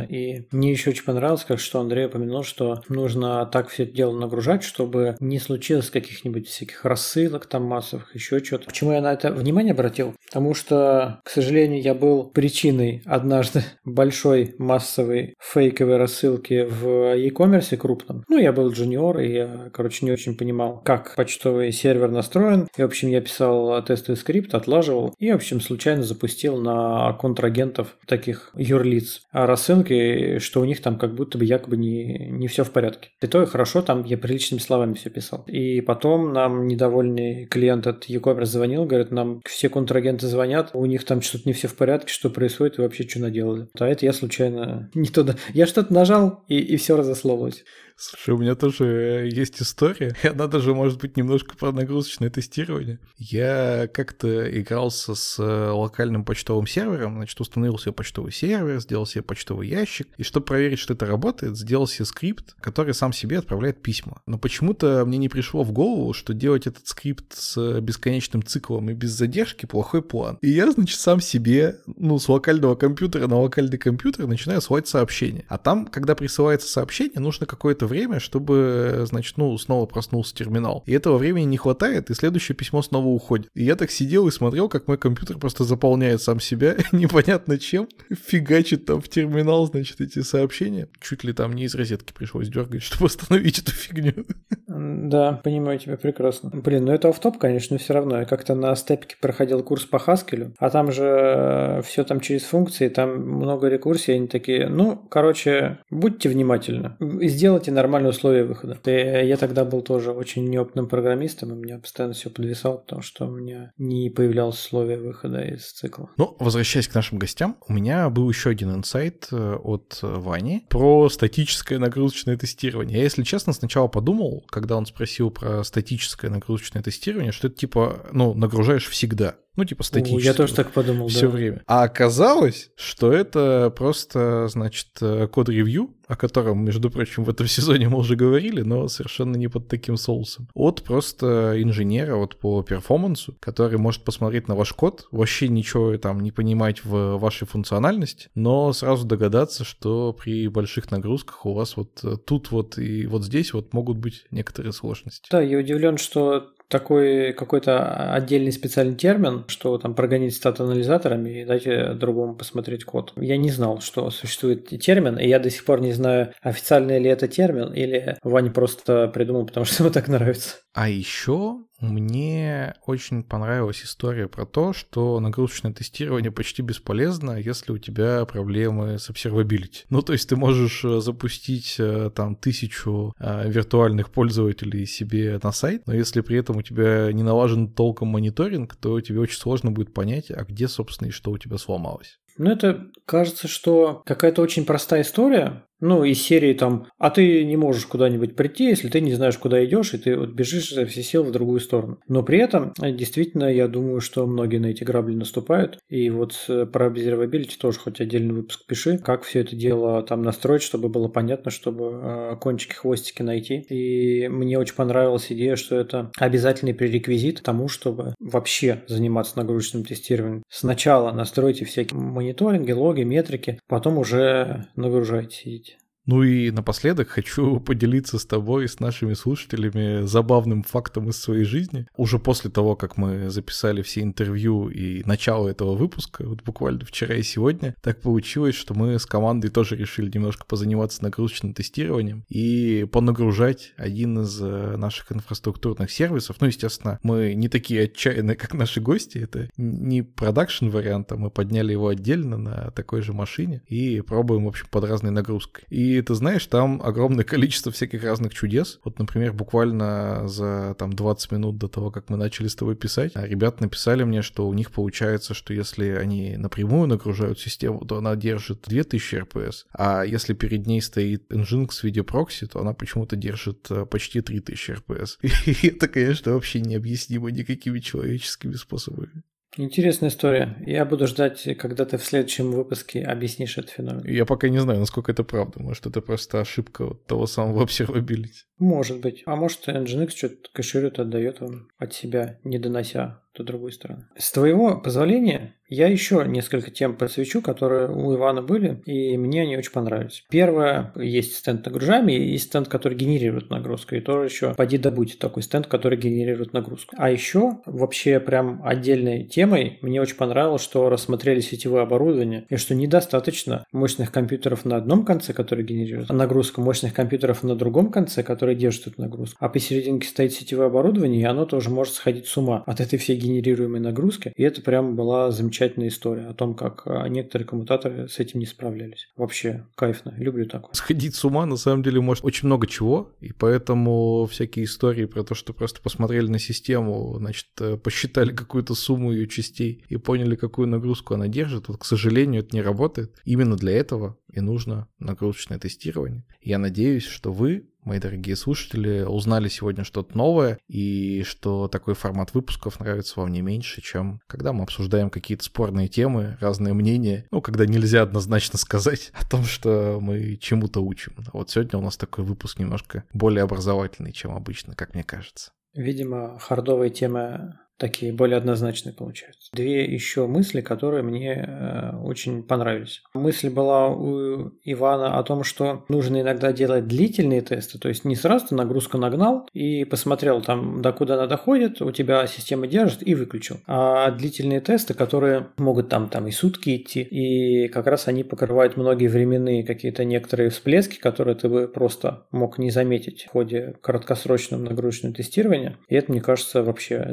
И мне еще очень понравилось, как что Андрей упомянул, что нужно так все это дело нагружать, чтобы не случилось каких-нибудь всяких рассылок там массовых, еще что-то. Почему я на это внимание обратил? Потому что, к сожалению, я был причиной однажды [LAUGHS] большой массовой фейковой рассылки в e-commerce крупном. Ну, я был джуниор, и я, короче, не очень понимал, как почтовый сервер настроен. И, в общем, я писал тестовый скрипт, отлаживал, и, в общем, случайно запустил на контрагентов таких юрлиц о рассылке, что у них там как будто бы якобы не, не все в порядке. И то и хорошо, там я приличными словами все писал. И потом нам недовольный клиент от e-commerce звонил, говорит, нам все контрагенты звонят, у них там что-то не все в порядке, что происходит, и вообще что наделали. А это я случайно [LAUGHS] не туда. Я что-то нажал, и, и все разослалось. Слушай, у меня тоже э, есть история, и [LAUGHS] она даже может быть немножко про нагрузочное тестирование. Я как-то игрался с э, локальным почтовым сервером, значит, установил себе почтовый сервер, сделал себе почтовый ящик, и чтобы проверить, что это работает, сделал себе скрипт, который сам себе отправляет письма. Но почему-то мне не пришло в голову, что делать этот скрипт с бесконечным циклом и без задержки плохой план. И я, значит, сам себе, ну, с локального компьютера на локальный компьютер начинаю слать сообщение. А там, когда присылается сообщение, нужно какое-то время, чтобы, значит, ну, снова проснулся терминал. И этого времени не хватает, и следующее письмо снова уходит. И я так сидел и смотрел, как мой компьютер просто заполняет сам себя, [LAUGHS] непонятно чем, фигачит там в терминал, значит, эти сообщения. Чуть ли там не из розетки пришлось дергать, [LAUGHS] чтобы остановить эту фигню. Да, понимаю тебя прекрасно. Блин, ну это оф-топ, конечно, все равно. Я как-то на степике проходил курс по Хаскелю, а там же э, все там через функции, там много рекурсий, они такие, ну, короче, будьте внимательны, сделайте нормальные условия выхода. И я тогда был тоже очень неопытным программистом, и меня постоянно все подвисало, потому что у меня не появлялось условия выхода из цикла. Ну, возвращаясь к нашим гостям, у меня был еще один инсайт э, от Вани про статическое нагрузочное тестирование. Я, если честно, сначала подумал, когда он спросил про статическое нагрузочное тестирование, что это типа, ну, нагружаешь всегда. Ну, типа статически. я тоже так подумал, Все да. время. А оказалось, что это просто, значит, э, код-ревью, о котором, между прочим, в этом [LAUGHS] сезоне мы уже говорили, но совершенно не под таким соусом. От просто инженера, вот по перформансу, который может посмотреть на ваш код, вообще ничего там не понимать в вашей функциональности, но сразу догадаться, что при больших нагрузках у вас вот э, тут вот и вот здесь вот могут быть некоторые сложности. Да, я удивлен, что такой какой-то отдельный специальный термин, что там прогонить стат-анализаторами и дайте другому посмотреть код. Я не знал, что существует термин, и я до сих пор не знаю, официальный ли это термин, или Ваня просто придумал, [LAUGHS] потому что ему так нравится. А еще мне очень понравилась история про то, что нагрузочное тестирование почти бесполезно, если у тебя проблемы с observability. Ну, то есть ты можешь э, запустить э, там тысячу э, виртуальных пользователей себе на сайт, но если при этом у тебя не налажен толком мониторинг, то тебе очень сложно будет понять, а где, собственно, и что у тебя сломалось. Ну, это кажется, что какая-то очень простая история, ну, из серии там, а ты не можешь куда-нибудь прийти, если ты не знаешь, куда идешь, и ты вот бежишь за все силы в другую сторону. Но при этом, э, действительно, я думаю, что многие на эти грабли наступают. И вот э, про observability тоже хоть отдельный выпуск пиши, как все это дело там настроить, чтобы было понятно, чтобы э, кончики, хвостики найти. И мне очень понравилась идея, что это обязательный пререквизит тому, чтобы вообще заниматься нагрузочным тестированием. Сначала настройте всякие мониторинги, логи, метрики, потом уже нагружайте, сидите. Ну и напоследок хочу [LAUGHS] поделиться с тобой и с нашими слушателями забавным фактом из своей жизни. Уже после того, как мы записали все интервью и начало этого выпуска, вот буквально вчера и сегодня, так получилось, что мы с командой тоже решили немножко позаниматься нагрузочным тестированием и понагружать один из э, наших инфраструктурных сервисов. Ну, естественно, мы не такие отчаянные, [LAUGHS] как наши гости. Это не продакшн вариант, а мы подняли его отдельно на такой же машине и пробуем, в общем, под разной нагрузкой. И И ты знаешь, там огромное [LAUGHS] количество всяких разных чудес. Вот, например, буквально за там 20 минут до того, как мы начали с тобой писать, ребята написали мне, что у них получается, что если они напрямую нагружают систему, то она держит 2000 RPS, а если перед ней стоит Nginx в виде прокси, то она почему-то держит э, почти 3000 RPS. [LAUGHS] И это, конечно, вообще необъяснимо никакими человеческими способами. Интересная история. Я буду ждать, когда ты в следующем выпуске объяснишь этот феномен. Я пока не знаю, насколько это правда. Может, это просто ошибка вот того самого observability. Может быть. А может, Nginx что-то кэширует, отдает вам от себя, не донося до другой стороны. С твоего позволения я еще несколько тем подсвечу, которые у Ивана были, и мне они очень понравились. Первое, есть стенд нагружаемый, и есть стенд, который генерирует нагрузку, и тоже еще поди добудь такой стенд, который генерирует нагрузку. А еще вообще прям отдельной темой мне очень понравилось, что рассмотрели сетевое оборудование, и что недостаточно мощных компьютеров на одном конце, который генерирует нагрузку, мощных компьютеров на другом конце, которые держат эту нагрузку. А посерединке стоит сетевое оборудование, и оно тоже может сходить с ума от этой всей генерируемой нагрузки. И это прям была замечательная история о том, как а, некоторые коммутаторы с этим не справлялись. Вообще кайфно, люблю такое. Сходить с ума на самом деле может очень много чего, и поэтому всякие истории про то, что просто посмотрели на систему, значит, э, посчитали какую-то сумму ее частей и поняли, какую нагрузку она держит, вот, к сожалению, это не работает. Именно для этого и нужно нагрузочное тестирование. Я надеюсь, что вы мои дорогие слушатели, узнали сегодня что-то новое, и что такой формат выпусков нравится вам не меньше, чем когда мы обсуждаем какие-то спорные темы, разные мнения, ну, когда нельзя однозначно сказать о том, что мы чему-то учим. Вот сегодня у нас такой выпуск немножко более образовательный, чем обычно, как мне кажется. Видимо, хардовые темы такие более однозначные получаются. Две еще мысли, которые мне э, очень понравились. Мысль была у Ивана о том, что нужно иногда делать длительные тесты, то есть не сразу нагрузку нагнал и посмотрел там, до куда она доходит, у тебя система держит и выключил. А длительные тесты, которые могут там, там и сутки идти, и как раз они покрывают многие временные какие-то некоторые всплески, которые ты бы просто мог не заметить в ходе краткосрочного нагрузочного тестирования. И это, мне кажется, вообще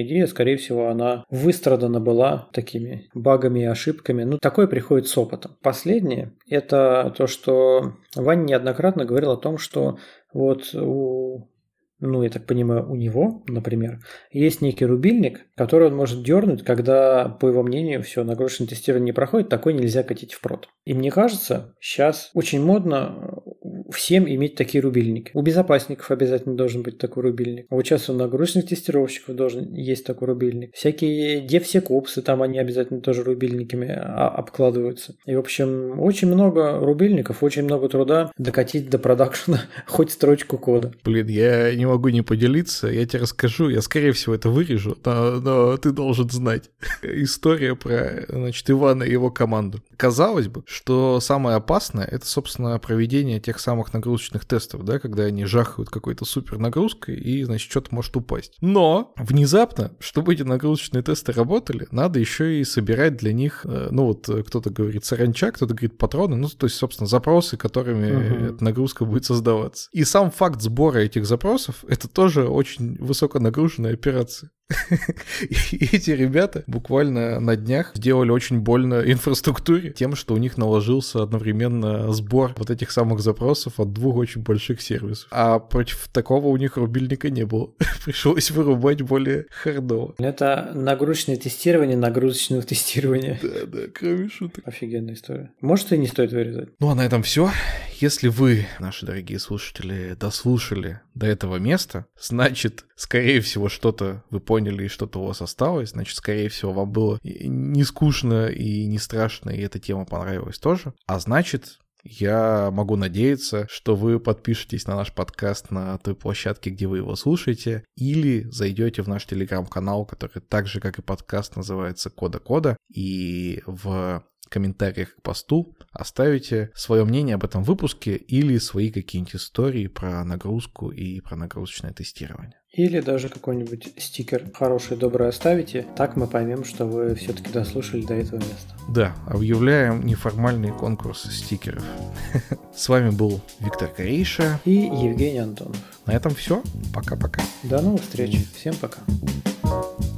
замечательный идея, скорее всего, она выстрадана была такими багами и ошибками. Ну, такое приходит с опытом. Последнее – это то, что Ваня неоднократно говорил о том, что вот у ну, я так понимаю, у него, например, есть некий рубильник, который он может дернуть, когда, по его мнению, все, нагрузочное тестирование не проходит, такой нельзя катить в прод. И мне кажется, сейчас очень модно всем иметь такие рубильники. У безопасников обязательно должен быть такой рубильник. Вот сейчас у нагрузочных тестировщиков должен есть такой рубильник. Всякие девсекопсы, там они обязательно тоже рубильниками а, обкладываются. И, в общем, очень много рубильников, очень много труда докатить до продакшена [LAUGHS] хоть строчку кода. Блин, я не могу не поделиться, я тебе расскажу, я, скорее всего, это вырежу, но, но ты должен знать. [LAUGHS] История про, значит, Ивана и его команду. Казалось бы, что самое опасное — это, собственно, проведение тех самых самых нагрузочных тестов, да, когда они жахают какой-то супер нагрузкой и, значит, что-то может упасть. Но внезапно, чтобы эти нагрузочные тесты работали, надо еще и собирать для них, э, ну вот э, кто-то говорит саранча, кто-то говорит патроны, ну то есть, собственно, запросы, которыми uh-huh. эта нагрузка будет создаваться. И сам факт сбора этих запросов, это тоже очень высоконагруженная операция. И эти ребята буквально на днях сделали очень больно инфраструктуре тем, что у них наложился одновременно сбор вот этих самых запросов от двух очень больших сервисов. А против такого у них рубильника не было. [LAUGHS] Пришлось вырубать более хардово. Это нагрузочное тестирование нагрузочного тестирования. Да, да, кроме шуток. Офигенная история. Может, и не стоит вырезать. Ну, а на этом все. Если вы, наши дорогие слушатели, дослушали до этого места, значит, скорее всего, что-то вы поняли и что-то у вас осталось, значит, скорее всего, вам было не скучно и не страшно, и эта тема понравилась тоже. А значит, я могу надеяться, что вы подпишетесь на наш подкаст на той площадке, где вы его слушаете, или зайдете в наш телеграм-канал, который так же, как и подкаст, называется Кода Кода, и в комментариях к посту оставите свое мнение об этом выпуске или свои какие-нибудь истории про нагрузку и про нагрузочное тестирование. Или даже какой-нибудь стикер хороший, добрый оставите. Так мы поймем, что вы все-таки дослушали до этого места. Да, объявляем неформальный конкурс стикеров. С вами был Виктор Корейша и Евгений Антонов. На этом все. Пока-пока. До новых встреч. Всем пока. Thank you.